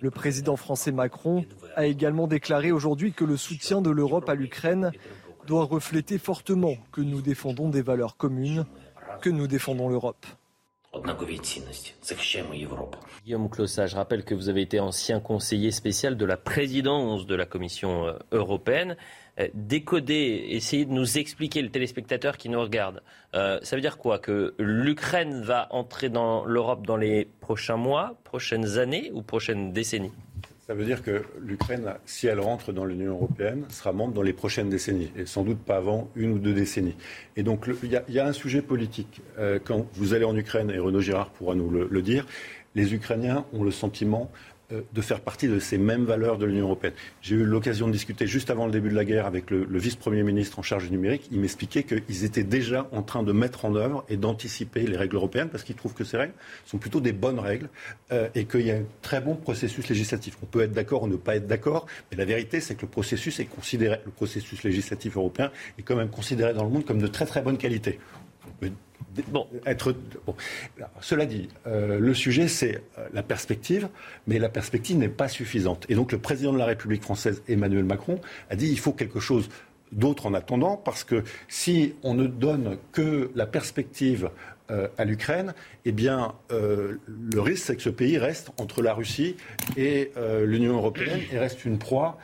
Le président français Macron a également déclaré aujourd'hui que le soutien de l'Europe à l'Ukraine doit refléter fortement que nous défendons des valeurs communes, que nous défendons l'Europe. Guillaume Clossat, je rappelle que vous avez été ancien conseiller spécial de la présidence de la Commission euh, européenne. Euh, Décoder, essayer de nous expliquer, le téléspectateur qui nous regarde, euh, ça veut dire quoi? Que l'Ukraine va entrer dans l'Europe dans les prochains mois, prochaines années ou prochaines décennies? Ça veut dire que l'Ukraine, si elle rentre dans l'Union européenne, sera membre dans les prochaines décennies, et sans doute pas avant une ou deux décennies. Et donc il y, a- un sujet politique. Euh, quand vous allez en Ukraine, et Renaud Girard pourra nous le, dire, les Ukrainiens ont le sentiment de faire partie de ces mêmes valeurs de l'Union européenne. J'ai eu l'occasion de discuter juste avant le début de la guerre avec le, vice-premier ministre en charge du numérique. Il m'expliquait qu'ils étaient déjà en train de mettre en œuvre et d'anticiper les règles européennes parce qu'ils trouvent que ces règles sont plutôt des bonnes règles euh, et qu'il y a un très bon processus législatif. On peut être d'accord ou ne pas être d'accord, mais la vérité, c'est que le processus est considéré, le processus législatif européen est quand même considéré dans le monde comme de très très bonne qualité. Cela dit, euh, le sujet, c'est euh, la perspective, mais la perspective n'est pas suffisante. Et donc, le président de la République française, Emmanuel Macron, a dit il faut quelque chose d'autre en attendant, parce que si on ne donne que la perspective euh, à l'Ukraine, eh bien, le risque, c'est que ce pays reste entre la Russie et l'Union européenne et reste une proie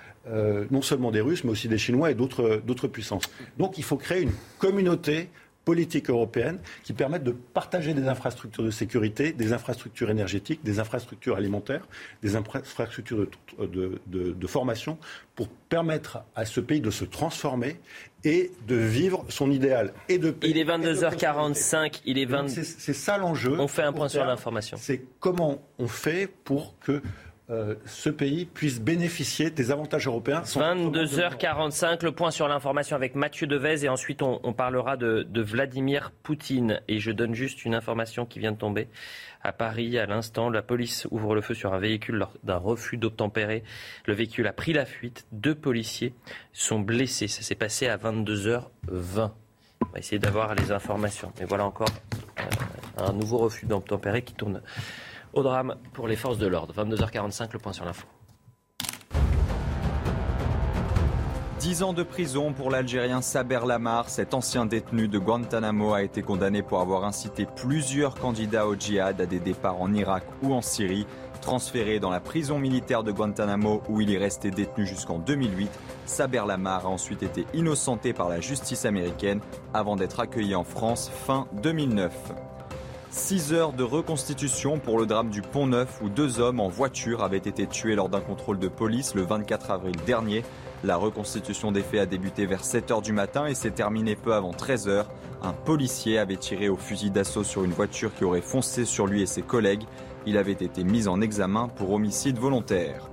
non seulement des Russes, mais aussi des Chinois et d'autres puissances. Donc, il faut créer une communauté politique européenne qui permette de partager des infrastructures de sécurité, des infrastructures énergétiques, des infrastructures alimentaires, des infrastructures de, de- de- de formation pour permettre à ce pays de se transformer et de vivre son idéal et de paix Il est et de 22h45, il est 20... donc, C'est ça l'enjeu. On fait un point sur l'information. C'est comment on fait pour que euh, ce pays puisse bénéficier des avantages européens. sans- 22h45, le point sur l'information avec Mathieu Devez et ensuite on, parlera de, de Vladimir Poutine. Et je donne juste une information qui vient de tomber. À Paris, à l'instant, la police ouvre le feu sur un véhicule lors d'un refus d'obtempérer. Le véhicule a pris la fuite. Deux policiers sont blessés. Ça s'est passé à 22h20. On va essayer d'avoir les informations. Mais voilà encore euh, un nouveau refus d'obtempérer qui tourne au pour les forces de l'ordre. 22h45, le point sur l'info. 10 ans de prison pour l'Algérien Saber Lamar. Cet ancien détenu de Guantanamo a été condamné pour avoir incité plusieurs candidats au djihad à des départs en Irak ou en Syrie. Transféré dans la prison militaire de Guantanamo où il est resté détenu jusqu'en 2008, Saber Lamar a ensuite été innocenté par la justice américaine avant d'être accueilli en France fin 2009. 6 heures de reconstitution pour le drame du Pont Neuf où deux hommes en voiture avaient été tués lors d'un contrôle de police le 24 avril dernier. La reconstitution des faits a débuté vers 7 heures du matin et s'est terminée peu avant 13 heures. Un policier avait tiré au fusil d'assaut sur une voiture qui aurait foncé sur lui et ses collègues. Il avait été mis en examen pour homicide volontaire.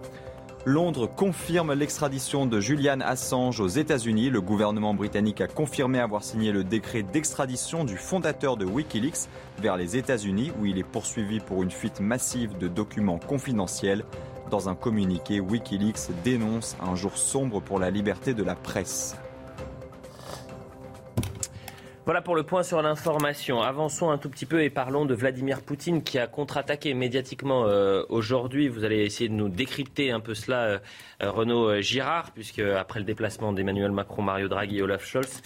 Londres confirme l'extradition de Julian Assange aux États-Unis. Le gouvernement britannique a confirmé avoir signé le décret d'extradition du fondateur de Wikileaks vers les États-Unis, où il est poursuivi pour une fuite massive de documents confidentiels. Dans un communiqué, Wikileaks dénonce un jour sombre pour la liberté de la presse. Voilà pour le point sur l'information. Avançons un tout petit peu et parlons de Vladimir Poutine qui a contre-attaqué médiatiquement euh, aujourd'hui. Vous allez essayer de nous décrypter un peu cela, euh, euh, Renaud Girard, puisque après le déplacement d'Emmanuel Macron, Mario Draghi et Olaf Scholz,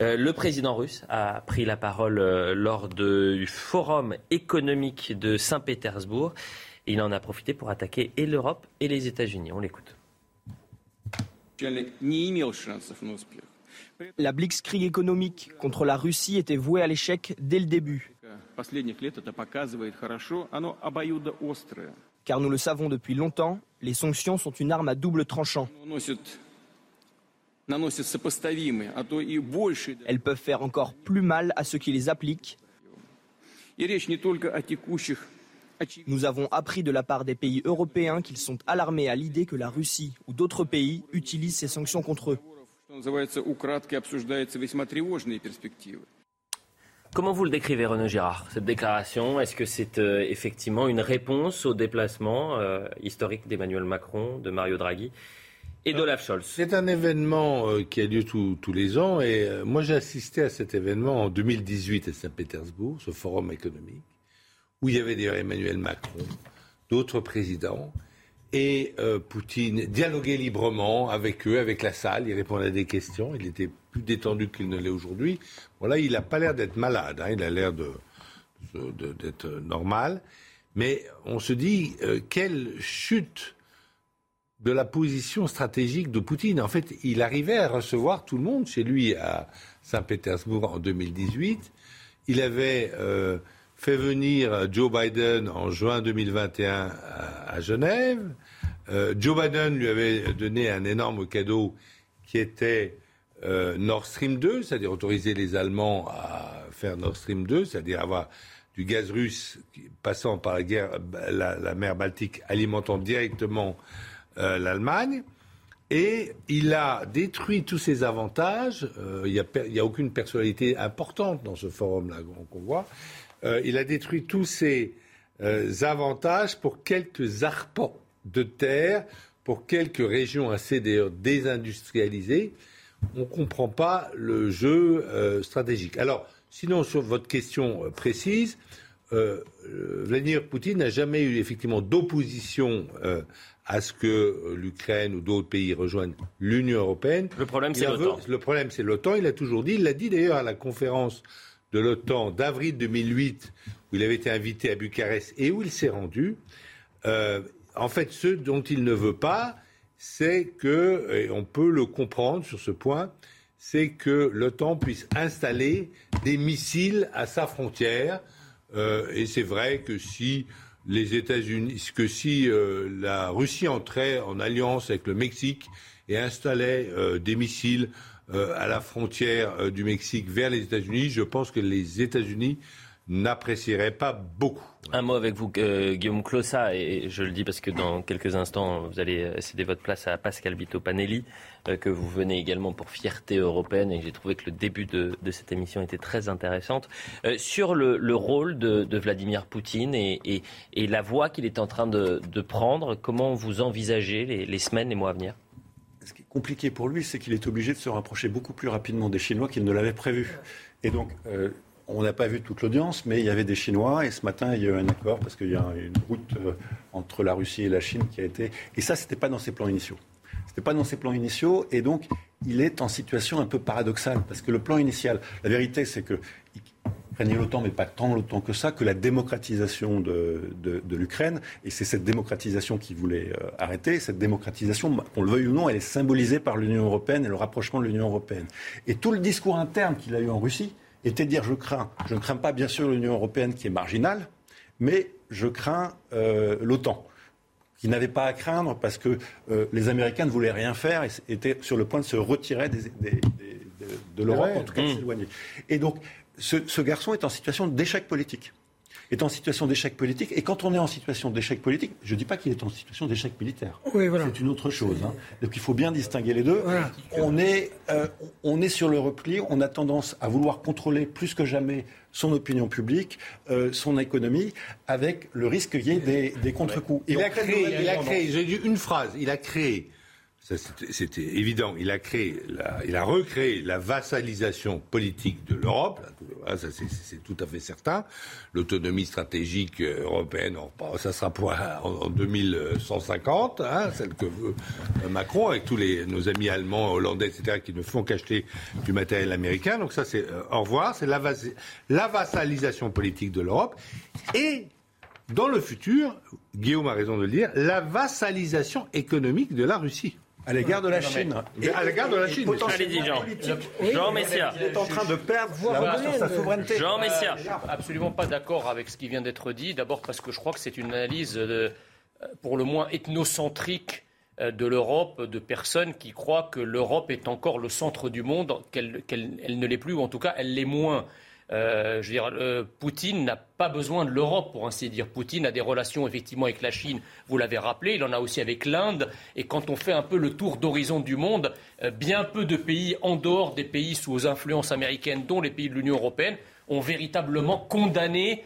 le président russe a pris la parole lors du forum économique de Saint-Pétersbourg. Il en a profité pour attaquer et l'Europe et les États-Unis. On l'écoute. La blitzkrieg économique contre la Russie était vouée à l'échec dès le début. Car nous le savons depuis longtemps, les sanctions sont une arme à double tranchant. Elles peuvent faire encore plus mal à ceux qui les appliquent. Nous avons appris de la part des pays européens qu'ils sont alarmés à l'idée que la Russie ou d'autres pays utilisent ces sanctions contre eux. Comment vous le décrivez, Renaud Girard, cette déclaration? Est-ce que c'est euh, effectivement une réponse au déplacement euh, historique d'Emmanuel Macron, de Mario Draghi et d'Olaf Scholz? C'est un événement euh, qui a lieu tous les ans et moi j'ai assisté à cet événement en 2018 à Saint-Pétersbourg, ce forum économique, où il y avait d'ailleurs Emmanuel Macron, d'autres présidents et euh, Poutine dialoguait librement avec eux, avec la salle. Il répondait à des questions. Il était plus détendu qu'il ne l'est aujourd'hui. Voilà, il n'a pas l'air d'être malade. Hein. il a l'air d'être normal. Mais on se dit euh, quelle chute de la position stratégique de Poutine. En fait, il arrivait à recevoir tout le monde chez lui à Saint-Pétersbourg en 2018. Il avait euh, fait venir Joe Biden en juin 2021 à, Genève. Euh, Joe Biden lui avait donné un énorme cadeau qui était euh, Nord Stream 2, c'est-à-dire autoriser les Allemands à faire Nord Stream 2, c'est-à-dire avoir du gaz russe passant par la, mer Baltique, alimentant directement euh, l'Allemagne. Et il a détruit tous ces avantages. Il n'y a, a, aucune personnalité importante dans ce forum-là qu'on voit. Euh, il a détruit tous ses euh, avantages pour quelques arpents de terre, pour quelques régions assez désindustrialisées. On ne comprend pas le jeu euh, stratégique. Alors, sinon, sur votre question précise, Vladimir Poutine n'a jamais eu effectivement d'opposition à ce que l'Ukraine ou d'autres pays rejoignent l'Union européenne. Le problème, c'est l'OTAN. Le problème, c'est l'OTAN. Il a toujours dit, il l'a dit d'ailleurs à la conférence de l'OTAN d'avril 2008, où il avait été invité à Bucarest et où il s'est rendu, euh, en fait, ce dont il ne veut pas, c'est que, et on peut le comprendre sur ce point, c'est que l'OTAN puisse installer des missiles à sa frontière. Euh, et c'est vrai que si les États-Unis, que si euh, la Russie entrait en alliance avec le Mexique et installait des missiles euh, à la frontière euh, du Mexique vers les États-Unis, je pense que les États-Unis n'apprécieraient pas beaucoup. Un mot avec vous, euh, Guillaume Clossa, et je le dis parce que dans quelques instants, vous allez céder votre place à Pascal Vito Panelli, que vous venez également pour Fierté européenne, et j'ai trouvé que le début de, cette émission était très intéressante, sur le, rôle de, Vladimir Poutine et, la voie qu'il est en train de, prendre. Comment vous envisagez les, les semaines, les mois à venir? Compliqué pour lui, c'est qu'il est obligé de se rapprocher beaucoup plus rapidement des Chinois qu'il ne l'avait prévu. Et donc, euh, on n'a pas vu toute l'audience, mais il y avait des Chinois, et ce matin, il y a eu un accord, parce qu'il y a une route euh, entre la Russie et la Chine qui a été... Et ça, ce n'était pas dans ses plans initiaux. Ce n'était pas dans ses plans initiaux, et donc, il est en situation un peu paradoxale, parce que le plan initial, la vérité, c'est que craignait l'OTAN, mais pas tant l'OTAN que ça, que la démocratisation de, l'Ukraine. Et c'est cette démocratisation qu'il voulait euh, arrêter. Cette démocratisation, qu'on le veuille ou non, elle est symbolisée par l'Union européenne et le rapprochement de l'Union européenne. Et tout le discours interne qu'il a eu en Russie était de dire je crains, je ne crains pas bien sûr l'Union européenne qui est marginale, mais je crains euh, l'OTAN qui n'avait pas à craindre parce que euh, les Américains ne voulaient rien faire et étaient sur le point de se retirer de l'Europe, en tout cas de s'éloigner. Et donc, ce, garçon est en situation d'échec politique. est en situation d'échec politique. Et quand on est en situation d'échec politique, je ne dis pas qu'il est en situation d'échec militaire. Oui, voilà. C'est une autre chose. hein. Donc il faut bien distinguer les deux. Voilà. On, est, euh, on est sur le repli, on a tendance à vouloir contrôler plus que jamais son opinion publique, euh, son économie, avec le risque qu'il y ait des, des contre-coups. Il a créé, il a créé, j'ai dit une phrase, il a créé, c'était évident, il a créé, il a recréé la vassalisation politique de l'Europe, c'est- tout à fait certain, l'autonomie stratégique européenne, ça sera pour en, en 2150, hein, celle que veut Macron, avec tous les, nos amis allemands, hollandais, etc., qui ne font qu'acheter du matériel américain, donc ça c'est euh, au revoir, c'est la vassalisation politique de l'Europe, et dans le futur, Guillaume a raison de le dire, la vassalisation économique de la Russie. À l'égard de la Chine. Et à l'égard de la Chine. Allez-y, Jean. Jean Messia. Il est en train de perdre sur sa souveraineté. Jean Messia. Euh, absolument pas d'accord avec ce qui vient d'être dit. D'abord parce que je crois que c'est une analyse euh, pour le moins ethnocentrique euh, de l'Europe, de personnes qui croient que l'Europe est encore le centre du monde, qu'elle qu'elle- elle ne l'est plus, ou en tout cas elle l'est moins. Euh, je veux euh, Poutine n'a pas besoin de l'Europe, pour ainsi dire. Poutine a des relations effectivement avec la Chine, vous l'avez rappelé, il en a aussi avec l'Inde. Et quand on fait un peu le tour d'horizon du monde, euh, bien peu de pays en dehors des pays sous influence américaine, dont les pays de l'Union européenne, ont véritablement condamné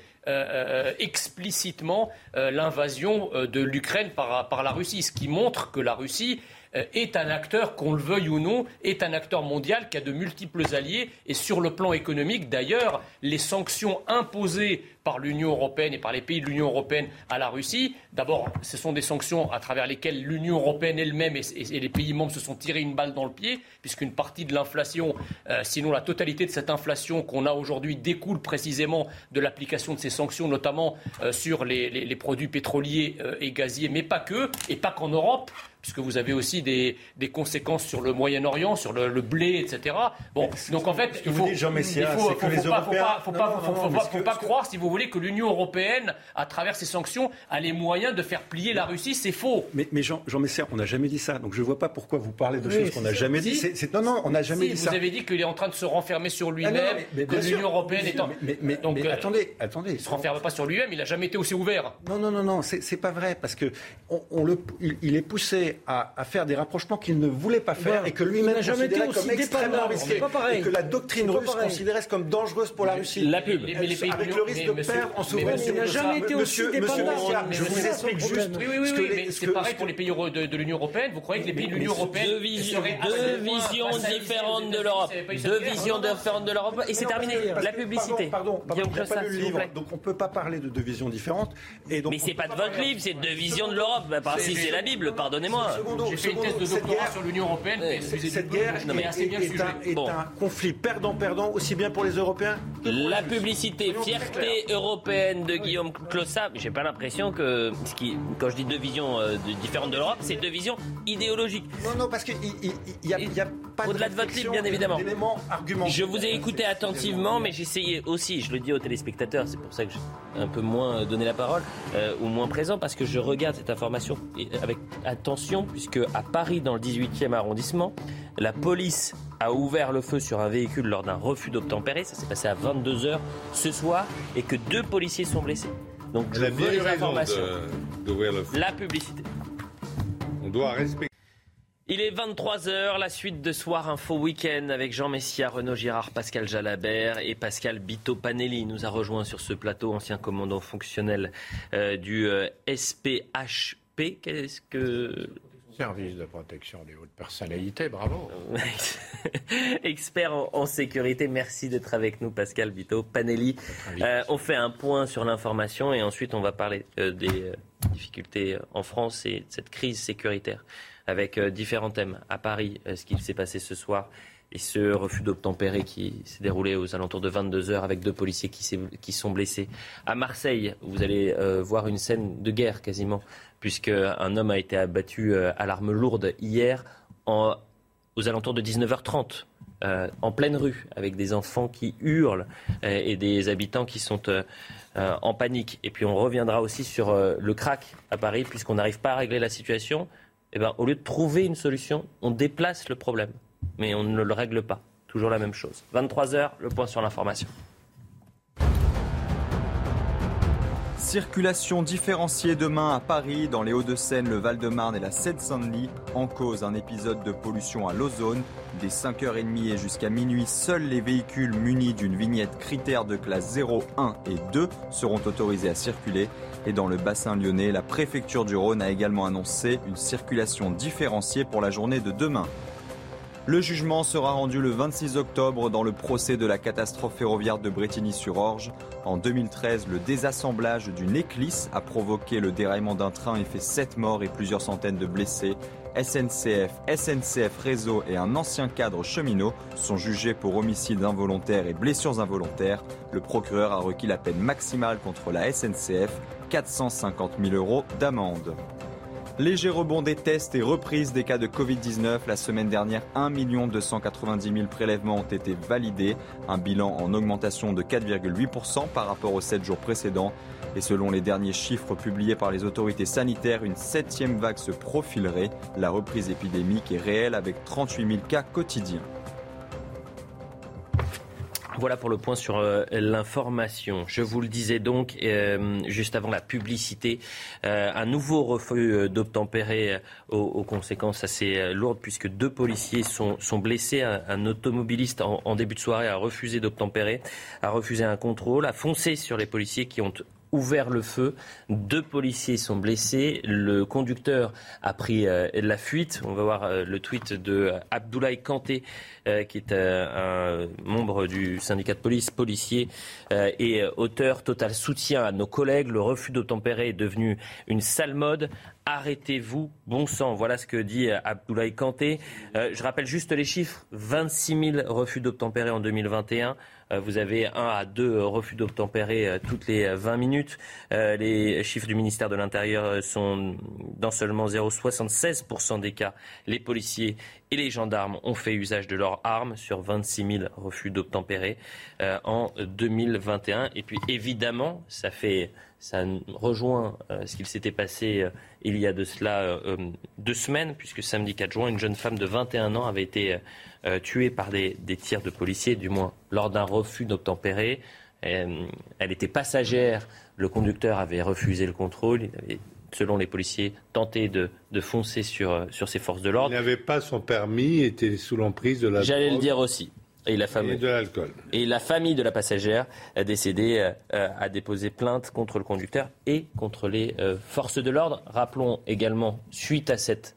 explicitement l'invasion de l'Ukraine par, la Russie, ce qui montre que la Russie est un acteur, qu'on le veuille ou non, est un acteur mondial qui a de multiples alliés. Et sur le plan économique, d'ailleurs, les sanctions imposées par l'Union européenne et par les pays de l'Union européenne à la Russie, d'abord, ce sont des sanctions à travers lesquelles l'Union européenne elle-même et, les pays membres se sont tirés une balle dans le pied, puisqu'une partie de l'inflation, euh, sinon la totalité de cette inflation qu'on a aujourd'hui, découle précisément de l'application de ces sanctions, notamment euh, sur les, produits pétroliers euh, et gaziers, mais pas que, et pas qu'en Europe puisque vous avez aussi des, des conséquences sur le Moyen-Orient, sur le, le blé, etc. Bon, donc en fait, il vous faut, dites, Jean Messia, il faut- c'est que faut- les faut pas- faut Européens- pas- faut Non, pas- non, faut- non, pas- que- que- croire, si vous voulez, que l'Union européenne, à travers ses sanctions, a les moyens de faire plier la Russie. C'est faux. Mais, mais Jean, Jean Messia, on n'a jamais dit ça. Donc je ne vois pas pourquoi vous parlez de Oui, choses qu'on n'a jamais dit. C'est- non, non, on n'a jamais Si, dit vous ça. avez dit qu'il est en train de se renfermer sur Ah lui-même, que l'Union européenne est en... mais- Donc, mais euh, attendez, attendez. Il ne se renferme pas sur lui-même, il n'a jamais été aussi ouvert. Non, non, non, non, c'est pas vrai parce que on, on le, il, il est poussé à, à faire des rapprochements qu'il ne voulait pas faire Voilà. et que Il lui-même n'a jamais considérait été comme aussi extrêmement dépendant. risqué C'est pas pareil. et que la doctrine russe pareil. considérait comme dangereuse pour la Russie. La pub. Mais les pays de avec l'Union- le risque mais de perdre en souveraineté. Il n'a jamais été aussi Monsieur- dépendant. Je vous explique juste. Oui, oui, oui, mais c'est pareil pour les pays de, l'Union européenne. Vous croyez que les pays de l'Union européenne Deux, visions- différentes de l'Europe. Deux visions différentes de l'Europe. Et c'est terminé. La publicité. Pardon, pardon, on pas lu le livre, donc on peut pas parler de deux visions différentes. Et donc Mais c'est pas de votre livre, c'est deux visions de l'Europe. Par si c'est la Bible, pardonnez-moi. J'ai fait une thèse de doctorat guerre- sur l'Union européenne. mais Cette, guerre est, un, est Bon. un conflit perdant-perdant aussi bien pour les Européens que pour La publicité, fierté européenne de Guillaume Clossat, j'ai pas l'impression que, ce qui, quand je dis deux visions euh, différentes de l'Europe, c'est deux visions idéologiques. Non, non, parce qu'il n'y a, il y a pas Au-delà de votre livre, bien évidemment. Je vous ai écouté attentivement, mais j'essayais aussi, je le dis aux téléspectateurs, c'est pour ça que j'ai un peu moins donné la parole, euh, ou moins présent, parce que je regarde cette information avec attention, puisque à Paris, dans le 18e arrondissement, la police a ouvert le feu sur un véhicule lors d'un refus d'obtempérer, ça s'est passé à 22h ce soir, et que deux policiers sont blessés. Donc je Elle a veux les informations. de- d'ouvrir le feu. La publicité. On doit respecter. Il est 23h, la suite de Soir Info Week-end avec Jean Messia, Renaud Girard, Pascal Jalabert et Pascal Bito Panelli nous a rejoint sur ce plateau, ancien commandant fonctionnel euh, du euh, SPHP. Qu'est-ce que. Service de protection des hautes personnalités, bravo. Expert en, en sécurité, merci d'être avec nous, Pascal Bito Panelli. Euh, on fait un point sur l'information et ensuite on va parler euh, des euh, difficultés en France et de cette crise sécuritaire avec différents thèmes. À Paris, ce qui s'est passé ce soir et ce refus d'obtempérer qui s'est déroulé aux alentours de 22 heures avec deux policiers qui, sont blessés. À Marseille, vous allez euh, voir une scène de guerre quasiment, puisque un homme a été abattu euh, à l'arme lourde hier aux alentours de 19h30. euh, en pleine rue, avec des enfants qui hurlent euh, et des habitants qui sont en panique. Et puis on reviendra aussi sur le crack à Paris, puisqu'on n'arrive pas à régler la situation. Eh ben, au lieu de trouver une solution, on déplace le problème, mais on ne le règle pas. Toujours la même chose. 23h, le point sur l'information. Circulation différenciée demain à Paris, dans les Hauts-de-Seine, le Val-de-Marne et la Seine-Saint-Denis. En cause, un épisode de pollution à l'ozone. Dès 5h30 et jusqu'à minuit, seuls les véhicules munis d'une vignette critère de classe 0, 1 et 2 seront autorisés à circuler. Et dans le bassin lyonnais, la préfecture du Rhône a également annoncé une circulation différenciée pour la journée de demain. Le jugement sera rendu le 26 octobre dans le procès de la catastrophe ferroviaire de Bretigny-sur-Orge. En 2013, le désassemblage d'une éclisse a provoqué le déraillement d'un train et fait 7 morts et plusieurs centaines de blessés. SNCF, SNCF Réseau et un ancien cadre cheminot sont jugés pour homicide involontaire et blessures involontaires. Le procureur a requis la peine maximale contre la SNCF, 450 000 euros d'amende. Léger rebond des tests et reprise des cas de Covid-19. La semaine dernière, 1 290 000 prélèvements ont été validés. Un bilan en augmentation de 4,8% par rapport aux 7 jours précédents. Et selon les derniers chiffres publiés par les autorités sanitaires, une septième vague se profilerait. La reprise épidémique est réelle avec 38 000 cas quotidiens. Voilà pour le point sur euh, l'information. Je vous le disais donc euh, juste avant la publicité, euh, un nouveau refus d'obtempérer aux, conséquences assez lourdes puisque deux policiers sont, blessés. Un, automobiliste en, début de soirée a refusé d'obtempérer, a refusé un contrôle, a foncé sur les policiers qui ont ouvert le feu. Deux policiers sont blessés. Le conducteur a pris euh, la fuite. On va voir euh, le tweet de Abdoulaye Kanté, euh, qui est un membre du syndicat de police, policier et auteur. Total soutien à nos collègues. Le refus d'obtempérer est devenu une sale mode. Arrêtez-vous, bon sang. Voilà ce que dit Abdoulaye Kanté. je rappelle juste les chiffres. 26 000 refus d'obtempérer en 2021. Euh, vous avez un à deux refus d'obtempérer euh, toutes les 20 minutes. Euh, les chiffres du ministère de l'Intérieur sont dans seulement 0,76% des cas. Les policiers et les gendarmes ont fait usage de leurs armes sur 26 000 refus d'obtempérer en 2021. Et puis évidemment, ça fait ça rejoint ce qu'il s'était passé il y a de cela deux semaines, puisque samedi 4 juin, une jeune femme de 21 ans avait été euh, tuée par des, tirs de policiers, du moins lors d'un refus d'obtempérer. Euh, elle était passagère, le conducteur avait refusé le contrôle, selon les policiers, tenté de, foncer sur, euh, sur ses forces de l'ordre. Il n'avait pas son permis, était sous l'emprise de la J'allais le dire aussi. Et la, famille, de l'alcool. et la famille de la passagère décédée a déposé plainte contre le conducteur et contre les forces de l'ordre. Rappelons également, suite à cette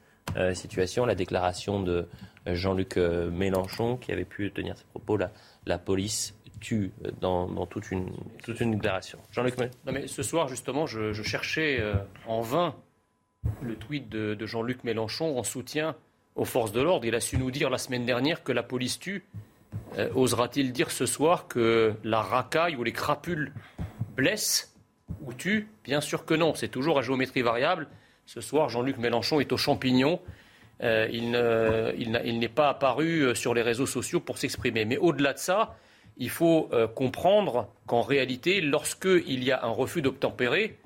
situation, la déclaration de Jean-Luc euh, Mélenchon qui avait pu tenir ses propos. La, la police tue euh, dans, toute, une, toute une déclaration. Jean-Luc Non mais ce soir justement, je, cherchais euh, en vain le tweet de, Jean-Luc Mélenchon en soutien aux forces de l'ordre. Il a su nous dire la semaine dernière que la police tue. Osera-t-il dire ce soir que la racaille ou les crapules blessent ou tuent? Bien sûr que non. C'est toujours à géométrie variable. Ce soir, Jean-Luc Mélenchon est au champignon. Euh, il, n'est pas apparu euh, sur les réseaux sociaux pour s'exprimer. Mais au-delà de ça, il faut euh, comprendre qu'en réalité, lorsqu'il y a un refus d'obtempérer,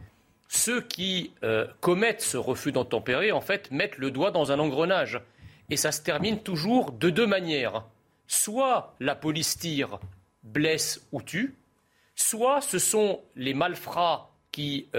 ceux qui commettent ce refus d'obtempérer, en fait, mettent le doigt dans un engrenage. Et ça se termine toujours de deux manières. Soit la police tire, blesse ou tue, soit ce sont les malfrats qui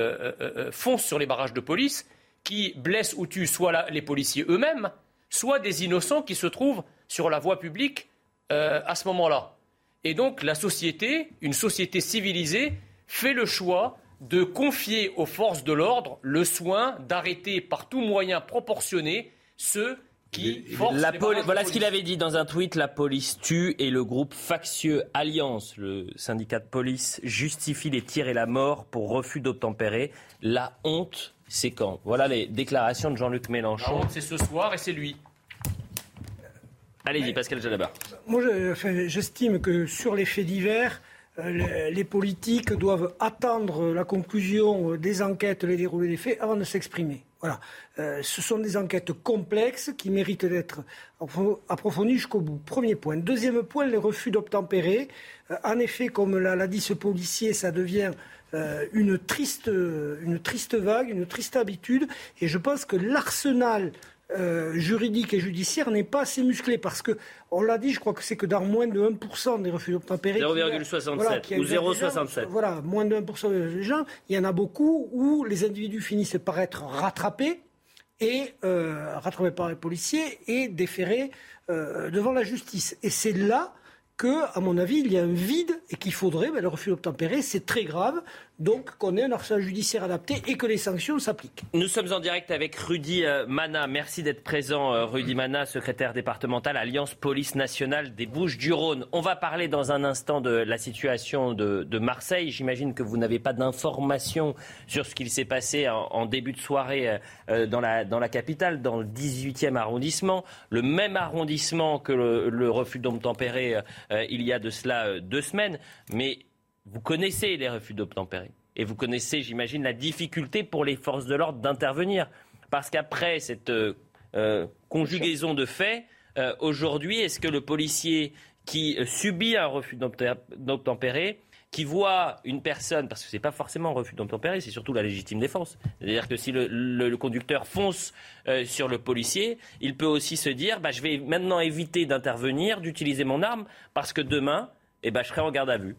foncent sur les barrages de police qui blessent ou tuent soit les policiers eux-mêmes, soit des innocents qui se trouvent sur la voie publique euh, à ce moment-là. Et donc la société, une société civilisée, fait le choix de confier aux forces de l'ordre le soin d'arrêter par tout moyen proportionné ceux qui forcent la les Voilà ce qu'il avait dit dans un tweet la police tue et le groupe factieux Alliance, le syndicat de police, justifie les tirs et la mort pour refus d'obtempérer. La honte c'est quand? Voilà les déclarations de Jean-Luc Mélenchon. C'est ce soir et c'est lui. Allez-y, Pascal Jalaba. Moi, j'estime que sur les faits divers, euh, les politiques doivent attendre la conclusion des enquêtes, les déroulés des faits, avant de s'exprimer. Voilà. Euh, ce sont des enquêtes complexes qui méritent d'être approfondies jusqu'au bout. Premier point. Deuxième point, les refus d'obtempérer. Euh, en effet, comme l'a dit ce policier, ça devient une, triste, une triste vague, une triste habitude. Et je pense que l'arsenal euh, juridique et judiciaire n'est pas assez musclé parce que, on l'a dit, je crois que c'est que dans moins de 1% des refus d'obtempérer. 0,67 ou 0,67. Voilà, moins de 1% des gens. Il y en a beaucoup où les individus finissent par être rattrapés et euh, rattrapés par les policiers et déférés euh, devant la justice. Et c'est là que, à mon avis, il y a un vide et qu'il faudrait, ben, le refus d'obtempérer, c'est très grave, donc qu'on ait un arsenal judiciaire adapté et que les sanctions s'appliquent. Nous sommes en direct avec Rudy euh, Mana. Merci d'être présent, euh, Rudy Mana, secrétaire départemental Alliance Police Nationale des Bouches-du-Rhône. On va parler dans un instant de la situation de, Marseille. J'imagine que vous n'avez pas d'informations sur ce qu'il s'est passé en, début de soirée euh, dans, la, capitale, dans le 18e arrondissement, le même arrondissement que le, le refus d'obtempérer euh, il y a de cela deux semaines. Mais vous connaissez les refus d'obtempérer. Et vous connaissez, j'imagine, la difficulté pour les forces de l'ordre d'intervenir. Parce qu'après cette euh, euh, conjugaison de faits, euh, aujourd'hui, est-ce que le policier qui subit un refus d'obtempérer, qui voit une personne, parce que ce n'est pas forcément un refus d'obtempérer, c'est surtout la légitime défense. C'est-à-dire que si le, conducteur fonce sur le policier, il peut aussi se dire bah, je vais maintenant éviter d'intervenir, d'utiliser mon arme, parce que demain, eh ben, je serai en garde à vue.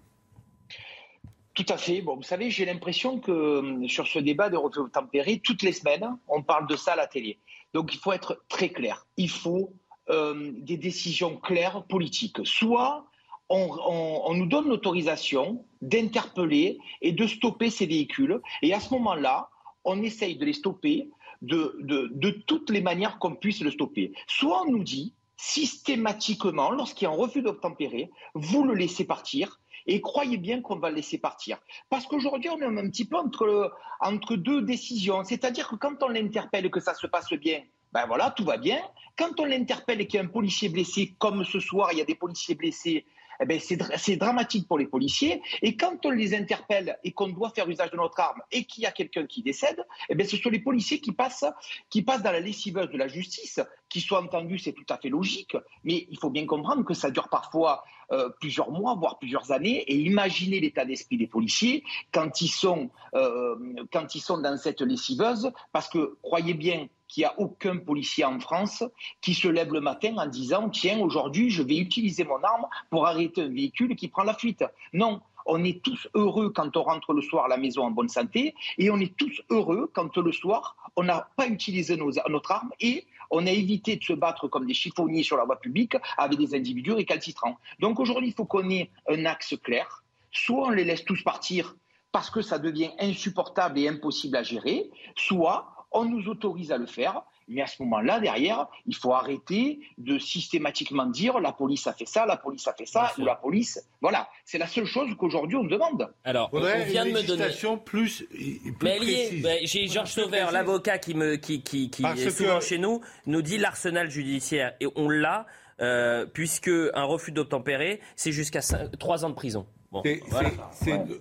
Tout à fait. Bon, vous savez, j'ai l'impression que euh, sur ce débat de refus tempéré, toutes les semaines, on parle de ça à la télé. Donc il faut être très clair. Il faut euh, des décisions claires politiques. Soit on, nous donne l'autorisation d'interpeller et de stopper ces véhicules, et à ce moment-là, on essaye de les stopper de, de toutes les manières qu'on puisse le stopper. Soit on nous dit systématiquement, lorsqu'il y a un refus d'obtempérer, vous le laissez partir, et croyez bien qu'on va le laisser partir. Parce qu'aujourd'hui, on est un petit peu entre, deux décisions. C'est-à-dire que quand on l'interpelle et que ça se passe bien, ben voilà, tout va bien. Quand on l'interpelle et qu'il y a un policier blessé, comme ce soir, il y a des policiers blessés, eh ben c'est dramatique pour les policiers. Et quand on les interpelle et qu'on doit faire usage de notre arme et qu'il y a quelqu'un qui décède, eh ben ce sont les policiers qui passent, qui passent dans la lessiveuse de la justice. Qui soit entendu, c'est tout à fait logique, mais il faut bien comprendre que ça dure parfois euh, plusieurs mois, voire plusieurs années. Et imaginez l'état d'esprit des policiers quand ils sont, euh, quand ils sont dans cette lessiveuse, parce que croyez bien qu'il n'y a aucun policier en France qui se lève le matin en disant Tiens, aujourd'hui, je vais utiliser mon arme pour arrêter un véhicule qui prend la fuite. Non. On est tous heureux quand on rentre le soir à la maison en bonne santé et on est tous heureux quand le soir, on n'a pas utilisé notre arme et on a évité de se battre comme des chiffonniers sur la voie publique avec des individus récalcitrants. Donc aujourd'hui, il faut qu'on ait un axe clair. Soit on les laisse tous partir parce que ça devient insupportable et impossible à gérer, soit on nous autorise à le faire, mais à ce moment-là, derrière, il faut arrêter de systématiquement dire la police a fait ça, la police a fait ça, ou la police. Voilà, c'est la seule chose qu'aujourd'hui on demande. Alors, on vient de me donner. plus, plus mais lié, ben, j'ai Georges Sauvert, l'avocat qui, me, qui, qui, qui est souvent que... chez nous, nous dit l'arsenal judiciaire, et on l'a, euh, puisque un refus d'obtempérer, c'est jusqu'à 3 ans de prison. Bon,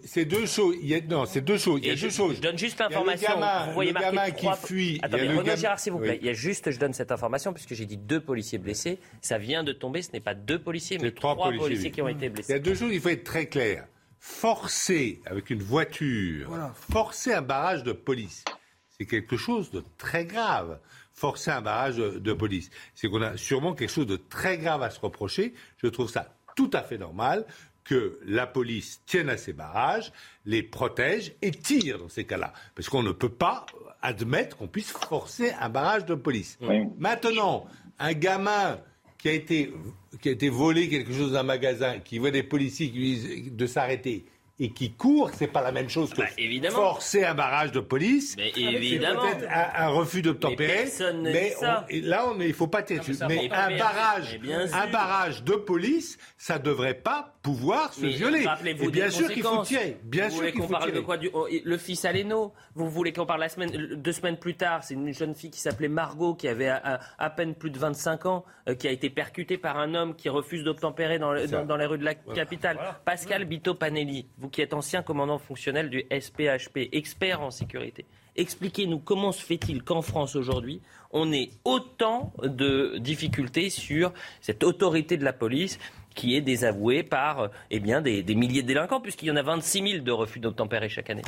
c'est deux choses. Il y a, non, c'est deux choses. Il y a deux choses. Je donne juste l'information. Vous voyez le gamin qui fuit. Attendez, Renaud Gérard, s'il vous plaît. Oui. Il y a juste, je donne cette information puisque j'ai dit deux policiers blessés. Ça vient de tomber. Ce n'est pas deux policiers, mais trois, trois policiers, policiers, qui ont été blessés. Il y a deux choses. Il faut être très clair. Forcer avec une voiture, voilà. forcer un barrage de police, c'est quelque chose de très grave forcer un barrage de police. C'est qu'on a sûrement quelque chose de très grave à se reprocher. Je trouve ça tout à fait normal que la police tienne à ces barrages, les protège et tire dans ces cas-là. Parce qu'on ne peut pas admettre qu'on puisse forcer un barrage de police. Oui. Maintenant, un gamin qui a été, qui a été volé quelque chose d'un magasin, qui voit des policiers qui lui disent de s'arrêter, et qui court, c'est pas la même chose que bah, évidemment. forcer un barrage de police. Mais évidemment. C'est peut-être un, un, refus d'obtempérer. Mais, mais on, là, on, il faut pas dessus. Mais, mais un barrage, un barrage de police, ça devrait pas pouvoir se mais violer. Et bien sûr qu'il faut tirer. Bien vous sûr voulez qu'on parle tirer. de quoi du, oh, Le fils Aleno? Vous voulez qu'on parle la semaine, deux semaines plus tard, c'est une jeune fille qui s'appelait Margot, qui avait à, à, peine plus de 25 ans, euh, qui a été percutée par un homme qui refuse d'obtempérer dans, dans, dans, les rues de la capitale. Voilà. Pascal Bito Panelli, vous qui êtes ancien commandant fonctionnel du SPHP, expert en sécurité. Expliquez-nous comment se fait-il qu'en France aujourd'hui, on ait autant de difficultés sur cette autorité de la police qui est désavouée par eh bien, des, des milliers de délinquants, puisqu'il y en a 26 000 de refus d'obtempérer chaque année.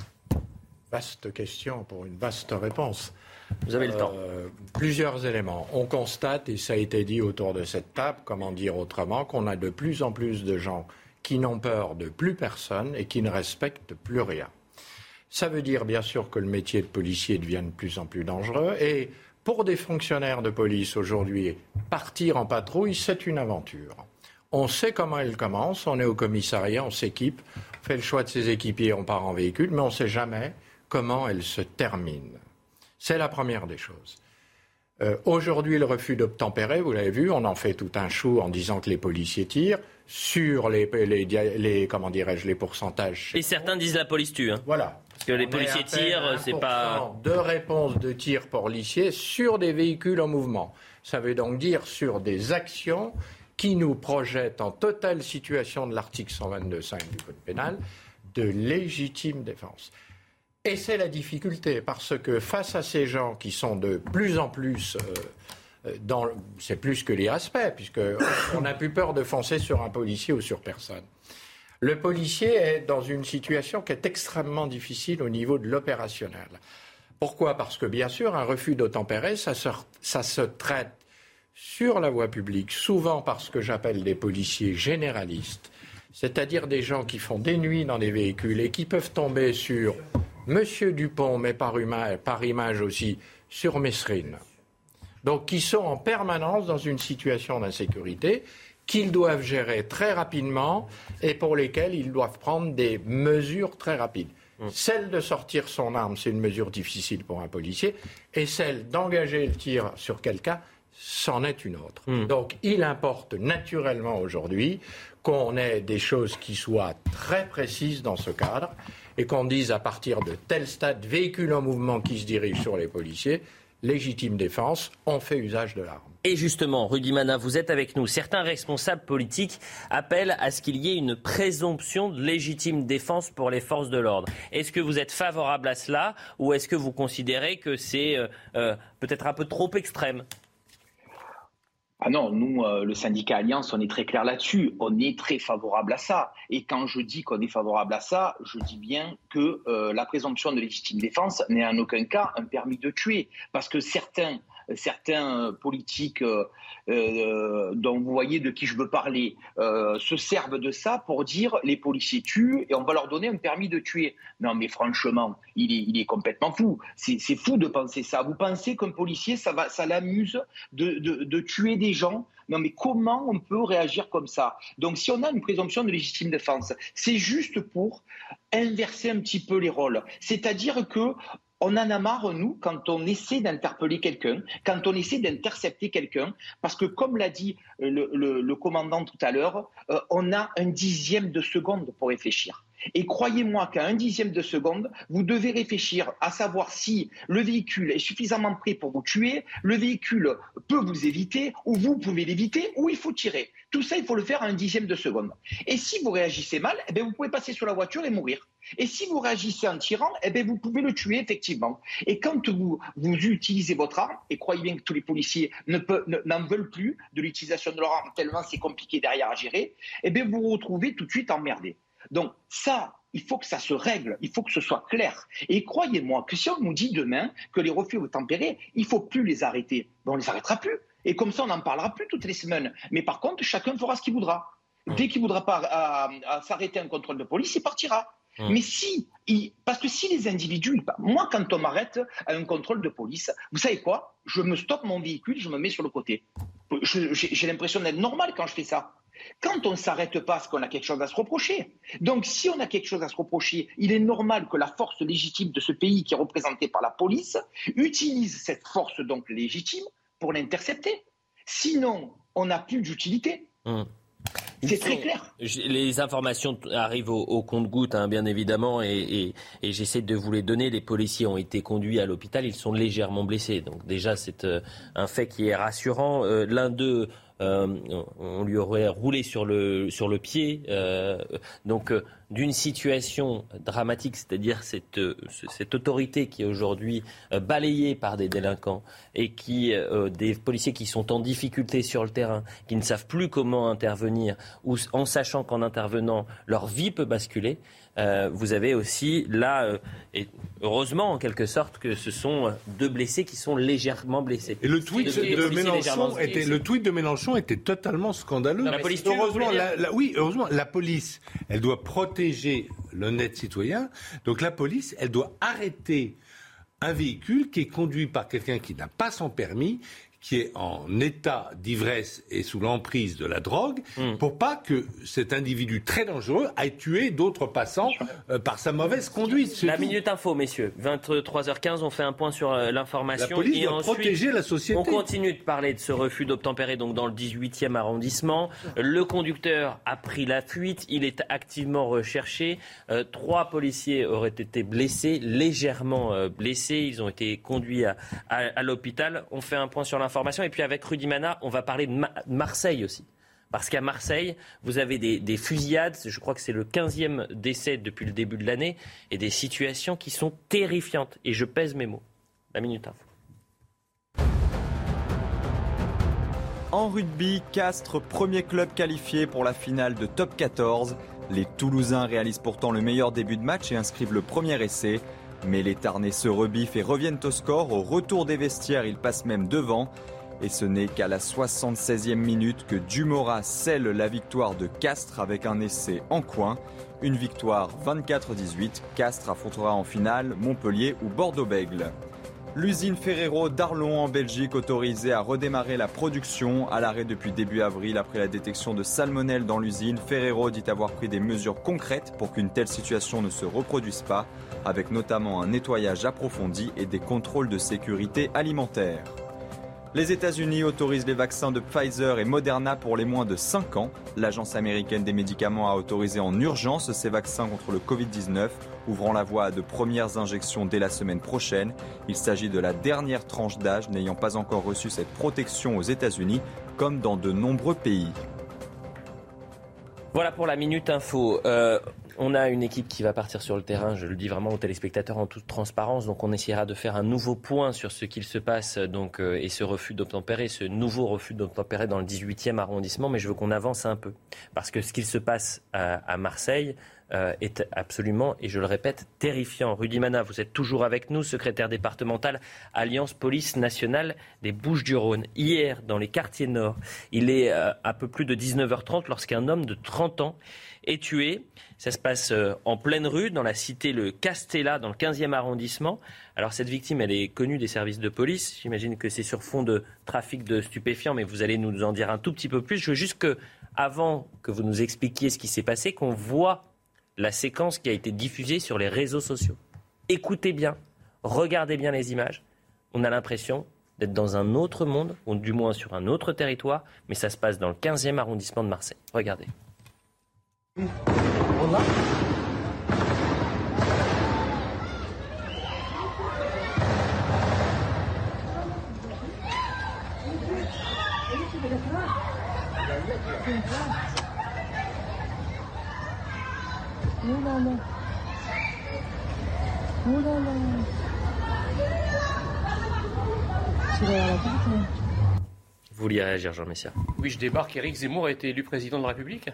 Vaste question pour une vaste réponse. Vous avez le temps. Euh, plusieurs éléments. On constate, et ça a été dit autour de cette table, comment dire autrement, qu'on a de plus en plus de gens qui n'ont peur de plus personne et qui ne respectent plus rien. Ça veut dire bien sûr que le métier de policier devient de plus en plus dangereux et pour des fonctionnaires de police aujourd'hui, partir en patrouille, c'est une aventure. On sait comment elle commence, on est au commissariat, on s'équipe, on fait le choix de ses équipiers, on part en véhicule, mais on ne sait jamais comment elle se termine. C'est la première des choses. Euh, aujourd'hui, le refus d'obtempérer, vous l'avez vu, on en fait tout un chou en disant que les policiers tirent sur les, les, comment dirais-je, les pourcentages. Et certains disent la police tue. Hein. Voilà. Parce que les policiers tirent, c'est pas. De réponses de tir policiers sur des véhicules en mouvement. Ça veut donc dire sur des actions qui nous projettent en totale situation de l'article 122.5 du Code pénal de légitime défense. Et c'est la difficulté, parce que face à ces gens qui sont de plus en plus euh, dans. C'est plus que l'irrespect, puisqu'on n'a plus peur de foncer sur un policier ou sur personne. Le policier est dans une situation qui est extrêmement difficile au niveau de l'opérationnel. Pourquoi? Parce que bien sûr, un refus d'obtempérer, ça se, ça se traite sur la voie publique, souvent par ce que j'appelle des policiers généralistes, c'est-à-dire des gens qui font des nuits dans des véhicules et qui peuvent tomber sur Monsieur Dupont, mais par, par image aussi, sur Messrine. Donc, qui sont en permanence dans une situation d'insécurité qu'ils doivent gérer très rapidement et pour lesquels ils doivent prendre des mesures très rapides. Mmh. Celle de sortir son arme, c'est une mesure difficile pour un policier, et celle d'engager le tir sur quelqu'un, c'en est une autre. Mmh. Donc il importe naturellement aujourd'hui qu'on ait des choses qui soient très précises dans ce cadre et qu'on dise à partir de tel stade, véhicule en mouvement qui se dirige sur les policiers, légitime défense, on fait usage de l'arme. Et justement, Rudy Mana, vous êtes avec nous. Certains responsables politiques appellent à ce qu'il y ait une présomption de légitime défense pour les forces de l'ordre. Est-ce que vous êtes favorable à cela ou est-ce que vous considérez que c'est euh, euh, peut-être un peu trop extrême? Ah non, nous, euh, le syndicat Alliance, on est très clair là-dessus. On est très favorable à ça. Et quand je dis qu'on est favorable à ça, je dis bien que la présomption de légitime défense n'est en aucun cas un permis de tuer. Parce que certains certains euh, politiques euh, euh, dont vous voyez de qui je veux parler se servent de ça pour dire les policiers tuent et on va leur donner un permis de tuer. Non, mais franchement, il est, il est complètement fou. C'est fou de penser ça. Vous pensez qu'un policier, ça, ça l'amuse de, de, de tuer des gens? Non, mais comment on peut réagir comme ça? Donc, si on a une présomption de légitime défense, c'est juste pour inverser un petit peu les rôles. C'est-à-dire que on en a marre, nous, quand on essaie d'interpeller quelqu'un, quand on essaie d'intercepter quelqu'un, parce que, comme l'a dit le, commandant tout à l'heure, euh, on a un dixième de seconde pour réfléchir. Et croyez-moi qu'à un dixième de seconde, vous devez réfléchir à savoir si le véhicule est suffisamment prêt pour vous tuer, le véhicule peut vous éviter, ou vous pouvez l'éviter, ou il faut tirer. Tout ça, il faut le faire à un dixième de seconde. Et si vous réagissez mal, eh vous pouvez passer sur la voiture et mourir. Et si vous réagissez en tirant, eh bien, vous pouvez le tuer, effectivement. Et quand vous, utilisez votre arme, et croyez bien que tous les policiers n'en veulent plus de l'utilisation de leur arme, tellement c'est compliqué derrière à gérer, eh bien, vous vous retrouvez tout de suite emmerdé. Donc, ça, il faut que ça se règle, il faut que ce soit clair. Et croyez-moi que si on nous dit demain que les refus tempérer, il ne faut plus les arrêter, ben, on ne les arrêtera plus. Et comme ça, on n'en parlera plus toutes les semaines. Mais par contre, chacun fera ce qu'il voudra. Dès qu'il ne voudra pas s'arrêter un contrôle de police, il partira. Mmh. Mais si, parce que si les individus, moi quand on m'arrête à un contrôle de police, vous savez quoi? Je me stoppe mon véhicule, je me mets sur le côté. J'ai l'impression d'être normal quand je fais ça. Quand on ne s'arrête pas, parce qu'on a quelque chose à se reprocher? Donc si on a quelque chose à se reprocher, il est normal que la force légitime de ce pays, qui est représentée par la police, utilise cette force donc légitime pour l'intercepter. Sinon, on n'a plus d'utilité. Mmh. C'est très clair. Les informations arrivent au, compte-goutte, hein, bien évidemment, et, j'essaie de vous les donner. Les policiers ont été conduits à l'hôpital, ils sont légèrement blessés. Donc déjà, c'est euh, un fait qui est rassurant. Euh, l'un d'eux euh, on lui aurait roulé sur le, pied. Euh, donc, euh, d'une situation dramatique, c'est-à-dire cette, cette autorité qui est aujourd'hui balayée par des délinquants et des policiers qui sont en difficulté sur le terrain, qui ne savent plus comment intervenir, en sachant qu'en intervenant, leur vie peut basculer. Euh, vous avez aussi là, euh, et heureusement en quelque sorte, que ce sont deux blessés qui sont légèrement blessés. Et le tweet, de, Mélenchon était, le tweet de Mélenchon était totalement scandaleux. La police heureusement, la, oui, heureusement, la police, elle doit protéger l'honnête citoyen. Donc la police, elle doit arrêter un véhicule qui est conduit par quelqu'un qui n'a pas son permis qui est en état d'ivresse et sous l'emprise de la drogue, hmm. pour pas que cet individu très dangereux aille tué d'autres passants euh, par sa mauvaise conduite. La minute info, messieurs. 23h15, on fait un point sur euh, l'information. La police doit protéger la société. On continue de parler de ce refus d'obtempérer donc dans le 18e arrondissement. Le conducteur a pris la fuite, il est activement recherché. Euh, trois policiers auraient été blessés, légèrement blessés. Ils ont été conduits à, à l'hôpital. On fait un point sur l'information et puis avec Rudy Mana, on va parler de Marseille aussi. Parce qu'à Marseille, vous avez des, fusillades, je crois que c'est le 15e décès depuis le début de l'année, et des situations qui sont terrifiantes. Et je pèse mes mots. La minute info. En rugby, Castres, premier club qualifié pour la finale de top 14. Les Toulousains réalisent pourtant le meilleur début de match et inscrivent le premier essai. Mais les Tarnais se rebiffent et reviennent au score. Au retour des vestiaires, ils passent même devant. Et ce n'est qu'à la 76e minute que Dumora scelle la victoire de Castres avec un essai en coin. Une victoire 24-18. Castres affrontera en finale Montpellier ou Bordeaux-Bègle. L'usine Ferrero d'Arlon en Belgique autorisée à redémarrer la production à l'arrêt depuis début avril après la détection de salmonelle dans l'usine. Ferrero dit avoir pris des mesures concrètes pour qu'une telle situation ne se reproduise pas, avec notamment un nettoyage approfondi et des contrôles de sécurité alimentaire. Les États-Unis autorisent les vaccins de Pfizer et Moderna pour les moins de 5 ans. L'Agence américaine des médicaments a autorisé en urgence ces vaccins contre le Covid-19, ouvrant la voie à de premières injections dès la semaine prochaine. Il s'agit de la dernière tranche d'âge n'ayant pas encore reçu cette protection aux États-Unis, comme dans de nombreux pays. Voilà pour la minute info. Euh, on a une équipe qui va partir sur le terrain, je le dis vraiment aux téléspectateurs en toute transparence, donc on essaiera de faire un nouveau point sur ce qu'il se passe donc, euh, et ce refus d'obtempérer, ce nouveau refus d'obtempérer dans le 18e arrondissement, mais je veux qu'on avance un peu. Parce que ce qu'il se passe à, Marseille, euh, est absolument, et je le répète, terrifiant. Rudy Mana, vous êtes toujours avec nous, secrétaire départemental Alliance Police Nationale des Bouches-du-Rhône. Hier, dans les quartiers nord, il est euh, un peu plus de 19h30 lorsqu'un homme de 30 ans est tué. Ça se passe euh, en pleine rue, dans la cité Le Castella, dans le 15e arrondissement. Alors cette victime, elle est connue des services de police. J'imagine que c'est sur fond de trafic de stupéfiants, mais vous allez nous en dire un tout petit peu plus. Je veux juste que, avant que vous nous expliquiez ce qui s'est passé, qu'on voit la séquence qui a été diffusée sur les réseaux sociaux. Écoutez bien, regardez bien les images. On a l'impression d'être dans un autre monde, ou du moins sur un autre territoire, mais ça se passe dans le 15e arrondissement de Marseille. Regardez. Vous vouliez réagir, Jean Messia Oui, je débarque. Éric Zemmour a été élu président de la République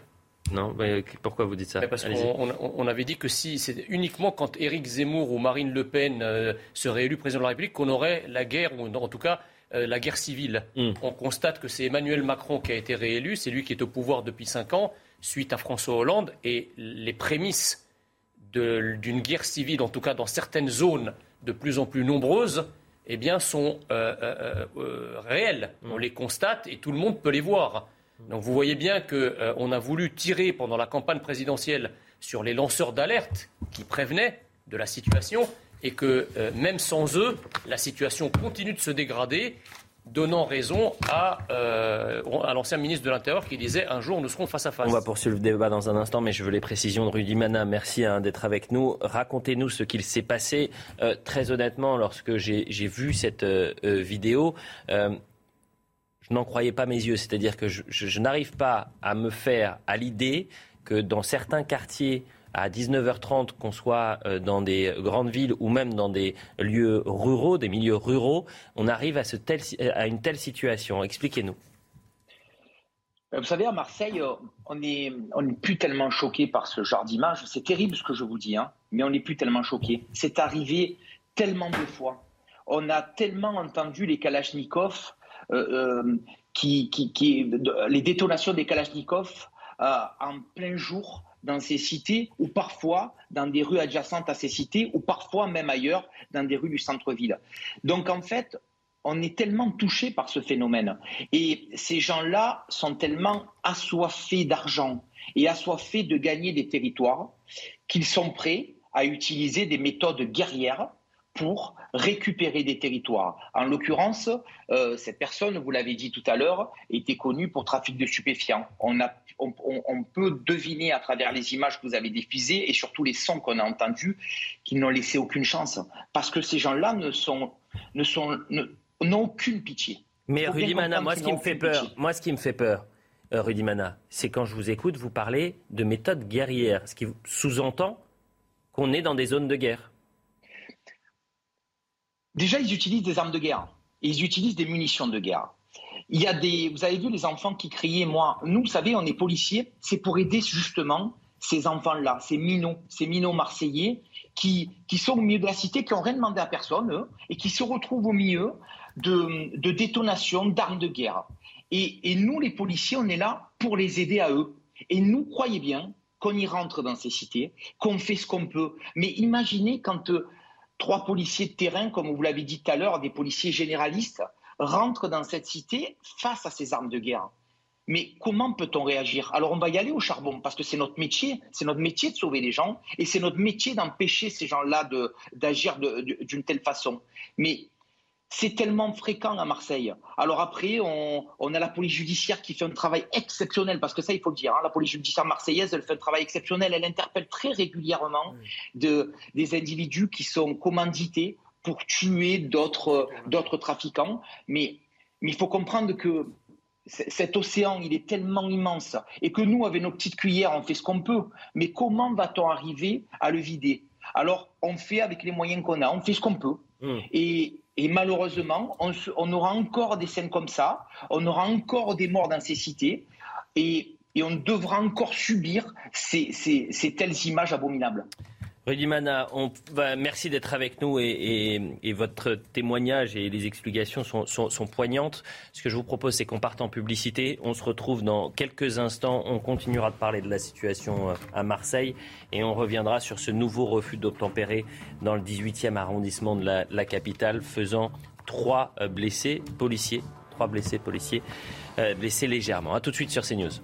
non, pourquoi vous dites ça? Parce qu'on on avait dit que si c'est uniquement quand Éric Zemmour ou Marine Le Pen euh, seraient élus président de la République qu'on aurait la guerre, ou en tout cas euh, la guerre civile. Hmm. On constate que c'est Emmanuel Macron qui a été réélu, c'est lui qui est au pouvoir depuis cinq ans, suite à François Hollande, et les prémices d'une guerre civile, en tout cas dans certaines zones de plus en plus nombreuses, eh bien, sont euh, réelles. Hmm. On les constate et tout le monde peut les voir. Donc vous voyez bien qu'on euh, a voulu tirer pendant la campagne présidentielle sur les lanceurs d'alerte qui prévenaient de la situation et que euh, même sans eux, la situation continue de se dégrader, donnant raison à, euh, à l'ancien ministre de l'Intérieur qui disait un jour nous serons face à face. On va poursuivre le débat dans un instant, mais je veux les précisions de Rudy Mana. Merci hein, d'être avec nous. Racontez-nous ce qu'il s'est passé. très honnêtement, lorsque j'ai vu cette vidéo, n'en croyais pas mes yeux. C'est-à-dire que je, n'arrive pas à me faire à l'idée que dans certains quartiers, à 19h30, qu'on soit euh, dans des grandes villes ou même dans des lieux ruraux, des milieux ruraux, on arrive à, une telle situation. Expliquez-nous. Vous savez, à Marseille, on n'est plus tellement choqué par ce genre d'image. C'est terrible ce que je vous dis, hein, mais on n'est plus tellement choqué. C'est arrivé tellement de fois. On a tellement entendu les Kalachnikovs, euh, euh, qui, les détonations des Kalachnikovs euh, en plein jour dans ces cités ou parfois dans des rues adjacentes à ces cités ou parfois même ailleurs dans des rues du centre-ville. Donc en fait, on est tellement touché par ce phénomène et ces gens-là sont tellement assoiffés d'argent et assoiffés de gagner des territoires qu'ils sont prêts à utiliser des méthodes guerrières pour récupérer des territoires. En l'occurrence, euh, cette personne, vous l'avez dit tout à l'heure, était connue pour trafic de stupéfiants. On, a, on, peut deviner à travers les images que vous avez diffusées et surtout les sons qu'on a entendus qu'ils n'ont laissé aucune chance. Parce que ces gens-là ne sont, ne sont, n'ont aucune pitié. Mais Rudy Mana, moi ce qui me fait peur, moi ce qui me fait peur, Rudy Mana, c'est quand je vous écoute, vous parlez de méthode guerrière, ce qui sous-entend qu'on est dans des zones de guerre. Déjà, ils utilisent des armes de guerre. ils utilisent des munitions de guerre. Il y a des, vous avez vu les enfants qui criaient, moi, nous, vous savez, on est policiers, c'est pour aider justement ces enfants-là, ces minots, ces minots marseillais qui, qui sont au milieu de la cité, qui n'ont rien demandé à personne, eux, et qui se retrouvent au milieu de, de détonations d'armes de guerre. Et, et, nous, les policiers, on est là pour les aider à eux. Et nous, croyez bien qu'on y rentre dans ces cités, qu'on fait ce qu'on peut. Mais imaginez quand euh, trois policiers de terrain, comme vous l'avez dit tout à l'heure, des policiers généralistes, rentrent dans cette cité face à ces armes de guerre. Mais comment peut-on réagir? Alors on va y aller au charbon parce que c'est notre métier, c'est notre métier de sauver les gens et c'est notre métier d'empêcher ces gens-là d'agir d'une telle façon. Mais c'est tellement fréquent à Marseille. Alors après, on, a la police judiciaire qui fait un travail exceptionnel, parce que ça, il faut le dire, hein, la police judiciaire marseillaise, elle fait un travail exceptionnel, elle interpelle très régulièrement de, des individus qui sont commandités pour tuer d'autres trafiquants. Mais, mais il faut comprendre que cet océan, il est tellement immense, et que nous, avec nos petites cuillères, on fait ce qu'on peut. Mais comment va-t-on arriver à le vider? Alors, on fait avec les moyens qu'on a, on fait ce qu'on peut. Mmh. Et, et malheureusement, on, aura encore des scènes comme ça, on aura encore des morts dans ces cités, et, on devra encore subir ces telles images abominables. Rudy Mana, merci d'être avec nous et, votre témoignage et les explications sont, poignantes. Ce que je vous propose, c'est qu'on parte en publicité. On se retrouve dans quelques instants. On continuera de parler de la situation euh, à Marseille et on reviendra sur ce nouveau refus d'obtempérer dans le 18e arrondissement de la, capitale, faisant trois euh, blessés policiers, trois blessés policiers euh, blessés légèrement. A tout de suite sur CNews.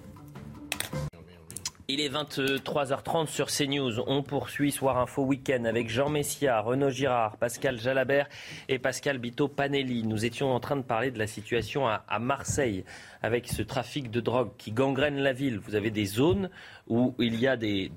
Il est 23h30 sur CNews. On poursuit Soir Info Week-end avec Jean Messia, Renaud Girard, Pascal Jalabert et Pascal Bito Panelli. Nous étions en train de parler de la situation à, Marseille avec ce trafic de drogue qui gangrène la ville. Vous avez des zones où il y a des,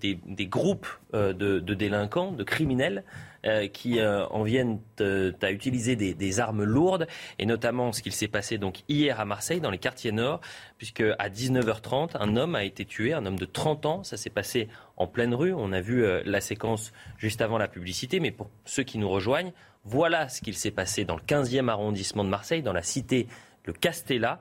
groupes euh, de, délinquants, de criminels euh, qui euh, en viennent à utiliser des, armes lourdes, et notamment ce qu'il s'est passé donc hier à Marseille, dans les quartiers nord, puisque à 19h30, un homme a été tué, un homme de 30 ans. Ça s'est passé en pleine rue. On a vu la séquence juste avant la publicité, mais pour ceux qui nous rejoignent, voilà ce qu'il s'est passé dans le 15e arrondissement de Marseille, dans la cité Le Castella.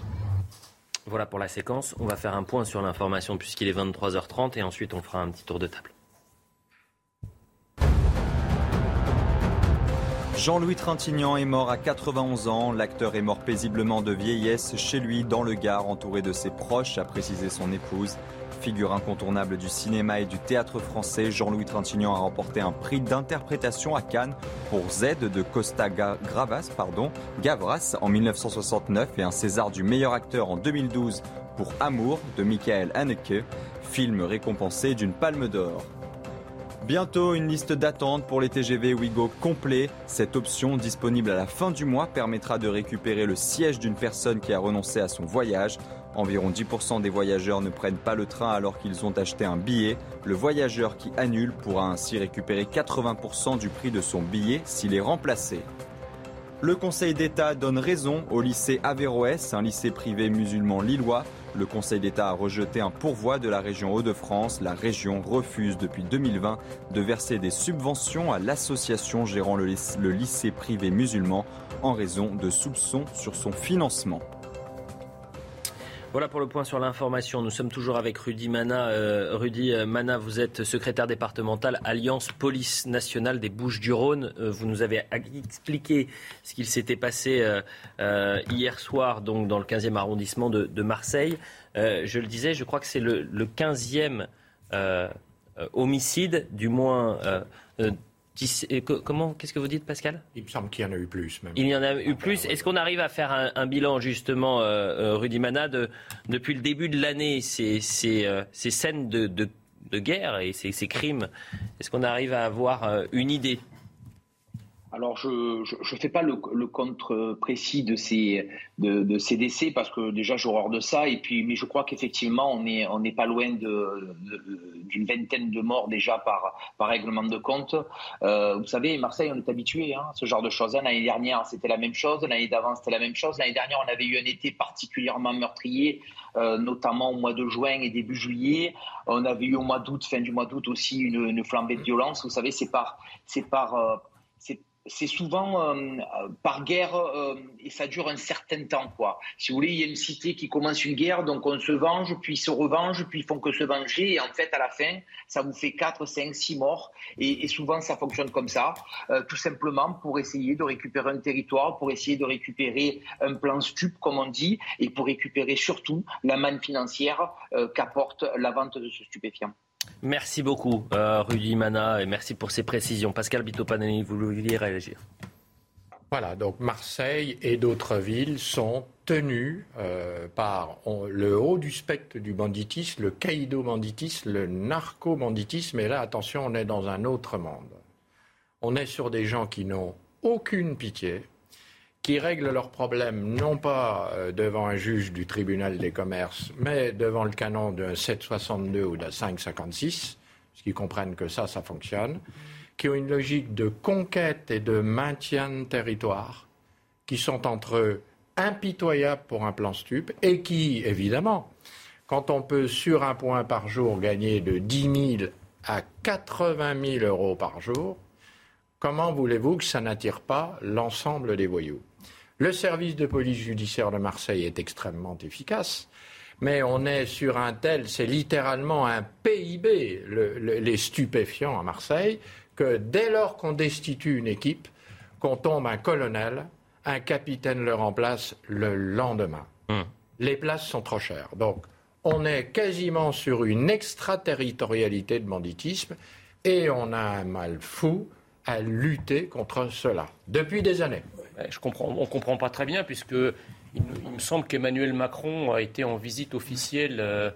Voilà pour la séquence. On va faire un point sur l'information puisqu'il est 23h30 et ensuite on fera un petit tour de table. Jean-Louis Trintignant est mort à 91 ans. L'acteur est mort paisiblement de vieillesse chez lui dans le Gard, entouré de ses proches, a précisé son épouse. Figure incontournable du cinéma et du théâtre français, Jean-Louis Trintignant a remporté un prix d'interprétation à Cannes pour Z de Costa Gravas, Gavras en 1969 et un César du meilleur acteur en 2012 pour Amour de Michael Haneke, film récompensé d'une palme d'or. Bientôt une liste d'attente pour les TGV Ouigo complet. Cette option disponible à la fin du mois permettra de récupérer le siège d'une personne qui a renoncé à son voyage. Environ 10% des voyageurs ne prennent pas le train alors qu'ils ont acheté un billet. Le voyageur qui annule pourra ainsi récupérer 80% du prix de son billet s'il est remplacé. Le Conseil d'État donne raison au lycée Averroès, un lycée privé musulman lillois. Le Conseil d'État a rejeté un pourvoi de la région Hauts-de-France. La région refuse depuis 2020 de verser des subventions à l'association gérant le lycée privé musulman en raison de soupçons sur son financement. Voilà pour le point sur l'information. Nous sommes toujours avec Rudy Mana. Euh, Rudy euh, Mana, vous êtes secrétaire départemental Alliance Police Nationale des Bouches-du-Rhône. Euh, vous nous avez expliqué ce qu'il s'était passé hier soir donc, dans le 15e arrondissement de, Marseille. je le disais, je crois que c'est le, le 15e homicide, du moins Comment Qu'est-ce que vous dites, Pascal? Il me semble qu'il y en a eu plus. Il y en a eu plus. Est-ce qu'on arrive à faire un, bilan, justement, euh, euh, Rudy Mana, depuis le début de l'année, ces, ces, euh, scènes de, guerre et ces, ces crimes? Est-ce qu'on arrive à avoir une idée? Alors, je ne fais pas le, le, compte précis de ces, de, ces décès parce que déjà j'ai horreur de ça. Et puis, mais je crois qu'effectivement, on n'est on pas loin d'une vingtaine de morts déjà par, par règlement de compte. Euh, vous savez, Marseille, on est habitué à hein, ce genre de choses. L'année dernière, c'était la même chose. L'année d'avant, c'était la même chose. L'année dernière, on avait eu un été particulièrement meurtrier, euh, notamment au mois de juin et début juillet. On avait eu au mois d'août, fin du mois d'août aussi, une, flambée de violence. Vous savez, c'est par, c'est par, euh, c'est souvent euh, euh, par guerre euh, et ça dure un certain temps. Quoi. Si vous voulez, il y a une cité qui commence une guerre, donc on se venge, puis se revenge, puis ils font que se venger. Et en fait, à la fin, ça vous fait 4, 5, 6 morts. Et, souvent, ça fonctionne comme ça, tout simplement pour essayer de récupérer un territoire, pour essayer de récupérer un plan stup, comme on dit, et pour récupérer surtout la manne financière qu'apporte la vente de ce stupéfiant. Merci beaucoup, euh, Rudy Mana, et merci pour ces précisions. Pascal Bitopanani, vous vouliez réagir Voilà, donc Marseille et d'autres villes sont tenues euh, par le haut du spectre du banditisme, le caïdo-banditisme, le narco-banditisme. Et là, attention, on est dans un autre monde. On est sur des gens qui n'ont aucune pitié, qui règlent leurs problèmes non pas euh, devant un juge du tribunal des commerces, mais devant le canon d'un 762 ou d'un 556, parce qu'ils comprennent que ça, ça fonctionne, qui ont une logique de conquête et de maintien de territoire, qui sont entre eux impitoyables pour un plan stup, et qui, évidemment, quand on peut sur un point par jour gagner de 10 000 à 80 000 euros par jour, comment voulez-vous que ça n'attire pas l'ensemble des voyous? Le service de police judiciaire de Marseille est extrêmement efficace, mais on est sur un tel, c'est littéralement un PIB, les stupéfiants à Marseille, que dès lors qu'on destitue une équipe, qu'on tombe un colonel, un capitaine le remplace le lendemain. Hum. Les places sont trop chères. Donc, on est quasiment sur une extraterritorialité de banditisme et on a un mal fou à lutter contre cela depuis des années. Je comprends, on ne comprend pas très bien, puisque il, me semble qu'Emmanuel Macron a été en visite officielle euh,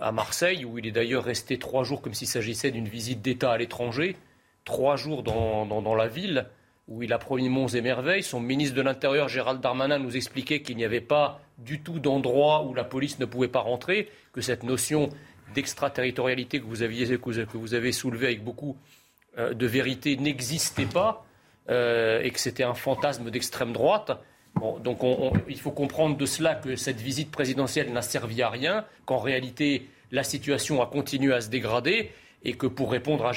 à Marseille, où il est d'ailleurs resté trois jours comme s'il s'agissait d'une visite d'État à l'étranger, trois jours dans, dans, la ville, où il a promis monts et merveilles. Son ministre de l'Intérieur, Gérald Darmanin, nous expliquait qu'il n'y avait pas du tout d'endroit où la police ne pouvait pas rentrer, que cette notion d'extraterritorialité que que vous avez soulevée avec beaucoup de vérité n'existait pas euh, et que c'était un fantasme d'extrême droite. donc il faut comprendre de cela que cette visite présidentielle n'a servi à rien, qu'en réalité la situation a continué à se dégrader et que pour répondre à,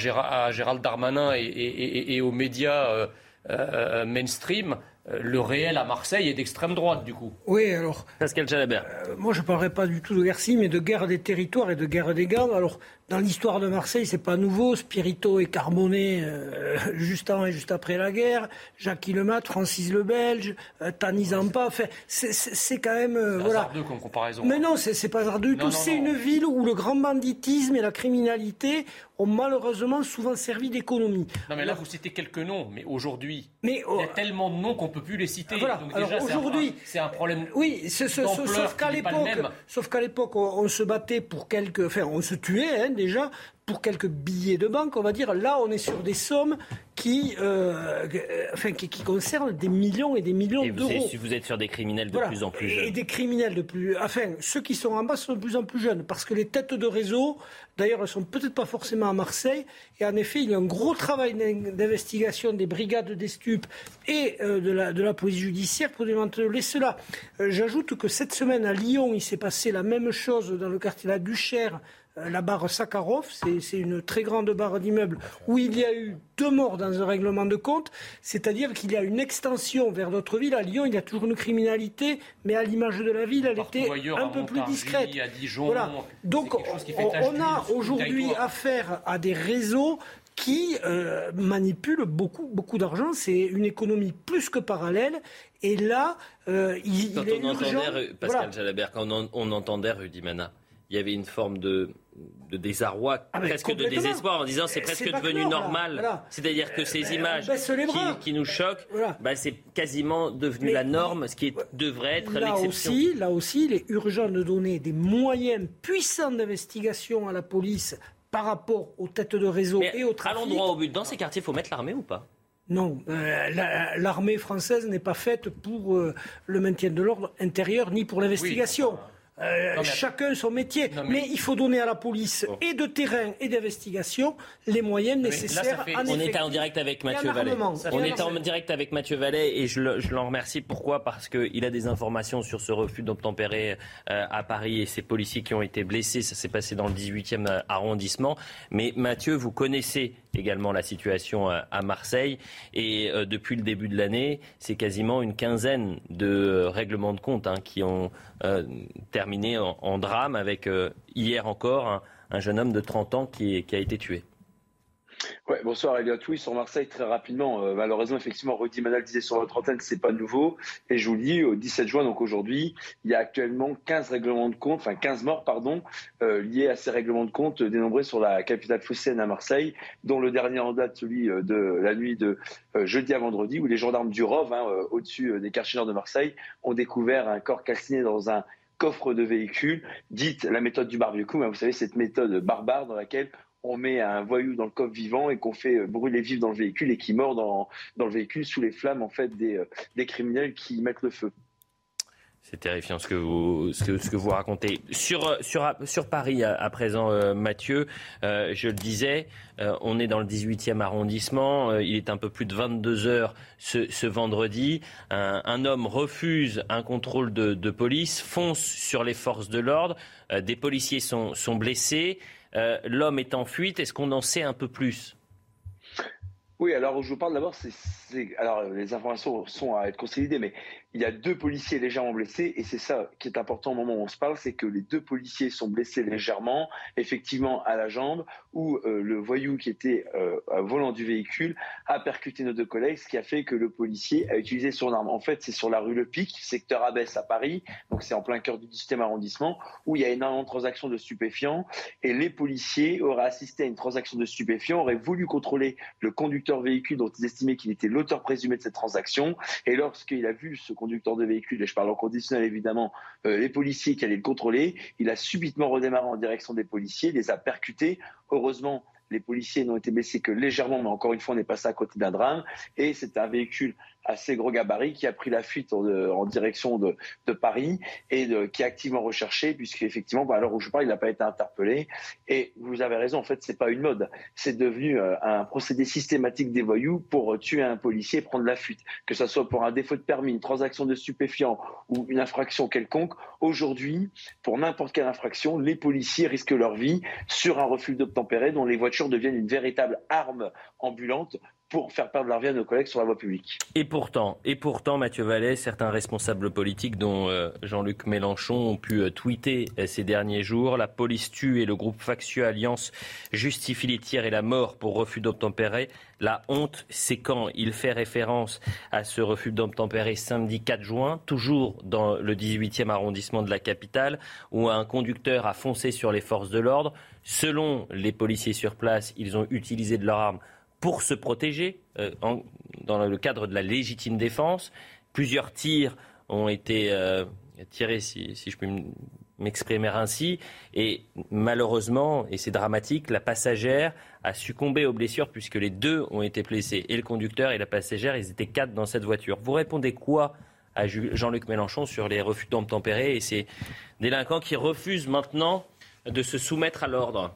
Gérald Darmanin et, aux médias euh, mainstream, le réel à Marseille est d'extrême droite, du coup. Oui, alors. Pascal Jalabert. moi, je ne parlerai pas du tout de guerre mais de guerre des territoires et de guerre des gangs. Alors, dans l'histoire de Marseille, c'est pas nouveau. Spirito et Carmonet, euh, juste avant et juste après la guerre. Jacques Mat, Francis le Belge, euh, Tanizampa. Enfin, c'est quand même. Euh, voilà. comme comparaison. Mais non, c'est pas hasardeux du tout. C'est une ville où le grand banditisme et la criminalité ont malheureusement souvent servi d'économie. Non, mais là, vous citez quelques noms, mais aujourd'hui, il y a tellement de noms qu'on peut plus les citer. Voilà. Aujourd'hui, c'est un, problème. Oui, sauf qu'à l'époque, sauf qu'à l'époque, on, se battait pour quelques, enfin, on se tuait. Hein, déjà pour quelques billets de banque, on va dire, là, on est sur des sommes qui, euh, enfin, qui, concernent des millions et des millions d'euros. Si vous êtes sur des criminels de plus en plus jeunes. Et des criminels de plus. Enfin, ceux qui sont en bas sont de plus en plus jeunes. Parce que les têtes de réseau, d'ailleurs, elles sont peut-être pas forcément à Marseille. Et en effet, il y a un gros travail d'investigation des brigades des stupes et euh, de, la, de la police judiciaire pour démanteler cela. Euh, j'ajoute que cette semaine à Lyon, il s'est passé la même chose dans le quartier de la Duchère euh, la barre Sakharov, c'est une très grande barre d'immeubles où il y a eu deux morts dans un règlement de compte, c'est-à-dire qu'il y a une extension vers d'autres villes. À Lyon, il y a toujours une criminalité, mais à l'image de la ville, elle était un peu plus discrète. voilà. Donc, on, a aujourd'hui affaire à des réseaux qui euh, manipulent beaucoup, beaucoup d'argent. C'est une économie plus que parallèle. Et là, euh, il, quand est on entendait, Pascal Jalabert, quand on, on entendait Rudimana, il y avait une forme de de désarroi, ah, presque de désespoir, en disant c'est presque devenu normal. C'est-à-dire que ces images qui, nous choquent, bah, c'est quasiment devenu la norme, ce qui devrait être l'exception. Aussi, là aussi, il est urgent de donner des moyens puissants d'investigation à la police par rapport aux têtes de réseau et au trafic. Allons droit au but. Dans ces quartiers, il faut mettre l'armée ou pas? Non, euh, l'armée française n'est pas faite pour euh, le maintien de l'ordre intérieur ni pour l'investigation. Euh, chacun son métier. mais... il faut donner à la police et de terrain et d'investigation les moyens nécessaires. on est en direct avec Mathieu Vallet. On est en direct avec Mathieu Vallet et je, l'en remercie. Pourquoi? Parce qu'il a des informations sur ce refus d'obtempérer euh, à Paris et ces policiers qui ont été blessés. Ça s'est passé dans le 18e euh, arrondissement. Mais Mathieu, vous connaissez également la situation à Marseille. Et depuis le début de l'année, c'est quasiment une quinzaine de règlements de compte hein, qui ont terminé en, drame avec euh, hier encore un, jeune homme de 30 ans qui a été tué. Ouais, bonsoir Elliot. Oui, sur Marseille, très rapidement. Euh, malheureusement, effectivement, Rudy Manal disait sur votre antenne, c'est pas nouveau. Et je vous le dis, au 17 juin, donc aujourd'hui, il y a actuellement 15 règlements de compte, enfin 15 morts, pardon, euh, liés à ces règlements de compte dénombrés sur la capitale phocéenne à Marseille, dont le dernier en date, celui euh, de la nuit de jeudi à vendredi, où les gendarmes du ROV, hein, au-dessus des quartiers nord de Marseille, ont découvert un corps calciné dans un coffre de véhicule, dite la méthode du barbecue. Vous savez, cette méthode barbare dans laquelle on met un voyou dans le coffre vivant et qu'on fait brûler vif dans le véhicule et qui mord dans, dans le véhicule sous les flammes en fait des, euh, des criminels qui mettent le feu. C'est terrifiant ce que vous, ce que, vous racontez. Sur, sur, sur Paris, à, présent, euh, Mathieu, euh, je le disais, euh, on est dans le 18e arrondissement. il est un peu plus de 22 heures ce, ce vendredi. Un, homme refuse un contrôle de, de, police, fonce sur les forces de l'ordre. des policiers sont, sont blessés. L'homme est en fuite. Est-ce qu'on en sait un peu plus? Oui, alors je vous parle d'abord, alors les informations sont à être consolidées, mais il y a deux policiers légèrement blessés et c'est ça qui est important au moment où on se parle, c'est que les deux policiers sont blessés légèrement, effectivement à la jambe, où euh, le voyou qui était euh, volant du véhicule a percuté nos deux collègues, ce qui a fait que le policier a utilisé son arme. En fait, c'est sur la rue Le Pic, secteur Abbesse à Paris, donc c'est en plein cœur du 17e arrondissement, où il y a énormément de transactions de stupéfiants et les policiers auraient assisté à une transaction de stupéfiants, auraient voulu contrôler le conducteur véhicule dont ils estimaient qu'il était l'auteur présumé de cette transaction et lorsqu'il a vu ce conducteur de véhicule, et je parle en conditionnel évidemment, euh, les policiers qui allaient le contrôler. Il a subitement redémarré en direction des policiers, les a percutés. Heureusement, les policiers n'ont été blessés que légèrement, mais encore une fois, on est passé à côté d'un drame. Et c'est un véhicule assez gros gabarit qui a pris la fuite en, direction de, Paris et qui est activement recherché puisqu'effectivement, bah, à l'heure où je parle, il n'a pas été interpellé. Et vous avez raison, en fait, c'est pas une mode. C'est devenu euh, un procédé systématique des voyous pour tuer un policier et prendre la fuite. Que ce soit pour un défaut de permis, une transaction de stupéfiants ou une infraction quelconque. Aujourd'hui, pour n'importe quelle infraction, les policiers risquent leur vie sur un refus d'obtempérer dont les voitures deviennent une véritable arme ambulante pour faire perdre leur vie à nos collègues sur la voie publique. Et pourtant, et pourtant, Mathieu Vallet, certains responsables politiques, dont euh, Jean-Luc Mélenchon, ont pu euh, tweeter euh, ces derniers jours la police tue et le groupe factieux Alliance justifie les tirs et la mort pour refus d'obtempérer. La honte, c'est quand il fait référence à ce refus d'obtempérer samedi 4 juin, toujours dans le 18e arrondissement de la capitale, où un conducteur a foncé sur les forces de l'ordre. Selon les policiers sur place, ils ont utilisé de leurs armes pour se protéger euh, dans le cadre de la légitime défense. Plusieurs tirs ont été euh, tirés, si, je puis me m'exprimer ainsi. Et malheureusement, et c'est dramatique, la passagère a succombé aux blessures puisque les deux ont été blessés, et le conducteur et la passagère, ils étaient quatre dans cette voiture. Vous répondez quoi à Jean-Luc Mélenchon sur les refus d'obtempérer et ces délinquants qui refusent maintenant de se soumettre à l'ordre?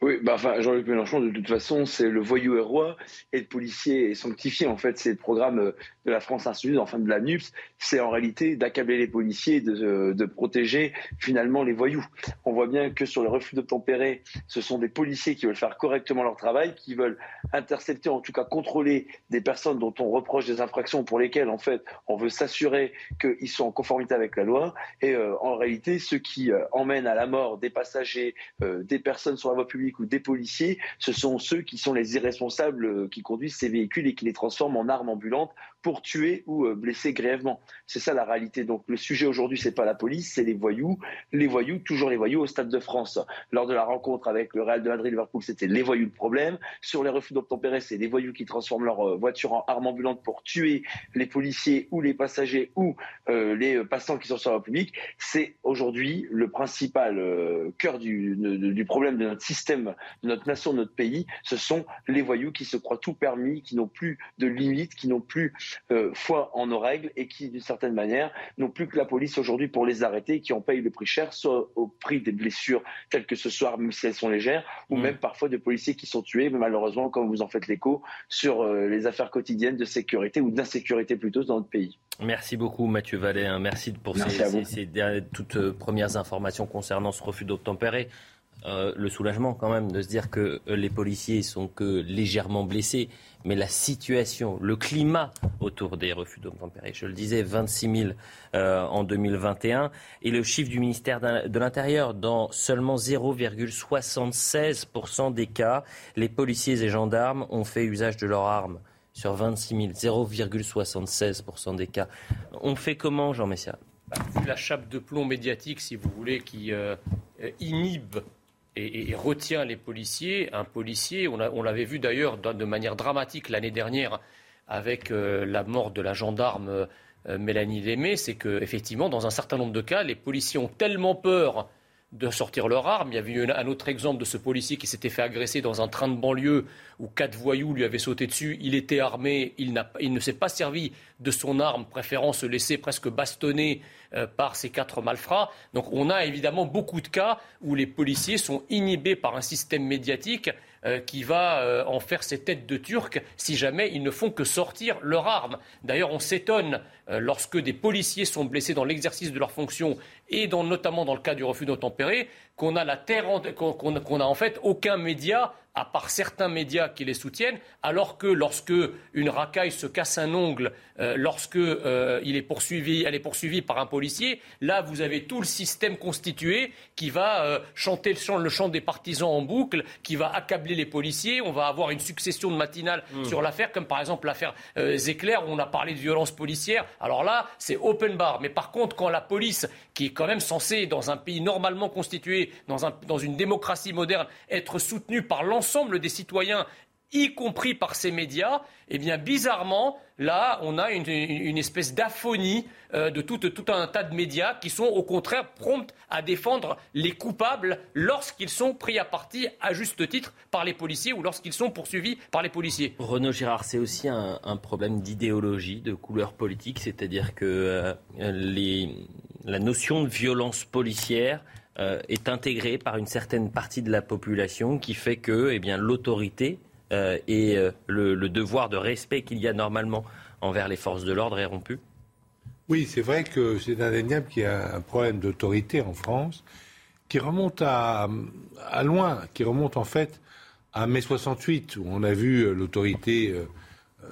Oui, bah, enfin, Jean-Luc Mélenchon, de toute façon, c'est le voyou et roi et le policier est sanctifié. En fait, c'est le programme euh, de la France Insoumise, enfin de la NUPS, c'est en réalité d'accabler les policiers, de, euh, de, protéger finalement les voyous. On voit bien que sur le refus d'obtempérer, ce sont des policiers qui veulent faire correctement leur travail, qui veulent intercepter, en tout cas contrôler des personnes dont on reproche des infractions pour lesquelles, en fait, on veut s'assurer qu'ils sont en conformité avec la loi. Et euh, en réalité, ceux qui emmènent à la mort des passagers, des personnes sur la voie ou des policiers, ce sont ceux qui sont les irresponsables euh, qui conduisent ces véhicules et qui les transforment en armes ambulantes pour tuer ou euh, blesser grièvement. C'est ça la réalité. Donc le sujet aujourd'hui, c'est pas la police, c'est les voyous. Les voyous, toujours les voyous au Stade de France. Lors de la rencontre avec le Real de Madrid, Liverpool, c'était les voyous le problème. Sur les refus d'obtempérer, c'est les voyous qui transforment leur euh, voiture en arme ambulante pour tuer les policiers ou les passagers ou les passants qui sont sur la publique. C'est aujourd'hui le principal cœur du, problème de notre système de notre nation, de notre pays, ce sont les voyous qui se croient tout permis, qui n'ont plus de limites, qui n'ont plus euh, foi en nos règles et qui, d'une certaine manière, n'ont plus que la police aujourd'hui pour les arrêter, qui en payent le prix cher, soit au prix des blessures telles que ce soir, même si elles sont légères, ou mm. même parfois de policiers qui sont tués, malheureusement, comme vous en faites l'écho, sur euh, les affaires quotidiennes de sécurité ou d'insécurité plutôt dans notre pays. Merci beaucoup Mathieu Vallée. Merci pour ces, ces, toutes euh, premières informations concernant ce refus d'obtempérer. Euh, le soulagement quand même de se dire que euh, les policiers sont que légèrement blessés, mais la situation, le climat autour des refus d'obtempérer, je le disais, 26 000 euh, en 2021, et le chiffre du ministère de l'Intérieur, dans seulement 0,76% des cas, les policiers et gendarmes ont fait usage de leurs armes sur 26 000, 0,76% des cas. On fait comment, Jean Messia? Vu la chape de plomb médiatique, si vous voulez, qui inhibe et, retient les policiers. Un policier, on, l'avait vu d'ailleurs de manière dramatique l'année dernière avec euh, la mort de la gendarme euh, Mélanie Lémé, c'est qu'effectivement, dans un certain nombre de cas, les policiers ont tellement peur de sortir leur arme. Il y avait eu un autre exemple de ce policier qui s'était fait agresser dans un train de banlieue où quatre voyous lui avaient sauté dessus. Il était armé, il, il ne s'est pas servi de son arme, préférant se laisser presque bastonner euh, par ces quatre malfrats. Donc on a évidemment beaucoup de cas où les policiers sont inhibés par un système médiatique euh, qui va euh, en faire ses têtes de Turcs si jamais ils ne font que sortir leur arme. D'ailleurs, on s'étonne lorsque des policiers sont blessés dans l'exercice de leurs fonctions et notamment dans le cas du refus d'obtempérer, qu'on a la terre, qu'on a en fait aucun média à part certains médias qui les soutiennent, alors que lorsque une racaille se casse un ongle, euh, lorsque euh, il est poursuivi, elle est poursuivie par un policier, là vous avez tout le système constitué qui va euh, chanter le chant, le chant, des partisans en boucle, qui va accabler les policiers. On va avoir une succession de matinales mmh. sur l'affaire, comme par exemple l'affaire Zéclair où on a parlé de violence policière. Alors là, c'est open bar. Mais par contre, quand la police, qui est quand même censée, dans un pays normalement constitué, dans, un, dans une démocratie moderne, être soutenue par l'ensemble l'ensemble des citoyens y compris par ces médias, eh bien bizarrement, là, on a une, espèce d'aphonie euh, de tout, un tas de médias qui sont au contraire prompts à défendre les coupables lorsqu'ils sont pris à partie à juste titre par les policiers ou lorsqu'ils sont poursuivis par les policiers. Renaud Girard, c'est aussi un, problème d'idéologie, de couleur politique, c'est-à-dire que euh, la notion de violence policière euh, est intégré par une certaine partie de la population qui fait que eh bien, l'autorité euh, et euh, le, devoir de respect qu'il y a normalement envers les forces de l'ordre est rompu Oui, c'est vrai que c'est indéniable qu'il y a un problème d'autorité en France qui remonte à, loin, qui remonte en fait à mai 68, où on a vu l'autorité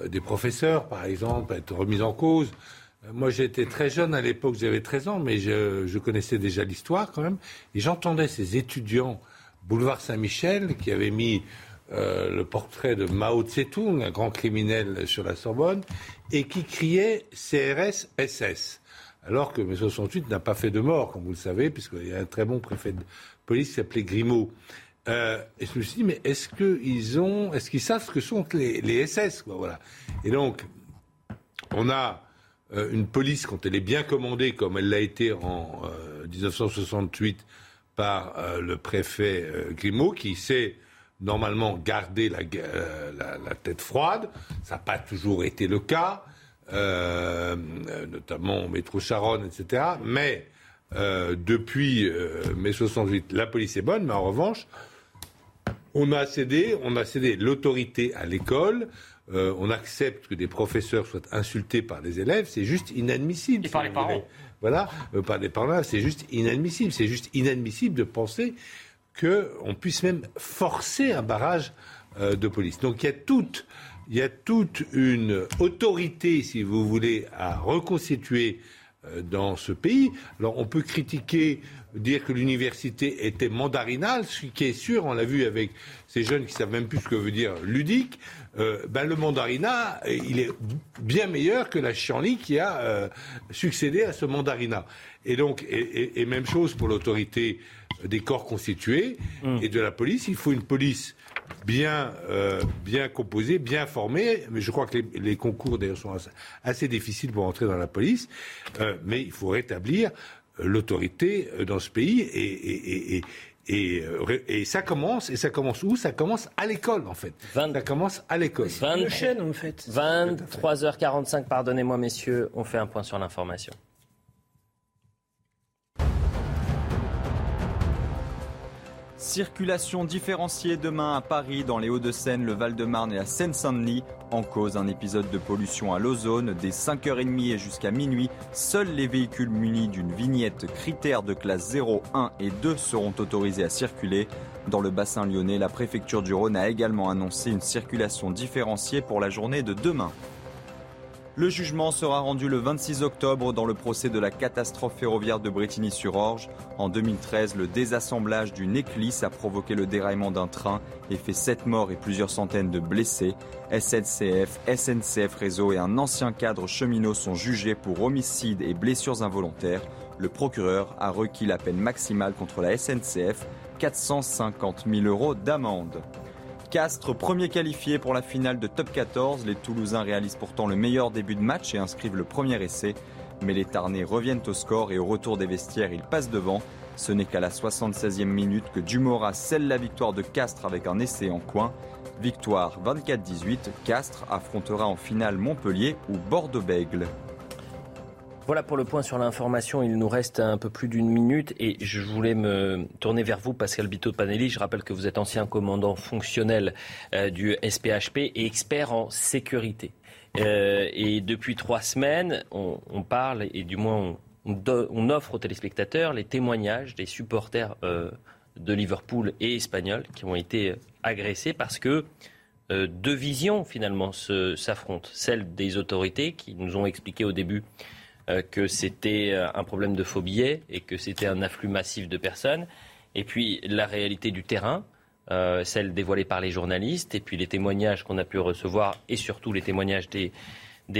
des professeurs, par exemple, être remise en cause. Moi, j'étais très jeune à l'époque, j'avais 13 ans, mais je, connaissais déjà l'histoire quand même. Et j'entendais ces étudiants, boulevard Saint-Michel, qui avaient mis euh, le portrait de Mao Tse-tung, un grand criminel sur la Sorbonne, et qui criaient CRS SS. Alors que mai 68 n'a pas fait de mort, comme vous le savez, puisqu'il y a un très bon préfet de police qui s'appelait Grimaud. Euh, et je me suis dit, mais est-ce qu'ils est-ce savent ce que sont les, SS. Et donc, on a euh, une police, quand elle est bien commandée, comme elle l'a été en 1968 par le préfet Grimaud, qui sait normalement garder la, tête froide. Ça n'a pas toujours été le cas. Euh, notamment au métro Charonne, etc. Mais euh, depuis euh, mai 68, la police est bonne, mais en revanche, on a cédé l'autorité à l'école. On accepte que des professeurs soient insultés par des élèves, c'est juste inadmissible. Et par les parents. Voilà, par des parents, c'est juste inadmissible. C'est juste inadmissible de penser qu'on puisse même forcer un barrage de police. Donc il y a toute il y a toute une autorité, si vous voulez, à reconstituer euh, dans ce pays. Alors on peut critiquer, dire que l'université était mandarinale, ce qui est sûr, on l'a vu avec ces jeunes qui savent même plus ce que veut dire ludique. Euh, ben le mandarinat, il est bien meilleur que la chienlit qui a euh, succédé à ce mandarinat. Et donc, et, même chose pour l'autorité des corps constitués mmh. et de la police. Il faut une police bien, euh, bien composé, bien formé. Mais je crois que les, concours d'ailleurs sont assez, difficiles pour entrer dans la police. Euh, mais il faut rétablir euh, l'autorité dans ce pays et, et, et, et, ça commence, et ça commence où? Ça commence à l'école, en fait. Ça commence à l'école. 20... chaîne, en fait. 23h45, pardonnez-moi, messieurs, on fait un point sur l'information. Circulation différenciée demain à Paris, dans les Hauts-de-Seine, le Val-de-Marne et la Seine-Saint-Denis. En cause, un épisode de pollution à l'ozone. Dès 5h30 et jusqu'à minuit, seuls les véhicules munis d'une vignette critère de classe 0, 1 et 2 seront autorisés à circuler. Dans le bassin lyonnais, la préfecture du Rhône a également annoncé une circulation différenciée pour la journée de demain. Le jugement sera rendu le 26 octobre dans le procès de la catastrophe ferroviaire de Bretigny-sur-Orge. En 2013, le désassemblage d'une éclisse a provoqué le déraillement d'un train et fait 7 morts et plusieurs centaines de blessés. SNCF, SNCF Réseau et un ancien cadre cheminot sont jugés pour homicide et blessures involontaires. Le procureur a requis la peine maximale contre la SNCF, 450 000 euros d'amende. Castres, premier qualifié pour la finale de top 14. Les Toulousains réalisent pourtant le meilleur début de match et inscrivent le premier essai. Mais les Tarnais reviennent au score et au retour des vestiaires, ils passent devant. Ce n'est qu'à la 76e minute que Dumora scelle la victoire de Castres avec un essai en coin. Victoire 24-18, Castres affrontera en finale Montpellier ou Bordeaux-Bègle. Voilà pour le point sur l'information. Il nous reste un peu plus d'une minute et je voulais me tourner vers vous, Pascal Bito Panelli. Je rappelle que vous êtes ancien commandant fonctionnel euh, du SPHP et expert en sécurité. Euh, et depuis trois semaines, on, parle et du moins on, offre aux téléspectateurs les témoignages des supporters euh, de Liverpool et espagnols qui ont été agressés parce que deux visions finalement s'affrontent. Celle des autorités qui nous ont expliqué au début que c'était euh, un problème de faux billets et que c'était un afflux massif de personnes. Et puis la réalité du terrain, euh, celle dévoilée par les journalistes, et puis les témoignages qu'on a pu recevoir, et surtout les témoignages des,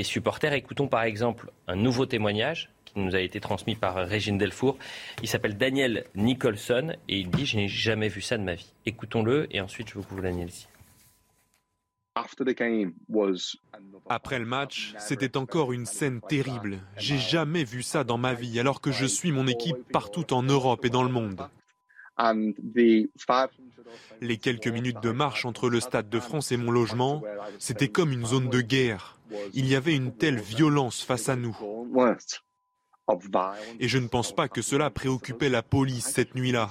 supporters. Écoutons par exemple un nouveau témoignage qui nous a été transmis par Régine Delfour. Il s'appelle Daniel Nicholson et il dit Je n'ai jamais vu ça de ma vie. Écoutons-le et ensuite je vous vous ici. Après le match, c'était encore une scène terrible. J'ai jamais vu ça dans ma vie, alors que je suis mon équipe partout en Europe et dans le monde. Les quelques minutes de marche entre le Stade de France et mon logement, c'était comme une zone de guerre. Il y avait une telle violence face à nous. Et je ne pense pas que cela préoccupait la police cette nuit-là.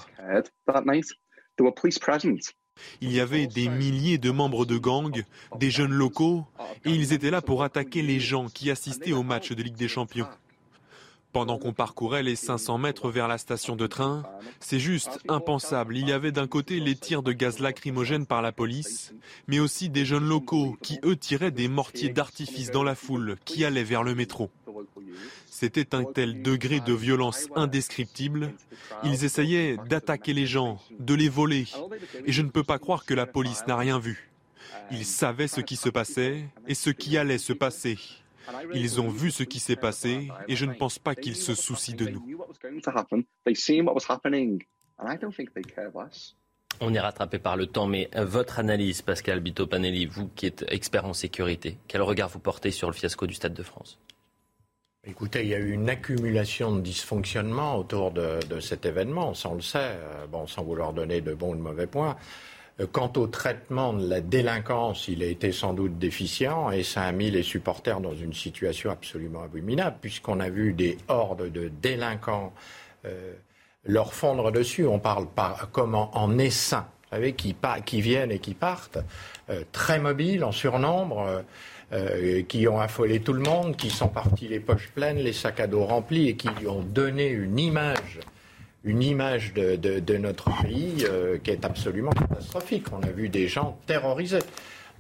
Il y avait des milliers de membres de gangs, des jeunes locaux, et ils étaient là pour attaquer les gens qui assistaient au match de Ligue des Champions. Pendant qu'on parcourait les 500 mètres vers la station de train, c'est juste impensable. Il y avait d'un côté les tirs de gaz lacrymogène par la police, mais aussi des jeunes locaux qui, eux, tiraient des mortiers d'artifice dans la foule qui allait vers le métro. C'était un tel degré de violence indescriptible. Ils essayaient d'attaquer les gens, de les voler. Et je ne peux pas croire que la police n'a rien vu. Ils savaient ce qui se passait et ce qui allait se passer. Ils ont vu ce qui s'est passé et je ne pense pas qu'ils se soucient de nous. On est rattrapé par le temps, mais votre analyse, Pascal Bito Panelli, vous qui êtes expert en sécurité, quel regard vous portez sur le fiasco du Stade de France? Écoutez, il y a eu une accumulation de dysfonctionnements autour de, de cet événement, ça on le sait, euh, bon, sans vouloir donner de bons ou de mauvais points. Euh, Quant au traitement de la délinquance, il a été sans doute déficient et ça a mis les supporters dans une situation absolument abominable, puisqu'on a vu des hordes de délinquants euh, leur fondre dessus. On parle par, comme en, en essaim, vous savez, qui, viennent et qui partent, euh, très mobiles, en surnombre. qui ont affolé tout le monde, qui sont partis les poches pleines, les sacs à dos remplis et qui ont donné une image, une image de, de- de notre pays euh, qui est absolument catastrophique. On a vu des gens terrorisés.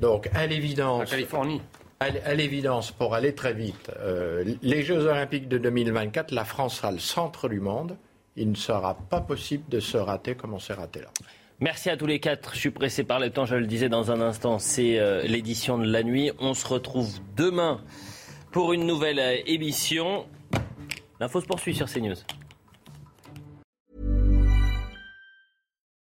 Donc, à l'évidence, Californie. à l- à l'évidence, pour aller très vite, euh, les Jeux Olympiques de 2024, la France sera le centre du monde. Il ne sera pas possible de se rater comme on s'est raté là. Merci à tous les quatre. Je suis pressé par le temps, je le disais dans un instant. C'est euh, l'édition de la nuit. On se retrouve demain pour une nouvelle émission. L'info se poursuit sur CNews.